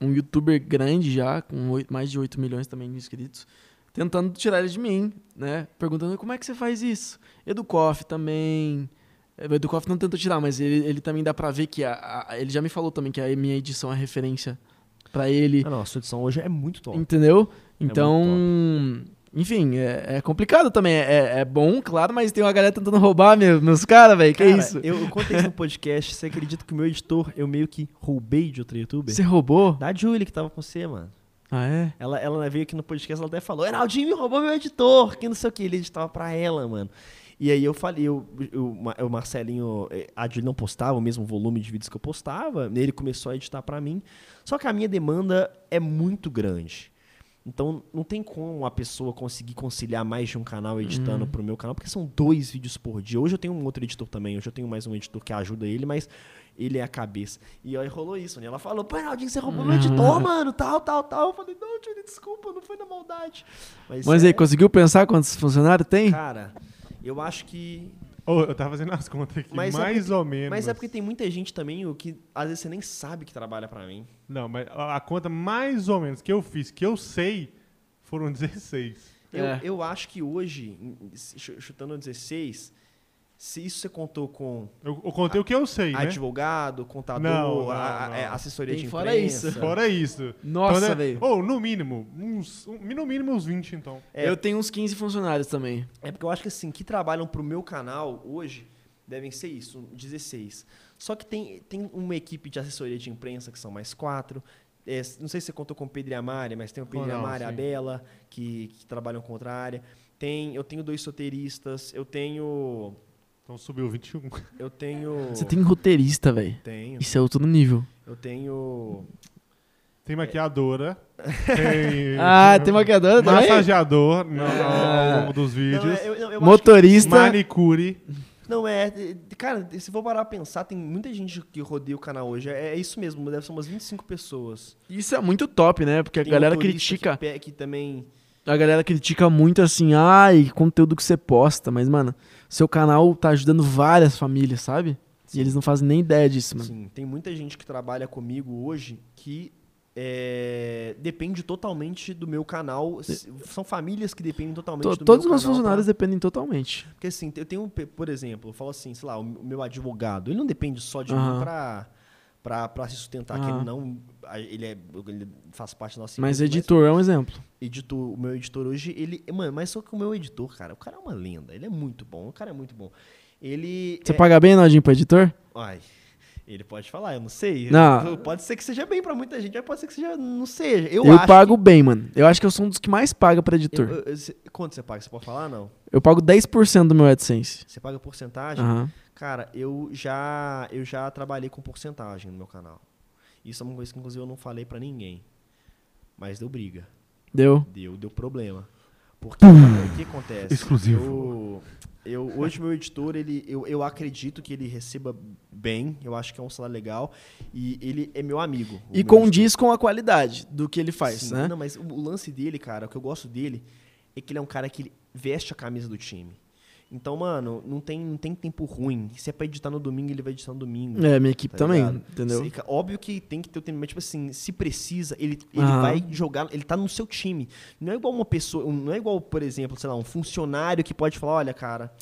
um youtuber grande já, com mais de 8 milhões também de inscritos, tentando tirar ele de mim, né? Perguntando como é que você faz isso. Educoff também. O Educoff não tentou tirar, mas ele, ele também dá pra ver que a, a- ele já me falou também que a minha edição é referência pra ele. Ah, não, a sua edição hoje é muito top. Entendeu? É Então, enfim, é, é complicado também. É, é bom, claro, mas tem uma galera tentando roubar meu- meus caras, velho. Que Cara, isso? Eu, eu contei isso no podcast, você acredita que o meu editor, eu meio que roubei de outro youtuber? Você roubou? Da Julie que tava com você, mano. Ah, é? Ela, ela veio aqui no podcast, ela até falou, Heraldinho me roubou meu editor, que não sei o que, ele editava pra ela, mano. E aí eu falei, eu, o Marcelinho, eh, a Julie não postava o mesmo volume de vídeos que eu postava, ele começou a editar pra mim. Só que a minha demanda é muito grande. Então não tem como a pessoa conseguir conciliar mais de um canal editando Uhum. pro meu canal, porque são dois vídeos por dia. Hoje eu tenho um outro editor também, hoje eu tenho mais um editor que ajuda ele, mas ele é a cabeça. E aí rolou isso, né? Ela falou, pô, Heraldinho, você roubou meu Uhum. editor, mano, tal, tal, tal. Eu falei, não, Julie, desculpa, não foi na maldade. Mas é, aí, conseguiu pensar quantos funcionários tem? Cara, eu acho que. Ô, eu tava fazendo as contas aqui, Mas é mais porque- ou menos. Mas é porque tem muita gente também o que às vezes você nem sabe que trabalha pra mim. Não, mas a conta mais ou menos que eu fiz, que eu sei, foram 16. Eu, É. eu acho que hoje, chutando 16, se isso você contou com Eu, eu contei o que eu sei, né? advogado, contador, Não, não, a- a- não. é, assessoria Tem de fora imprensa. isso. Fora isso. Nossa, Então, né? velho. Ou, no mínimo, uns, um- no mínimo uns 20, então. É. Eu tenho uns 15 funcionários também. É porque eu acho que assim, que trabalham pro meu canal hoje devem ser isso, 16. Só que tem, tem uma equipe de assessoria de imprensa que são mais quatro. É, não sei se você contou com o Pedro e a Mari, mas tem o Pedro e a Não, Mari e a sim. Bela, que, que trabalham contra a área. Tem, eu tenho dois roteiristas, eu tenho. Então subiu 21. Eu tenho. Você tem roteirista, velho. Tenho. Isso é outro nível. Eu tenho. Tem maquiadora. Tem. Ah, tem maquiadora também? Massageador no- Ah. ao longo dos vídeos. Não, é, eu- eu- eu Motorista. Manicure. que- não, é. é, Cara, se for parar pra pensar, tem muita gente que rodeia o canal hoje. É, é isso mesmo, deve ser umas 25 pessoas. Isso é muito top, né? Porque a Tem galera motorista critica. Que, que também. A galera critica muito assim, ai, conteúdo que você posta. Mas, mano, seu canal tá ajudando várias famílias, sabe? E eles não fazem nem ideia disso, mano. Sim, tem muita gente que trabalha comigo hoje que é, depende totalmente do meu canal. São famílias que dependem totalmente To- do todos os meu meus canal. pra- funcionários dependem totalmente. Porque assim, eu tenho, por exemplo, eu falo assim, sei lá, o meu advogado, ele não depende só de mim Aham. pra, pra, pra se sustentar, que Aham. ele não. Ele, é, ele faz parte da nossa Mas equipe, editor é um exemplo. editor, o meu editor hoje, ele. Mano, mas só que o meu editor, cara, o cara é uma lenda. Ele é muito bom. O cara é muito bom. Ele. Você é, paga bem, Naldinho, pro editor? Ai, ele pode falar, eu não sei. Não. Pode ser que seja bem pra muita gente, mas pode ser que seja. Não seja. Eu, Eu, pago bem, mano. Eu acho que eu sou um dos que mais paga pra que- editor. eu- eu- cê- quanto você paga? Você pode falar? Não. Eu pago 10% do meu AdSense. Você paga porcentagem? Aham. Cara, eu já, eu já trabalhei com porcentagem no meu canal. Isso é uma coisa que, inclusive, eu não falei pra ninguém. Mas deu briga. Deu? Deu, deu problema. Porque o que acontece? Exclusivo. Eu, eu, hoje, meu editor, ele, eu, eu acredito que ele receba bem. Eu acho que é um salário legal. E ele é meu amigo. E meu condiz com a qualidade do que ele faz, Sim, né? Não, mas o, o lance dele, cara, o que eu gosto dele é que ele é um cara que veste a camisa do time. Então, mano, não tem, não tem tempo ruim. Se é pra editar no domingo, ele vai editar no domingo. É, minha equipe tá também, ligado? entendeu? Sei, óbvio que tem que ter o tempo, mas tipo assim, se precisa, ele, ele Aham. vai jogar, ele tá no seu time. Não é igual uma pessoa, não é igual, por exemplo, sei lá, um funcionário que pode falar, olha, cara,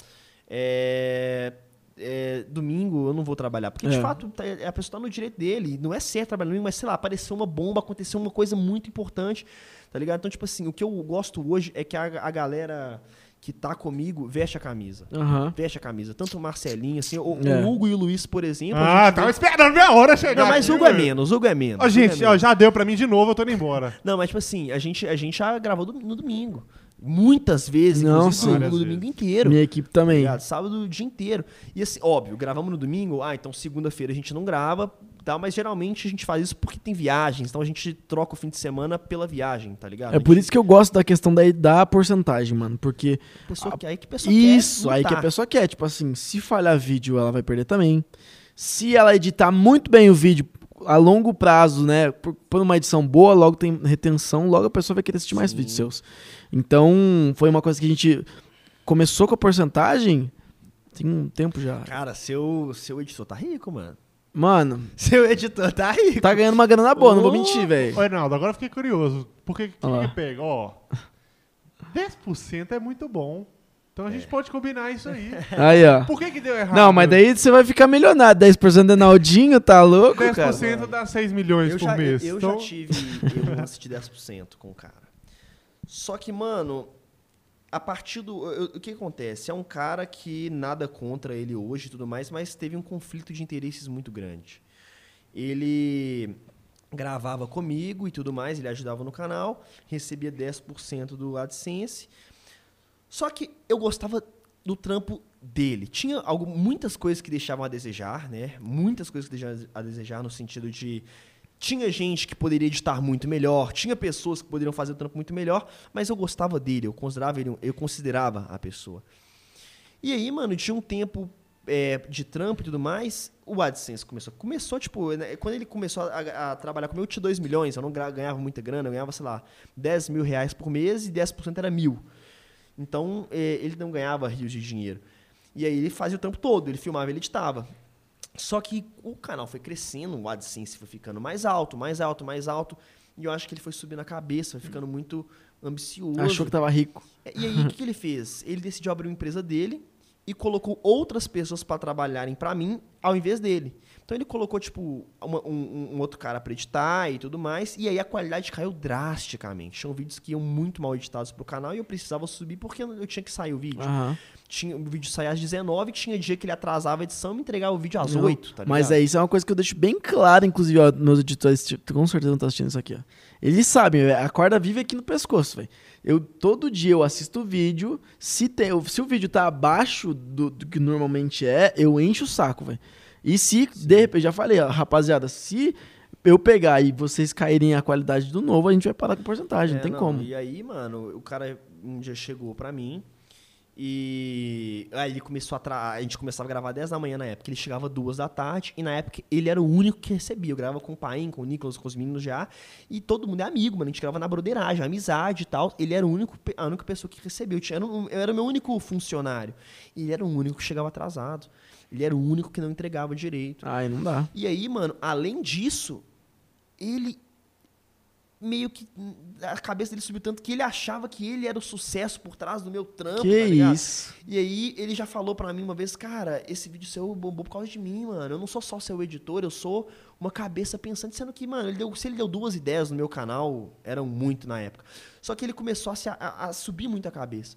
é, é, domingo eu não vou trabalhar. Porque, de É. fato, tá- a pessoa tá no direito dele. Não é certo trabalhar domingo, mas, sei lá, apareceu uma bomba, aconteceu uma coisa muito importante, tá ligado? Então, tipo assim, o que eu gosto hoje é que a, a galera que tá comigo veste a camisa. Aham. Veste a camisa. Tanto o Marcelinho, assim, o, É. o Hugo e o Luiz, por exemplo. Ah, tava vê- esperando minha hora chegar. não, mas Hugo é menos, Hugo é menos. Ó, é gente, ó, menos. já deu pra mim de novo, eu tô indo embora. Não, mas tipo assim, a gente, a gente já gravou no domingo. Muitas vezes, Não, inclusive, sim. domingo inteiro. Minha equipe tá também. ligado? Sábado o dia inteiro. E assim, óbvio, gravamos no domingo, ah, então segunda-feira a gente não grava, tá? Mas geralmente a gente faz isso porque tem viagens, então a gente troca o fim de semana pela viagem, tá ligado? É por isso que eu gosto da questão da, da porcentagem, mano. Porque a pessoa, que- aí que a pessoa isso, quer aí que a pessoa quer. Tipo assim, se falhar vídeo, ela vai perder também. Se ela editar muito bem o vídeo a longo prazo, né? Por, por uma edição boa, logo tem retenção, logo a pessoa vai querer assistir mais Sim. vídeos seus. Então, foi uma coisa que a gente começou com a porcentagem tem um tempo já. Cara, seu, seu editor tá rico, mano. Mano, Seu editor tá rico. tá ganhando uma grana boa, não vou mentir, velho. Ô, Reinaldo, agora eu fiquei curioso. Por que lá. que pega? Ó, 10% é muito bom. Então a gente pode combinar isso aí. Aí, ó. Por que que deu errado? Não, mas daí você vai ficar milionário. 10% de Naldinho, tá louco, cara? 10% dá 6 milhões Eu por já, mês. eu então, já tive um lance de 10% com o cara. Só que, mano, a partir do. eu- O que acontece? É um cara que nada contra ele hoje e tudo mais, mas teve um conflito de interesses muito grande. Ele gravava comigo e tudo mais, ele ajudava no canal, recebia 10% do AdSense. Só que eu gostava do trampo dele. Tinha algo, muitas coisas que deixavam a desejar, né? Muitas coisas que deixavam a desejar no sentido de tinha gente que poderia editar muito melhor, tinha pessoas que poderiam fazer o trampo muito melhor, mas eu gostava dele, eu considerava ele, eu considerava a pessoa. E aí, mano, tinha um tempo é, de trampo e tudo mais, o AdSense começou. Começou, tipo, né, quando ele começou a, a trabalhar comigo, eu tinha 2 milhões, eu não ganhava muita grana, eu ganhava, sei lá, 10 mil reais por mês e 10% era mil. Então, é, ele não ganhava rios de dinheiro. E aí ele fazia o trampo todo, ele filmava, ele editava. Só que o canal foi crescendo, o AdSense foi ficando mais alto, mais alto, mais alto. E eu acho que ele foi subindo a cabeça, foi ficando muito ambicioso. Achou que tava rico. E aí, o que, que ele fez? Ele decidiu abrir uma empresa dele e colocou outras pessoas para trabalharem para mim ao invés dele. Então ele colocou, tipo, uma- um, um outro cara para editar e tudo mais. E aí a qualidade caiu drasticamente. Tinham vídeos que iam muito mal editados pro canal e eu precisava subir porque eu tinha que sair o vídeo. Aham. Tinha, o vídeo saía às 19 tinha dia que ele atrasava a edição e me entregava o vídeo às Não, 8, tá Mas é isso é uma coisa que eu deixo bem claro, inclusive, ó, meus editores, tipo, com certeza não estão assistindo isso aqui, ó. Eles sabem, é, a corda vive aqui no pescoço, velho. Eu todo dia eu assisto o vídeo, se tem, se o vídeo tá abaixo do, do que normalmente é, eu encho o saco, velho. E se de repente, já falei, ó, rapaziada, se eu pegar e vocês caírem a qualidade do novo, a gente vai parar com porcentagem, É, não tem como. E aí, mano, o cara um dia chegou pra mim e aí ele começou a tra... a gente começava a gravar 10 da manhã na época, ele chegava duas da tarde e na época ele era o único que recebia. Eu gravava com o Paim, com o Nicolas, com os meninos já, e todo mundo é amigo, mano, a gente gravava na broderagem, amizade e tal. Ele era o único a única pessoa que recebeu. Eu, tinha, era eu era o meu único funcionário. E ele era o único que chegava atrasado. Ele era o único que não entregava direito. Ai, não dá. E aí, mano, além disso, ele meio que hum, a cabeça dele subiu tanto que ele achava que ele era o sucesso por trás do meu trampo, que tá ligado? isso. E aí ele já falou pra mim uma vez, cara, esse vídeo seu bombou por causa de mim, mano. Eu não sou só seu editor, eu sou uma cabeça pensante, sendo que, mano, ele deu, se ele deu duas ideias no meu canal, eram muito na época. Só que ele começou a, se, a, a subir muito a cabeça.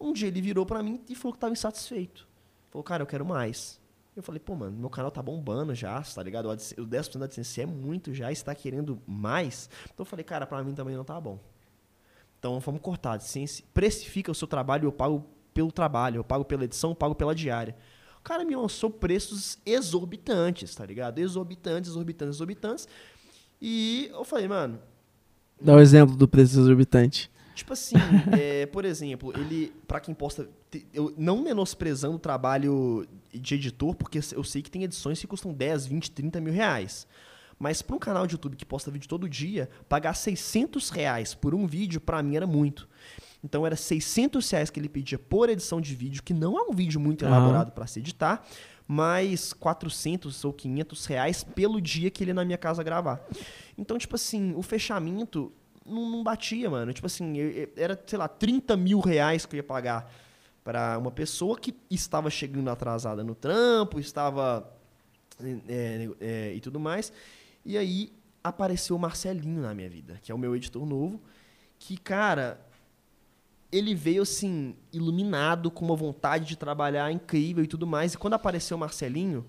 Um dia ele virou pra mim e falou que tava insatisfeito. Falou, cara, eu quero mais. Eu falei, pô, mano, meu canal tá bombando já, tá ligado? O AdSense- o 10% da AdSense é muito já, e você tá querendo mais. Então eu falei, cara, pra mim também não tá bom. Então vamos cortar a AdSense. Precifica o seu trabalho, eu pago pelo trabalho, eu pago pela edição, eu pago pela diária. O cara me lançou preços exorbitantes, tá ligado? Exorbitantes, exorbitantes, exorbitantes. E eu falei, mano, Dá o exemplo do preço exorbitante. Tipo assim, é, por exemplo, ele, pra quem posta, eu não menosprezando o trabalho de editor, porque eu sei que tem edições que custam 10, 20, 30 mil reais. Mas pra um canal de YouTube que posta vídeo todo dia, pagar 600 reais por um vídeo, pra mim era muito. Então era 600 reais que ele pedia por edição de vídeo, que não é um vídeo muito elaborado pra se editar, mais 400 ou 500 reais pelo dia que ele na minha casa gravar. Então, tipo assim, o fechamento não, não batia, mano. Tipo assim, eu- era, sei lá, 30 mil reais que eu ia pagar para uma pessoa que estava chegando atrasada no trampo, estava. é, é, e tudo mais. E aí apareceu o Marcelinho na minha vida, que é o meu editor novo, que, cara, ele veio assim, iluminado, com uma vontade de trabalhar incrível e tudo mais. E quando apareceu o Marcelinho,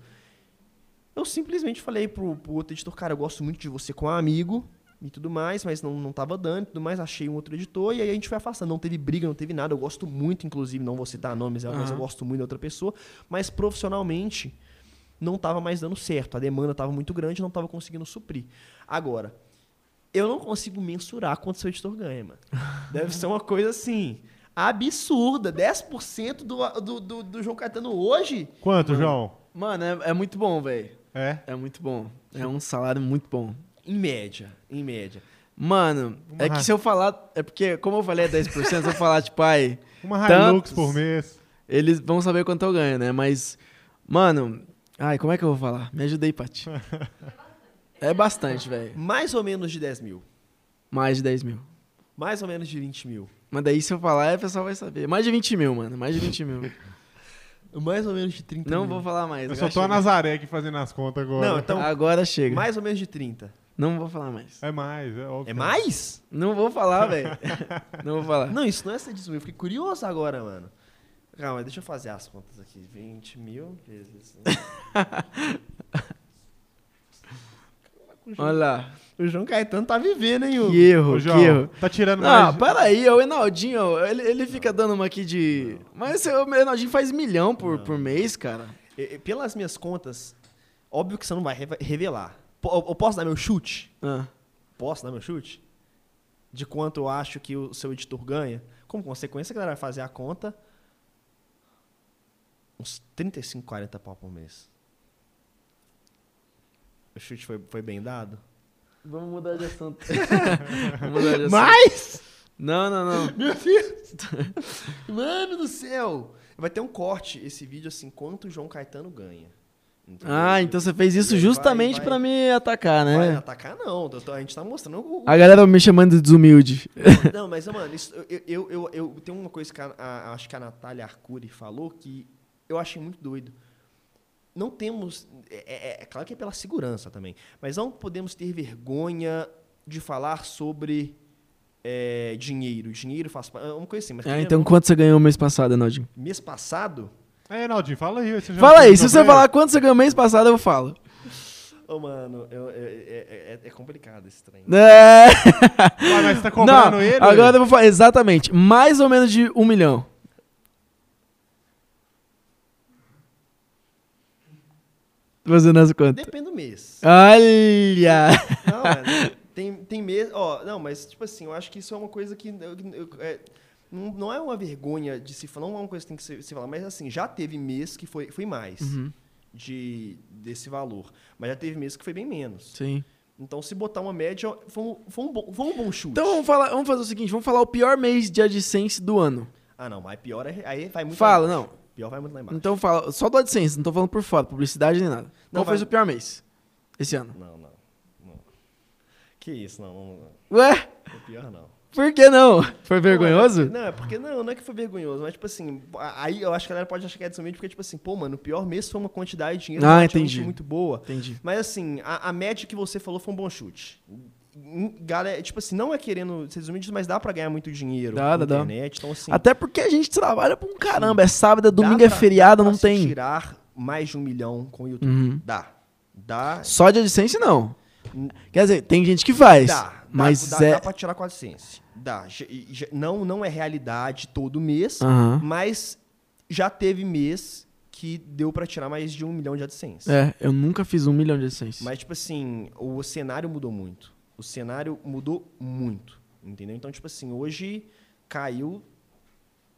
eu simplesmente falei pro, pro outro editor, cara, eu gosto muito de você como amigo e tudo mais, mas não, não tava dando e tudo mais, achei um outro editor e aí a gente foi afastando. Não teve briga, não teve nada. Eu gosto muito, inclusive, não vou citar nomes, mas eu gosto muito da outra pessoa. Mas profissionalmente não tava mais dando certo. A demanda tava muito grande, não tava conseguindo suprir. Agora, eu não consigo mensurar quanto seu editor ganha, mano. Deve ser uma coisa assim. Absurda. 10% do, do, do, do João Caetano hoje. Quanto, João? Mano, é, é muito bom, velho. É? É muito bom. É um salário muito bom. Em média. Em média. Mano, é Uma- que se eu falar. É porque, como eu falei, é 10%, se eu falar, tipo, ai, Uma Tantos. Hilux por mês. eles vão saber quanto eu ganho, né? Mas, mano. Ai, como é que eu vou falar? Me ajuda aí, Paty. É bastante, velho. Mais ou menos de 10 mil. Mais de 10 mil. Mais ou menos de 20 mil. Mas daí, se eu falar, o pessoal vai saber. Mais de 20 mil, mano. Mais de 20 mil. Mais ou menos de 30 Não mil. vou falar mais. Eu só tô a chega. Nazaré aqui fazendo as contas agora. Não, então, Agora chega. mais ou menos de 30. Não vou falar mais. É mais, é óbvio. É mais? Não vou falar, velho. Não vou falar. Não, isso não é ser desumilde. Eu fiquei curioso agora, mano. Calma, deixa eu fazer as contas aqui. 20 mil vezes. Olha lá. o João Caetano tá vivendo, hein, Hugo? Que erro, que João, erro. tá tirando Não, mais... peraí, o Enaldinho, ele, ele fica dando uma aqui de. Mas o Enaldinho faz milhão por, por mês, cara. Pelas minhas contas, óbvio que você não vai reve- revelar. Eu posso dar meu chute? Ah, Posso dar meu chute? De quanto eu acho que o seu editor ganha? Como consequência, a galera vai fazer a conta. Uns 35, 40 pau por mês. O chute foi, foi bem dado? Vamos mudar de assunto. Vamos mudar de assunto. Mais? Não, não, não. Meu Deus! Mano do céu! Vai ter um corte esse vídeo assim, quanto o João Caetano ganha. Ah, então você fez isso Vai- justamente vai- pra me atacar, Vai né? atacar, não. A gente tá mostrando o. A galera me chamando de desumilde. Não, mas, mano, isso- eu, eu, eu, eu- tem uma coisa que a, a- acho que a Natália Arcuri falou que eu achei muito doido. Não temos. É, é- é claro que é pela segurança também, mas não podemos ter vergonha de falar sobre é, dinheiro. Dinheiro faz. é Uma coisa assim, mas. Ah, então quanto você ganhou mês passado, Enaldinho? não, mês passado. É, Naldinho, fala aí. Você já Fala aí, se você falar quanto você ganhou mês passado, eu falo. Ô, mano, eu- é, é- é- é complicado esse trem. É. ele? Ué, mas você tá cobrando Não, ele? agora eu vou falar, exatamente, mais ou menos de um milhão. Fazendo as contas. Depende do mês. Olha! Não, mano, tem, tem mês. Ó, não, mas, tipo assim, eu acho que isso é uma coisa que. eu- eu- é, não, não é uma vergonha de se falar, não é uma coisa que tem que se, se falar, mas assim, já teve mês que foi, foi mais Uhum, de, desse valor. Mas já teve mês que foi bem menos. sim. Então, se botar uma média, foi um, foi um, bom, foi um bom chute. Então vamos, falar, vamos fazer o seguinte, vamos falar o pior mês de AdSense do ano. Ah, não, mas pior é. Aí vai muito Fala, não. Pior vai muito lá embaixo. Então fala, só do AdSense, não tô falando por fora, publicidade nem nada. Não, Qual foi vai- o pior mês esse ano? Não, não. não. Que isso, não, não, não. Ué, Foi pior não. Por que não? Foi vergonhoso? Não, é porque não, não é que foi vergonhoso, mas tipo assim, aí eu acho que a galera pode achar que é desumilde porque tipo assim, pô, mano, o pior mês foi uma quantidade de dinheiro Ah, entendi. muito boa. Entendi. Mas assim, a, a média que você falou foi um bom chute. Galera, tipo assim, não é querendo ser desumilde, mas dá pra ganhar muito dinheiro Dá, na dá, dá. internet, então assim, Até porque a gente trabalha pra um caramba. É sábado, é dá domingo, é pra- feriado, dá pra não se tem. tirar mais de um milhão com o YouTube. Uhum. Dá. Dá. Só de AdSense, não. Quer dizer, tem gente que faz. Dá, mas dá, dá, é. dá pra tirar com a AdSense. Dá. Já- já- não, não é realidade todo mês, Aham. mas já teve mês que deu pra tirar mais de um milhão de AdSense. É, eu nunca fiz um milhão de AdSense. Mas, tipo assim, o cenário mudou muito. O cenário mudou muito. Entendeu? Então, tipo assim, hoje caiu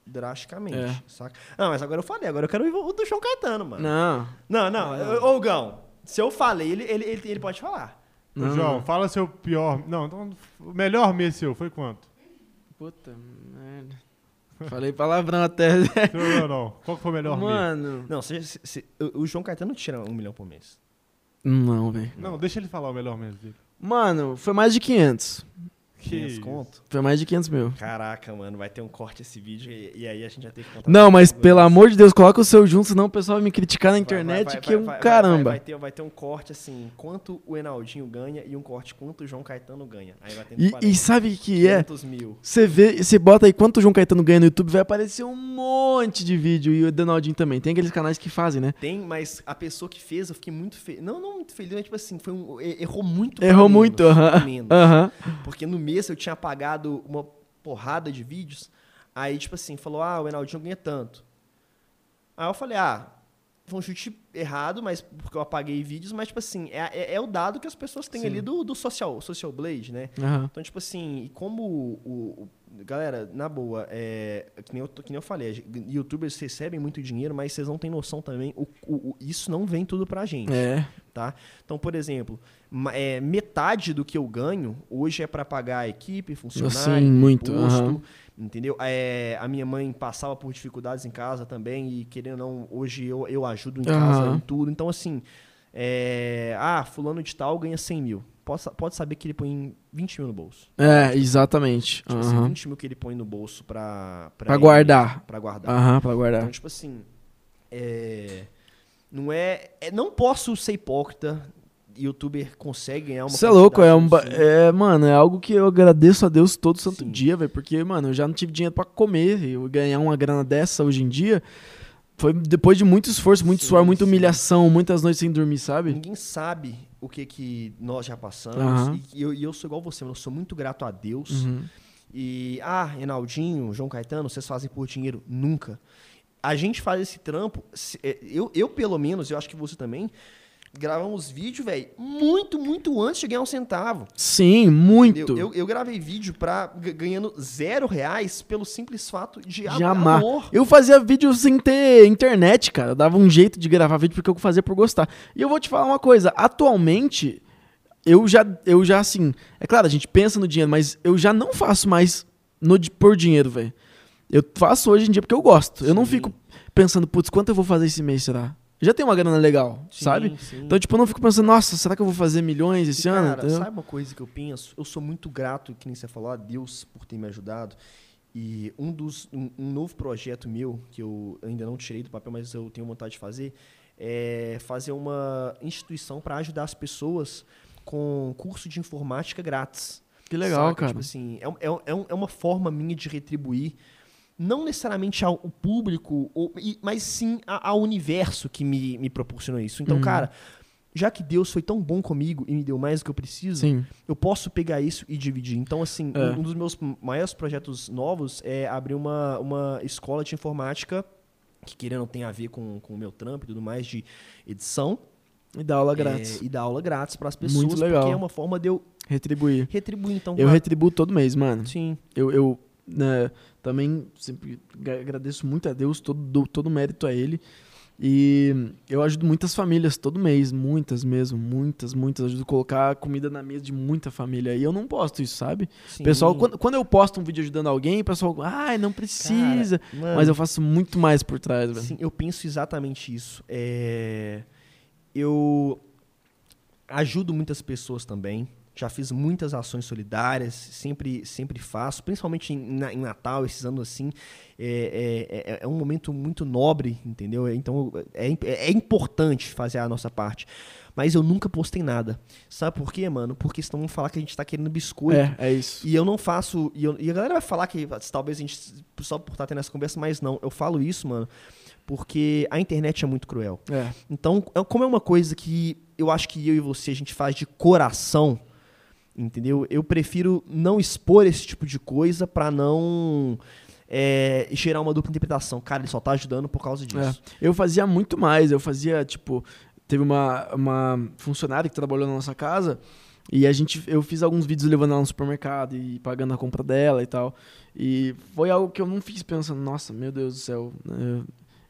drasticamente. É. Saca? Ah, mas agora eu falei, agora eu quero o do João Caetano, mano. Não. Não, não. Ô, Gão, se eu falei, ele, ele, ele, ele pode falar. Não, João, não. fala seu pior. Não, então, o melhor mês seu foi quanto? Puta merda. Falei palavrão até. Não, não, não. Qual que foi o melhor mês? Mano. Não, se- se- se- o o João Caetano tira um milhão por mês. Não, velho. Não, deixa ele falar o melhor mês dele. Mano, foi mais de 500. Que 500 isso? conto. Foi mais de 500 mil. Caraca, mano, vai ter um corte esse vídeo e, e aí a gente já tem que contar. Não, mas pelo isso. amor de Deus, coloca o seu junto, senão o pessoal vai me criticar na internet vai- vai- que é um caramba. Vai, vai ter, vai ter um corte assim, quanto o Enaldinho ganha e um corte quanto o João Caetano ganha. Aí vai ter E, e sabe o que é? 500 mil. Você vê, você bota aí quanto o João Caetano ganha no YouTube, vai aparecer um monte de vídeo. E o Donaldinho também. Tem aqueles canais que fazem, né? Tem, mas a pessoa que fez, eu fiquei muito feliz. Não, não muito feliz, mas tipo assim, foi um, errou muito. Errou menos, muito, aham. pra menos. Aham. Porque no mês eu tinha apagado uma porrada de vídeos. Aí, tipo assim, falou, ah, o Enaldinho ganha tanto. Aí eu falei, ah, foi um chute errado, mas porque eu apaguei vídeos, mas, tipo assim, é, é, é o dado que as pessoas têm Sim. ali do, do social, social Blade, né? Aham. Então, tipo assim, e como o. o- o- galera, na boa, é, que, nem eu, que nem eu falei, youtubers recebem muito dinheiro, mas vocês não têm noção também, o, o- isso não vem tudo pra gente É. tá? Então, por exemplo, é, metade do que eu ganho hoje é para pagar a equipe, funcionário, Sim, muito, imposto, aham. entendeu? É, a minha mãe passava por dificuldades em casa também e querendo ou não, hoje eu, eu ajudo em casa Aham. em tudo. Então, assim, é, ah, fulano de tal ganha 100 mil. Pode, pode saber que ele põe 20 mil no bolso. É, exatamente. Tipo assim, Aham. 20 mil que ele põe no bolso pra... Pra ele- guardar. Pra guardar. Aham, pra Então, guardar. tipo assim, é, não é, é- Não posso ser hipócrita. Youtuber consegue ganhar uma Você é louco, é, um, é, mano, é algo que eu agradeço a Deus todo santo Sim. dia, velho, porque, mano, eu já não tive dinheiro pra comer, e eu ganhar uma grana dessa hoje em dia foi depois de muito esforço, muito Sim, suor, muita sim. humilhação, muitas noites sem dormir, sabe? Ninguém sabe o que, que nós já passamos. Aham. E, eu, e eu sou igual você, mano. Eu sou muito grato a Deus. Uhum. E, ah, Renaldinho, João Caetano, vocês fazem por dinheiro? Nunca. A gente faz esse trampo, é, eu, eu pelo menos, eu acho que você também, gravamos vídeo, velho, muito, muito antes de ganhar um centavo. Sim, muito. Eu, eu, gravei vídeo pra, ganhando zero reais pelo simples fato de, De am- amar. amor. Eu fazia vídeo sem ter internet, cara. Eu dava um jeito de gravar vídeo porque eu fazia por gostar. E eu vou te falar uma coisa. Atualmente, eu já, eu já assim... É claro, a gente pensa no dinheiro, mas eu já não faço mais no, por dinheiro, velho. Eu faço hoje em dia porque eu gosto. Eu não Sim. fico pensando, putz, quanto eu vou fazer esse mês, será? Já tem uma grana legal, Sim, sabe? sim. Então, tipo, eu não fico pensando, nossa, será que eu vou fazer milhões esse ano? cara, Entendeu? sabe uma coisa que eu penso? Eu sou muito grato, que nem você falou, a Deus por ter me ajudado. E um dos um, um novo projeto meu que eu ainda não tirei do papel, mas eu tenho vontade de fazer, é fazer uma instituição para ajudar as pessoas com curso de informática grátis. Que legal, Saca? cara. Tipo assim, é, é, é, é uma forma minha de retribuir, não necessariamente ao público, ou- mas sim ao universo que me, me proporcionou isso. Então, Uhum. cara, já que Deus foi tão bom comigo e me deu mais do que eu preciso, Sim. eu posso pegar isso e dividir. Então, assim, É. um, dos meus maiores projetos novos é abrir uma, uma escola de informática que, querendo, tem a ver com, com o meu trampo e tudo mais, de edição. E dá aula grátis. é, e dar aula grátis para as pessoas, Muito legal. porque é uma forma de eu Retribuir. retribuir. Então, Eu a- retribuo todo mês, mano. Sim. Eu, eu né, também sempre gra- agradeço muito a Deus, todo, todo mérito a Ele. E eu ajudo muitas famílias todo mês, muitas mesmo, muitas, muitas. Ajudo a colocar comida na mesa de muita família. E eu não posto isso, sabe? sim. Pessoal, quando, quando eu posto um vídeo ajudando alguém, o pessoal, ai, não precisa. Cara, mano, Mas eu faço muito mais por trás, velho. Sim, eu penso exatamente isso. É, Eu ajudo muitas pessoas também. Já fiz muitas ações solidárias, sempre, sempre faço, principalmente em, em Natal, esses anos assim. É, é- é- é um momento muito nobre, entendeu? Então é, im- é importante fazer a nossa parte. Mas eu nunca postei nada. Sabe por quê, mano? Porque senão vão falar que a gente tá querendo biscoito. É, é isso. E eu não faço. E, eu- e a galera vai falar que talvez a gente. Só por estar tendo essa conversa, mas não. Eu falo isso, mano, porque a internet é muito cruel. É. Então, é- como é uma coisa que eu acho que eu e você a gente faz de coração, entendeu? Eu prefiro não expor esse tipo de coisa pra não é, gerar uma dupla interpretação. Cara, ele só tá ajudando por causa disso. Eu fazia muito mais. Eu fazia, tipo, teve uma, uma funcionária que trabalhou na nossa casa e a gente, eu fiz alguns vídeos levando ela no supermercado e pagando a compra dela e tal. E foi algo que eu não fiz pensando, nossa, meu Deus do céu, né,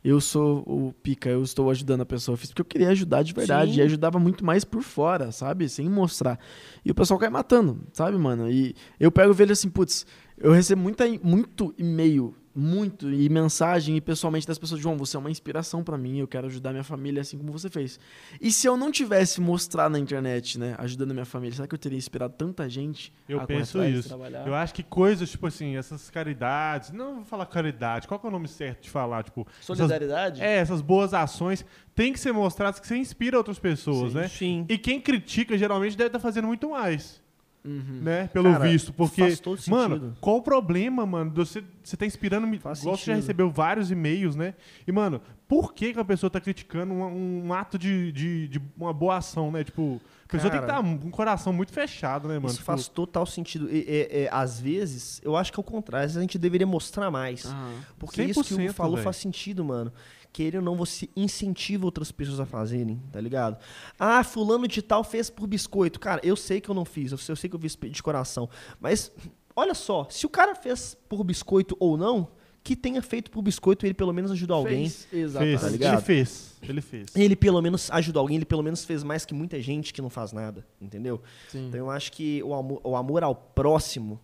eu sou o pica, eu estou ajudando a pessoa. Eu fiz porque eu queria ajudar de verdade. Sim. E ajudava muito mais por fora, sabe? Sem mostrar. E o pessoal cai matando, sabe, mano? E eu pego e vejo assim, putz, eu recebo muita, muito e-mail, muito, e mensagem, e pessoalmente das pessoas, João, você é uma inspiração pra mim, eu quero ajudar minha família assim como você fez. E se eu não tivesse mostrado na internet, né, ajudando minha família, será que eu teria inspirado tanta gente Eu penso isso. trabalhar? Eu acho que coisas, tipo assim, essas caridades. Não vou falar caridade, qual que é o nome certo de falar? Tipo, essas, Solidariedade? é, essas boas ações têm que ser mostradas que você inspira outras pessoas, Sim, né? Sim. E quem critica geralmente deve estar fazendo muito mais, Uhum. né? Pelo Cara, visto. Porque, faz todo mano, sentido. qual o problema, mano? Você, você tá inspirando. Faz igual você já sentido. recebeu vários e-mails, né? E, mano, por que, que a pessoa tá criticando um, um ato de, de, de uma boa ação, né? Tipo, a pessoa tem que Cara, estar com o coração muito fechado, né, mano? Isso Tipo, faz total sentido. E, é, é, às vezes, eu acho que é o contrário. Às vezes a gente deveria mostrar mais. Aham. Porque isso que o 100%, Hugo falou velho. faz sentido, mano. Querer ou não, você incentiva outras pessoas a fazerem, tá ligado? Ah, fulano de tal fez por biscoito. Cara, eu sei que eu não fiz, eu sei, eu sei que eu fiz de coração. Mas, olha só, se o cara fez por biscoito ou não, que tenha feito por biscoito, ele pelo menos ajudou alguém. Fez, exatamente. fez, tá ligado? ele fez. Ele fez. Ele pelo menos ajudou alguém, ele pelo menos fez mais que muita gente que não faz nada, entendeu? Sim. Então eu acho que o amor, o amor ao próximo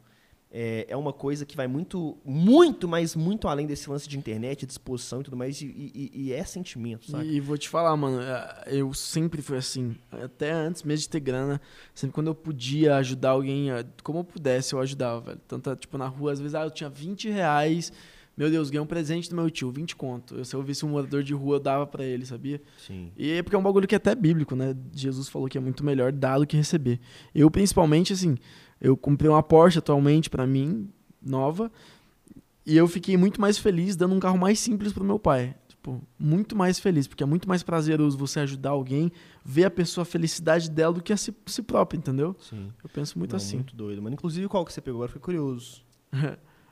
é, é uma coisa que vai muito, muito, mas muito além desse lance de internet, de exposição e tudo mais, e, e- e é sentimento, sabe? E vou te falar, mano, é, eu sempre fui assim. Até antes mesmo de ter grana, sempre quando eu podia ajudar alguém, é, como eu pudesse, eu ajudava, velho. Tanto, tipo, na rua, às vezes, ah, eu tinha 20 reais. Meu Deus, ganhei um presente do meu tio, 20 conto. Eu, se eu visse um morador de rua, eu dava pra ele, sabia? Sim. E é porque é um bagulho que é até bíblico, né? Jesus falou que é muito melhor dar do que receber. Eu, principalmente, assim, eu comprei uma Porsche atualmente pra mim, nova, e eu fiquei muito mais feliz dando um carro mais simples pro meu pai. Tipo, muito mais feliz, porque é muito mais prazeroso você ajudar alguém, ver a pessoa, a felicidade dela do que a si, si própria, entendeu? Sim. Eu penso muito Não, assim. Muito doido, mano. Inclusive, qual que você pegou? Agora fiquei curioso.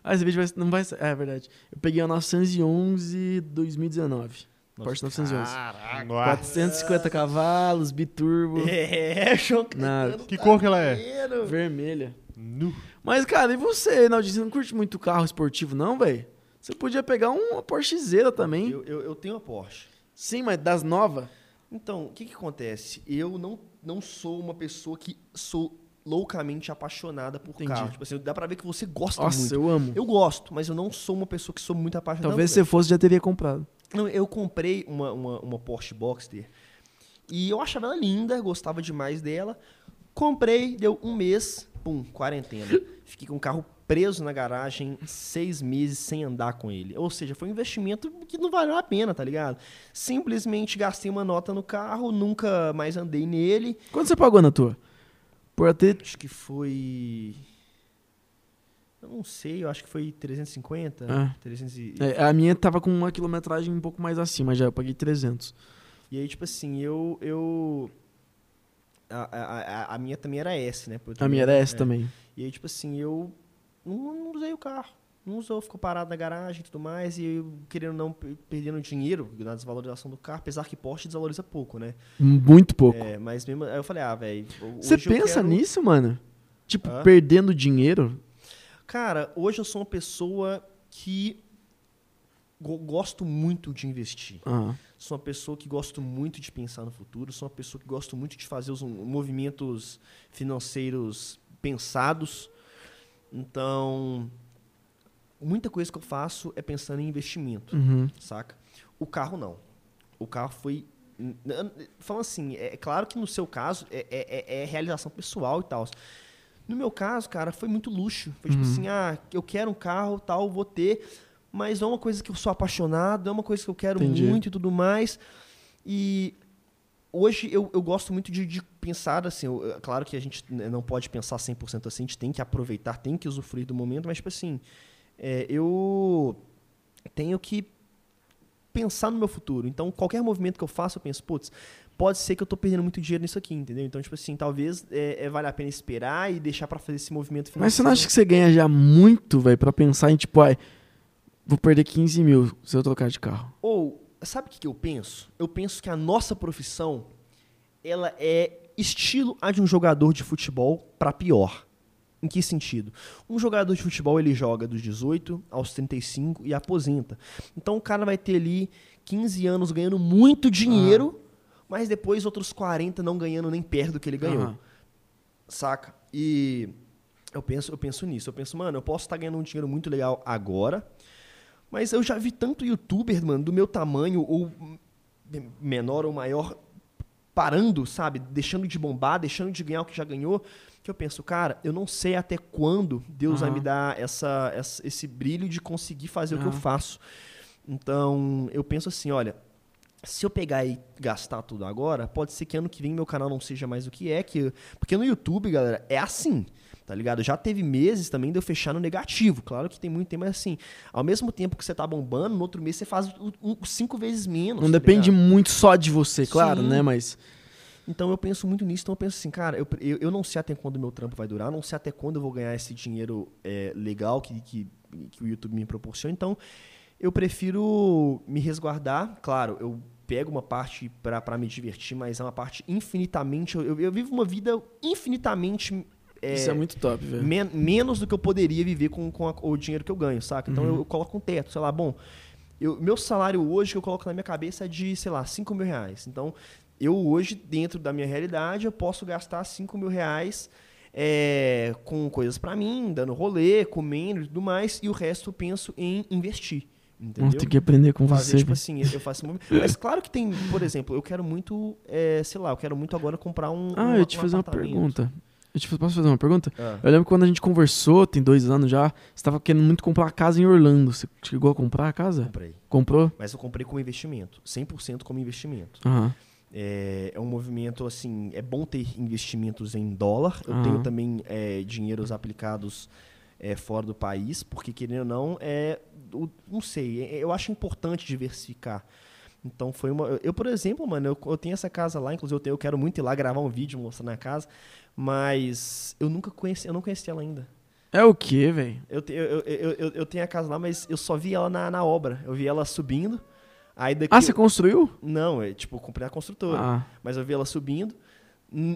ah, esse vídeo vai, não vai ser. É, é verdade. Eu peguei a 911 2019. Porsche 911. Caraca. Nossa. 450 cavalos, biturbo, É, Nada. Caetano Que cor que ela é? Vermelha. Nu. Mas, cara, e você, Naldinho? Você não curte muito carro esportivo, não, velho? Você podia pegar uma Porschezeira também. Eu, eu, eu tenho uma Porsche. Sim, mas das novas? Então, o que que acontece? Eu não, não sou uma pessoa que sou loucamente apaixonada por Entendi. carro. Tipo assim, dá pra ver que você gosta Nossa, muito. eu amo. Eu gosto, mas eu não sou uma pessoa que sou muito apaixonada. Talvez se você fosse, já teria comprado. Não, eu comprei uma, uma, uma Porsche Boxster e eu achava ela linda, gostava demais dela. Comprei, deu um mês, pum, quarentena. Fiquei com o carro preso na garagem seis meses sem andar com ele. Ou seja, foi um investimento que não valeu a pena, tá ligado? Simplesmente gastei uma nota no carro, nunca mais andei nele. Quanto você pagou na tua? Por ter. Acho que foi. Eu não sei, eu acho que foi 350. Ah. 300 e... É, a minha tava com uma quilometragem um pouco mais acima já, eu paguei 300. E aí, tipo assim, eu. eu a, a, a- minha também era S, né? Eu A minha era também- essa é. também. E aí, tipo assim, eu não, não usei o carro. Não usou, ficou parado na garagem e tudo mais. E eu, querendo não, pe- perdendo dinheiro na desvalorização do carro, apesar que Porsche desvaloriza pouco, né? Muito pouco. É, mas mesmo. Aí eu falei, ah, velho. Você pensa quero- nisso, mano? Tipo, perdendo dinheiro? Cara, hoje eu sou uma pessoa que go- gosto muito de investir. Ah, Sou uma pessoa que gosto muito de pensar no futuro, sou uma pessoa que gosto muito de fazer os movimentos financeiros pensados. Então, muita coisa que eu faço é pensando em investimento, uhum. saca? O carro não. O carro foi Falando assim, é claro que no seu caso é, é- é- é realização pessoal e tal. No meu caso, cara, foi muito luxo. Foi tipo assim, ah, eu quero um carro, tal, vou ter, mas é uma coisa que eu sou apaixonado, é uma coisa que eu quero Entendi. muito e tudo mais. E hoje eu, eu gosto muito de, de pensar assim, eu- é claro que a gente né, não pode pensar 100% assim, a gente tem que aproveitar, tem que usufruir do momento, mas tipo assim, é, eu tenho que pensar no meu futuro. Então, qualquer movimento que eu faço, eu penso, putz, pode ser que eu tô perdendo muito dinheiro nisso aqui, entendeu? Então, tipo assim, talvez é, é, vale a pena esperar e deixar pra fazer esse movimento financeiro. Mas você não acha que você ganha já muito, velho, pra pensar em, tipo, ai, vou perder 15 mil se eu trocar de carro? Ou, sabe o que, que eu penso? Eu penso que a nossa profissão, ela é estilo a de um jogador de futebol pra pior. Em que sentido? Um jogador de futebol, ele joga dos 18 aos 35 e aposenta. Então o cara vai ter ali 15 anos ganhando muito dinheiro, mas depois outros 40 não ganhando nem perto do que ele ganhou. Aham. Saca? E eu penso, eu penso nisso. Eu penso, mano, eu posso estar ganhando um dinheiro muito legal agora, mas eu já vi tanto youtuber, mano, do meu tamanho, ou menor ou maior, parando, sabe? Deixando de bombar, deixando de ganhar o que já ganhou, que eu penso, cara, eu não sei até quando Deus vai Aham. me dar essa, essa- esse brilho de conseguir fazer o que eu faço. Então, eu penso assim, olha, se eu pegar e gastar tudo agora, pode ser que ano que vem meu canal não seja mais o que é, que porque no YouTube, galera, é assim, tá ligado? Já teve meses também de eu fechar no negativo. Claro que tem muito tempo, mas assim, ao mesmo tempo que você tá bombando, no outro mês você faz o- o- cinco vezes menos. Não tá depende ligado? muito só de você, claro, Sim. né? Mas. Então eu penso muito nisso, então eu penso assim, cara, eu, eu, eu não sei até quando o meu trampo vai durar, não sei até quando eu vou ganhar esse dinheiro é, legal que, que, que o YouTube me proporciona, então eu prefiro me resguardar, claro, eu pego uma parte pra me divertir, mas é uma parte infinitamente, eu, eu- vivo uma vida infinitamente é, Isso é muito top, velho. men- menos do que eu poderia viver com, com a- o dinheiro que eu ganho, saca? Então Uhum. eu, eu coloco um teto, sei lá, bom, eu- meu salário hoje que eu coloco na minha cabeça é de, sei lá, 5 mil reais. Então, eu hoje, dentro da minha realidade, eu posso gastar 5 mil reais é, com coisas pra mim, dando rolê, comendo e tudo mais, e o resto eu penso em investir. Entendeu? Ter que aprender com fazer, você. tipo assim, eu faço. Mas claro que tem, por exemplo, eu quero muito, é, sei lá, eu quero muito agora comprar um. ah, eu te um fazer uma pergunta. Eu te posso fazer uma pergunta? Ah. Eu lembro que quando a gente conversou, tem dois anos já, você tava querendo muito comprar uma casa em Orlando. Você chegou a comprar a casa? Comprei. Comprou? Mas eu comprei como investimento. 100% como investimento. Aham. É, é um movimento, assim, é bom ter investimentos em dólar. Eu Aham. tenho também é, dinheiros aplicados é, fora do país, porque querendo ou não, é, o- não sei, é- eu acho importante diversificar. Então foi uma. Eu, por exemplo, mano, eu, eu tenho essa casa lá, inclusive eu, tenho- eu quero muito ir lá gravar um vídeo mostrando a casa, mas eu nunca conheci, eu não conheci ela ainda. É o quê, velho? Eu, eu, eu, eu, eu tenho a casa lá, mas eu só vi ela na, na obra. Eu vi ela subindo. Aí daqui. Ah, você construiu? Não, é tipo, eu comprei na construtora. Ah, Mas eu vi ela subindo.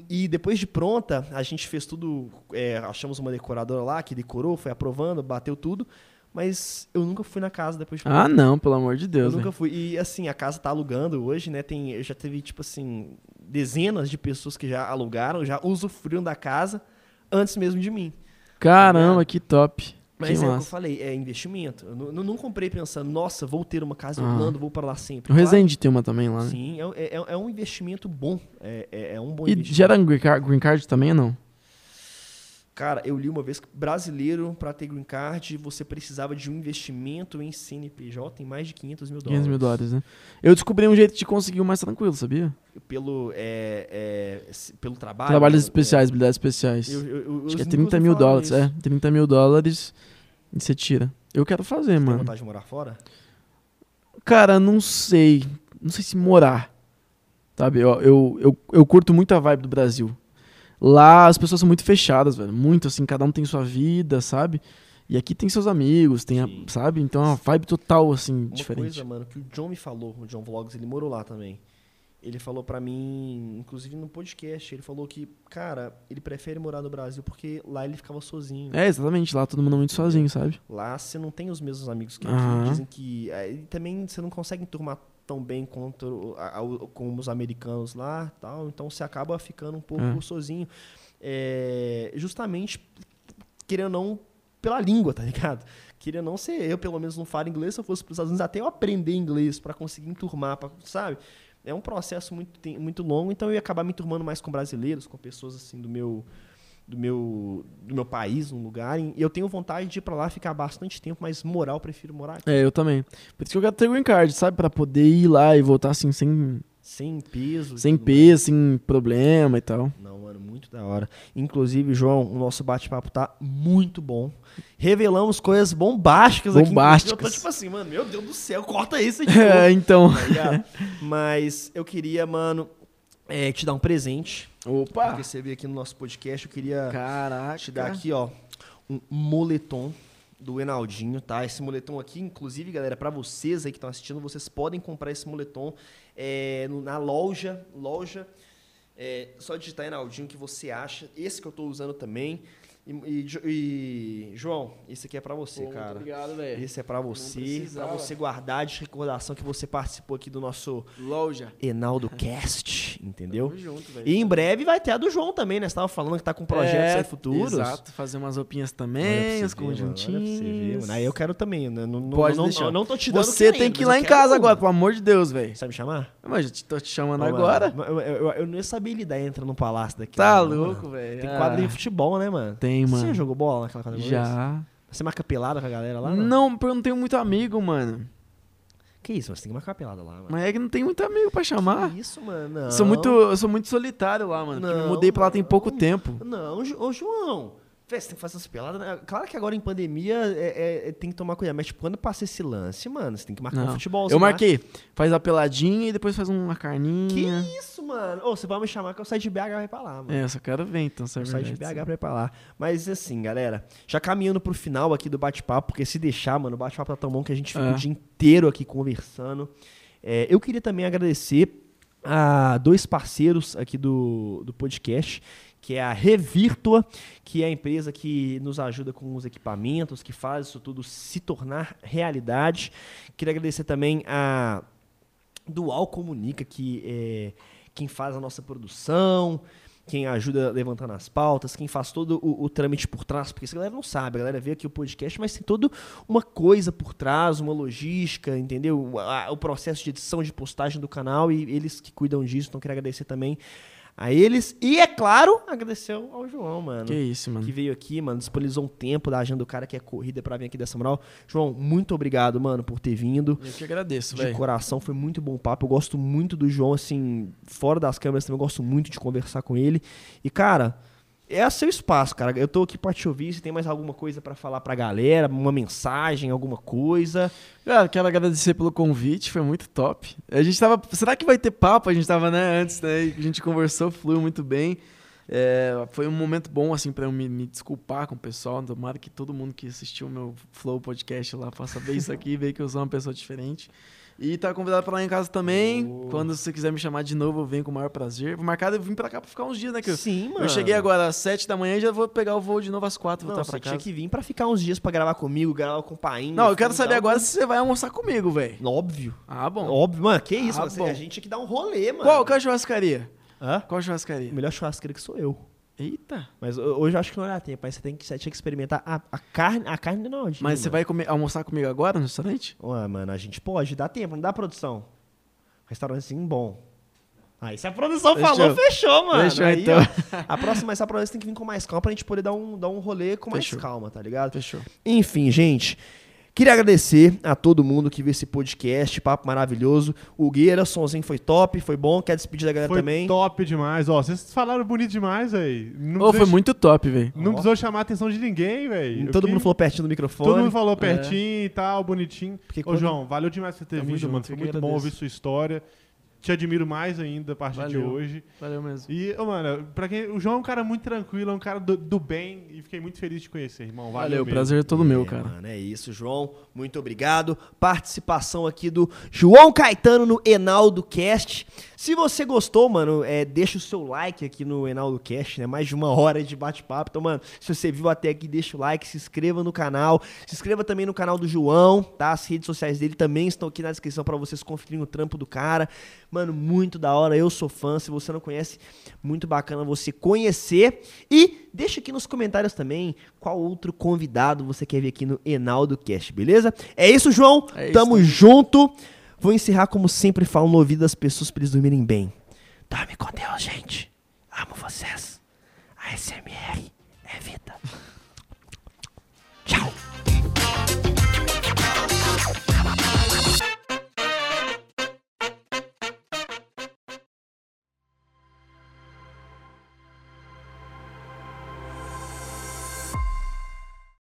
E depois de pronta, a gente fez tudo. é, achamos uma decoradora lá que decorou, foi aprovando, bateu tudo. Mas eu nunca fui na casa depois de ah não, pelo amor de eu Deus, nunca velho. fui. E assim, a casa tá alugando hoje, né? Tem, eu já teve, tipo assim, dezenas de pessoas que já alugaram, já usufruíram da casa antes mesmo de mim. Caramba, que top. Mas que é o que eu falei, é investimento. Eu não, eu não comprei pensando, nossa, vou ter uma casa em Ah. Orlando, vou para lá sempre. O Claro, Resende tem uma também lá, né? Sim, é, é, é um investimento bom. É, é, é um bom E investimento. gera green card, green card também ou não? Cara, eu li uma vez que brasileiro, para ter green card, você precisava de um investimento em CNPJ em mais de 500 mil 500 dólares. mil dólares, né? Eu descobri um jeito de conseguir o mais tranquilo, sabia? Pelo, é, é, pelo trabalho. Trabalhos especiais, habilidades especiais. Eu- eu- Acho que é os 30 amigos me mil dólares, isso. é. 30 mil dólares e você tira. Eu quero fazer, Tem mano. vontade de morar fora? Cara, não sei. Não sei se morar. Sabe? Eu, eu, eu, eu curto muito a vibe do Brasil. Lá as pessoas são muito fechadas, velho. Muito assim, cada um tem sua vida, sabe? E aqui tem seus amigos, tem, a- sabe? Então é uma vibe total, assim, Uma diferente. coisa, mano, que o John me falou, o John Vlogs, ele morou lá também. Ele falou pra mim, inclusive no podcast, ele falou que, cara, ele prefere morar no Brasil porque lá ele ficava sozinho. É, exatamente. Lá todo mundo é muito sozinho, sabe? Lá você não tem os mesmos amigos que. Aham. Dizem que. é, E também você não consegue enturmar tão bem quanto a- a- como os americanos lá tal. Então você acaba ficando um pouco É. sozinho. É, justamente, querendo ou não, pela língua, tá ligado? Querendo ou não ser eu, pelo menos não falo inglês, se eu fosse para os Estados Unidos, até eu aprender inglês para conseguir enturmar, pra, sabe? é um processo muito, muito longo, então eu ia acabar me turmando mais com brasileiros, com pessoas assim do meu do meu do meu país, um lugar, e eu tenho vontade de ir pra lá ficar bastante tempo, mas moral eu prefiro morar aqui, É, eu também. Por isso que eu quero ter green card, sabe? Pra poder ir lá e voltar assim, sem, sem peso. sem mais. peso, sem problema e tal. Não, mano, muito da hora. Inclusive, João, o nosso bate-papo tá muito bom. Revelamos coisas bombásticas, aqui. Bombásticas. Eu tô tipo assim, mano, meu Deus do céu, corta isso aí. É, então. tá? Mas eu queria, mano, é, te dar um presente. Opa! Você veio aqui no nosso podcast, eu queria Caraca. te dar aqui, ó, um moletom do Enaldinho, tá? Esse moletom aqui, inclusive, galera, pra vocês aí que estão assistindo, vocês podem comprar esse moletom é, na loja, loja, é, só digitar Enaldinho que você acha. Esse que eu tô usando também. E, e e, João, esse aqui é pra você, Pô, cara. obrigado, velho. Esse é pra você, pra precisava. você guardar de recordação que você participou aqui do nosso Loja. Enaldo Cast, entendeu? Tamo junto, velho. E em breve vai ter a do João também, né? Você tava falando que tá com projetos É, aí futuros. Exato, fazer umas roupinhas também, os conjuntinhos. Aí eu quero também, né? Não, não, Pode não, deixar. não, não tô te dando Você tem que ir lá eu em casa agora, pelo amor de Deus, velho. Sabe me chamar? Mas eu te- tô te chamando Ô, mano, agora. Eu, eu, eu não ia saber lidar entra no palácio daqui. Tá não, louco, velho. Tem Ah, quadro de futebol, né, mano? Tem, Você mano. já jogou bola naquela quadra? Já. Você marca pelada com a galera lá? Não, porque eu não tenho muito amigo, mano. Que isso, você tem que marcar pelada lá, mano. Mas é que não tem muito amigo pra chamar. Que isso, mano? Não. Sou muito, eu sou muito solitário lá, mano. Não, me mudei pra lá tem pouco não. tempo. Não, ô João. Véi, você tem que fazer essa pelada. né? Claro que agora em pandemia é, é- é- tem que tomar cuidado. Mas tipo, quando passa esse lance, mano, você tem que marcar um Não. futebol. Eu marquei. Faz a peladinha e depois faz uma Que carninha. isso, mano? Ô, você vai me chamar que eu saio de BH ir pra lá, mano. É, eu só quero ver então, se é Eu saio de. BH pra ir pra lá. Mas assim, galera, já caminhando pro final aqui do bate-papo, porque se deixar, mano, o bate-papo tá tão bom que a gente fica É. o dia inteiro aqui conversando. É, eu queria também agradecer a dois parceiros aqui do, do podcast, que é a Revirtua, que é a empresa que nos ajuda com os equipamentos, que faz isso tudo se tornar realidade. Queria agradecer também a Dual Comunica, que é quem faz a nossa produção, quem ajuda levantando as pautas, quem faz todo o, o trâmite por trás, porque essa galera não sabe, a galera vê aqui o podcast, mas tem toda uma coisa por trás, uma logística, entendeu? O, a- o processo de edição, de postagem do canal e eles que cuidam disso, então queria agradecer também a eles e, é claro, agradecer ao João, mano Que isso, mano. que veio aqui, mano, disponibilizou um tempo da agenda do cara que é corrida pra vir aqui dessa moral. João, muito obrigado, mano, por ter vindo. Eu que agradeço, De velho. coração, foi muito bom papo. Eu gosto muito do João, assim, fora das câmeras também, eu gosto muito de conversar com ele. E, cara, é seu espaço, cara. Eu tô aqui pra te ouvir. Se tem mais alguma coisa pra falar pra galera, uma mensagem, alguma coisa. Cara, quero agradecer pelo convite, foi muito top. A gente tava. Será que vai ter papo? A gente tava, né, antes, né? A gente conversou, fluiu muito bem. É, foi um momento bom, assim, pra eu me, me desculpar com o pessoal. Tomara que todo mundo que assistiu o meu Flow podcast lá possa ver isso aqui, ver que eu sou uma pessoa diferente. E tá convidado pra lá em casa também. Oh. Quando você quiser me chamar de novo, eu venho com o maior prazer. Vou marcar, eu vim pra cá pra ficar uns dias, né? Que eu, Sim, mano. eu cheguei agora às 7 da manhã e já vou pegar o voo de novo às 4 Não, voltar você pra tinha casa. que vir pra ficar uns dias pra gravar comigo, gravar com o Painho. Não, eu quero saber agora se você vai almoçar comigo, velho. Óbvio. Ah, bom. Óbvio, mano. Que isso, Ah, mano, você- a gente tinha que dar um rolê, mano. Qual, qual a churrascaria? Hã? Qual a churrascaria? O melhor churrasqueiro que sou eu. Eita. Mas ho- hoje eu acho que não dá tempo. Mas você, tem que, você tinha que experimentar a, a carne, a carne Naldinho. Mas você vai comer, almoçar comigo agora no restaurante? Ué, mano, a gente pode, dá tempo, não dá produção. Restaurantezinho bom. Aí se a produção Fechou. falou, fechou, mano. Fechou, Aí, então. ó, a próxima, essa próxima tem que vir com mais calma pra gente poder dar um, dar um rolê com mais Fechou. calma, tá ligado? Fechou. Enfim, gente. Queria agradecer a todo mundo que viu esse podcast, papo maravilhoso. O Gueira, somzinho foi top, foi bom. Quer despedir da galera Foi também? top demais. Ó, vocês falaram bonito demais, velho. Ô, foi muito top, velho. não Ó. precisou chamar a atenção de ninguém, velho. Todo mundo que- falou pertinho do microfone. Todo mundo falou pertinho e tal, bonitinho. Porque Ô, quando- João, valeu demais você ter Tamo vindo, junto, mano. Foi muito bom agradeço. ouvir sua história. Te admiro mais ainda a partir de Valeu. hoje. Valeu mesmo. E, ô, mano, pra quem. O João é um cara muito tranquilo, é um cara do, do bem e fiquei muito feliz de te conhecer, irmão. Valeu. Valeu, mesmo. prazer é todo meu, É, cara. Mano, é isso, João. Muito obrigado. Participação aqui do João Caetano no Enaldo Cast. Se você gostou, mano, é, deixa o seu like aqui no Enaldo Cast, né? Mais de uma hora de bate-papo. Então, mano, se você viu até aqui, deixa o like, se inscreva no canal. Se inscreva também no canal do João, tá? As redes sociais dele também estão aqui na descrição pra vocês conferirem o trampo do cara. Mano, muito da hora. Eu sou fã. Se você não conhece, muito bacana você conhecer. E deixa aqui nos comentários também qual outro convidado você quer ver aqui no Enaldo Cast, beleza? É isso, João. É isso, tamo junto. Vou encerrar como sempre falo no ouvido das pessoas pra eles dormirem bem. Dorme com Deus, gente. Amo vocês. A SMR é vida.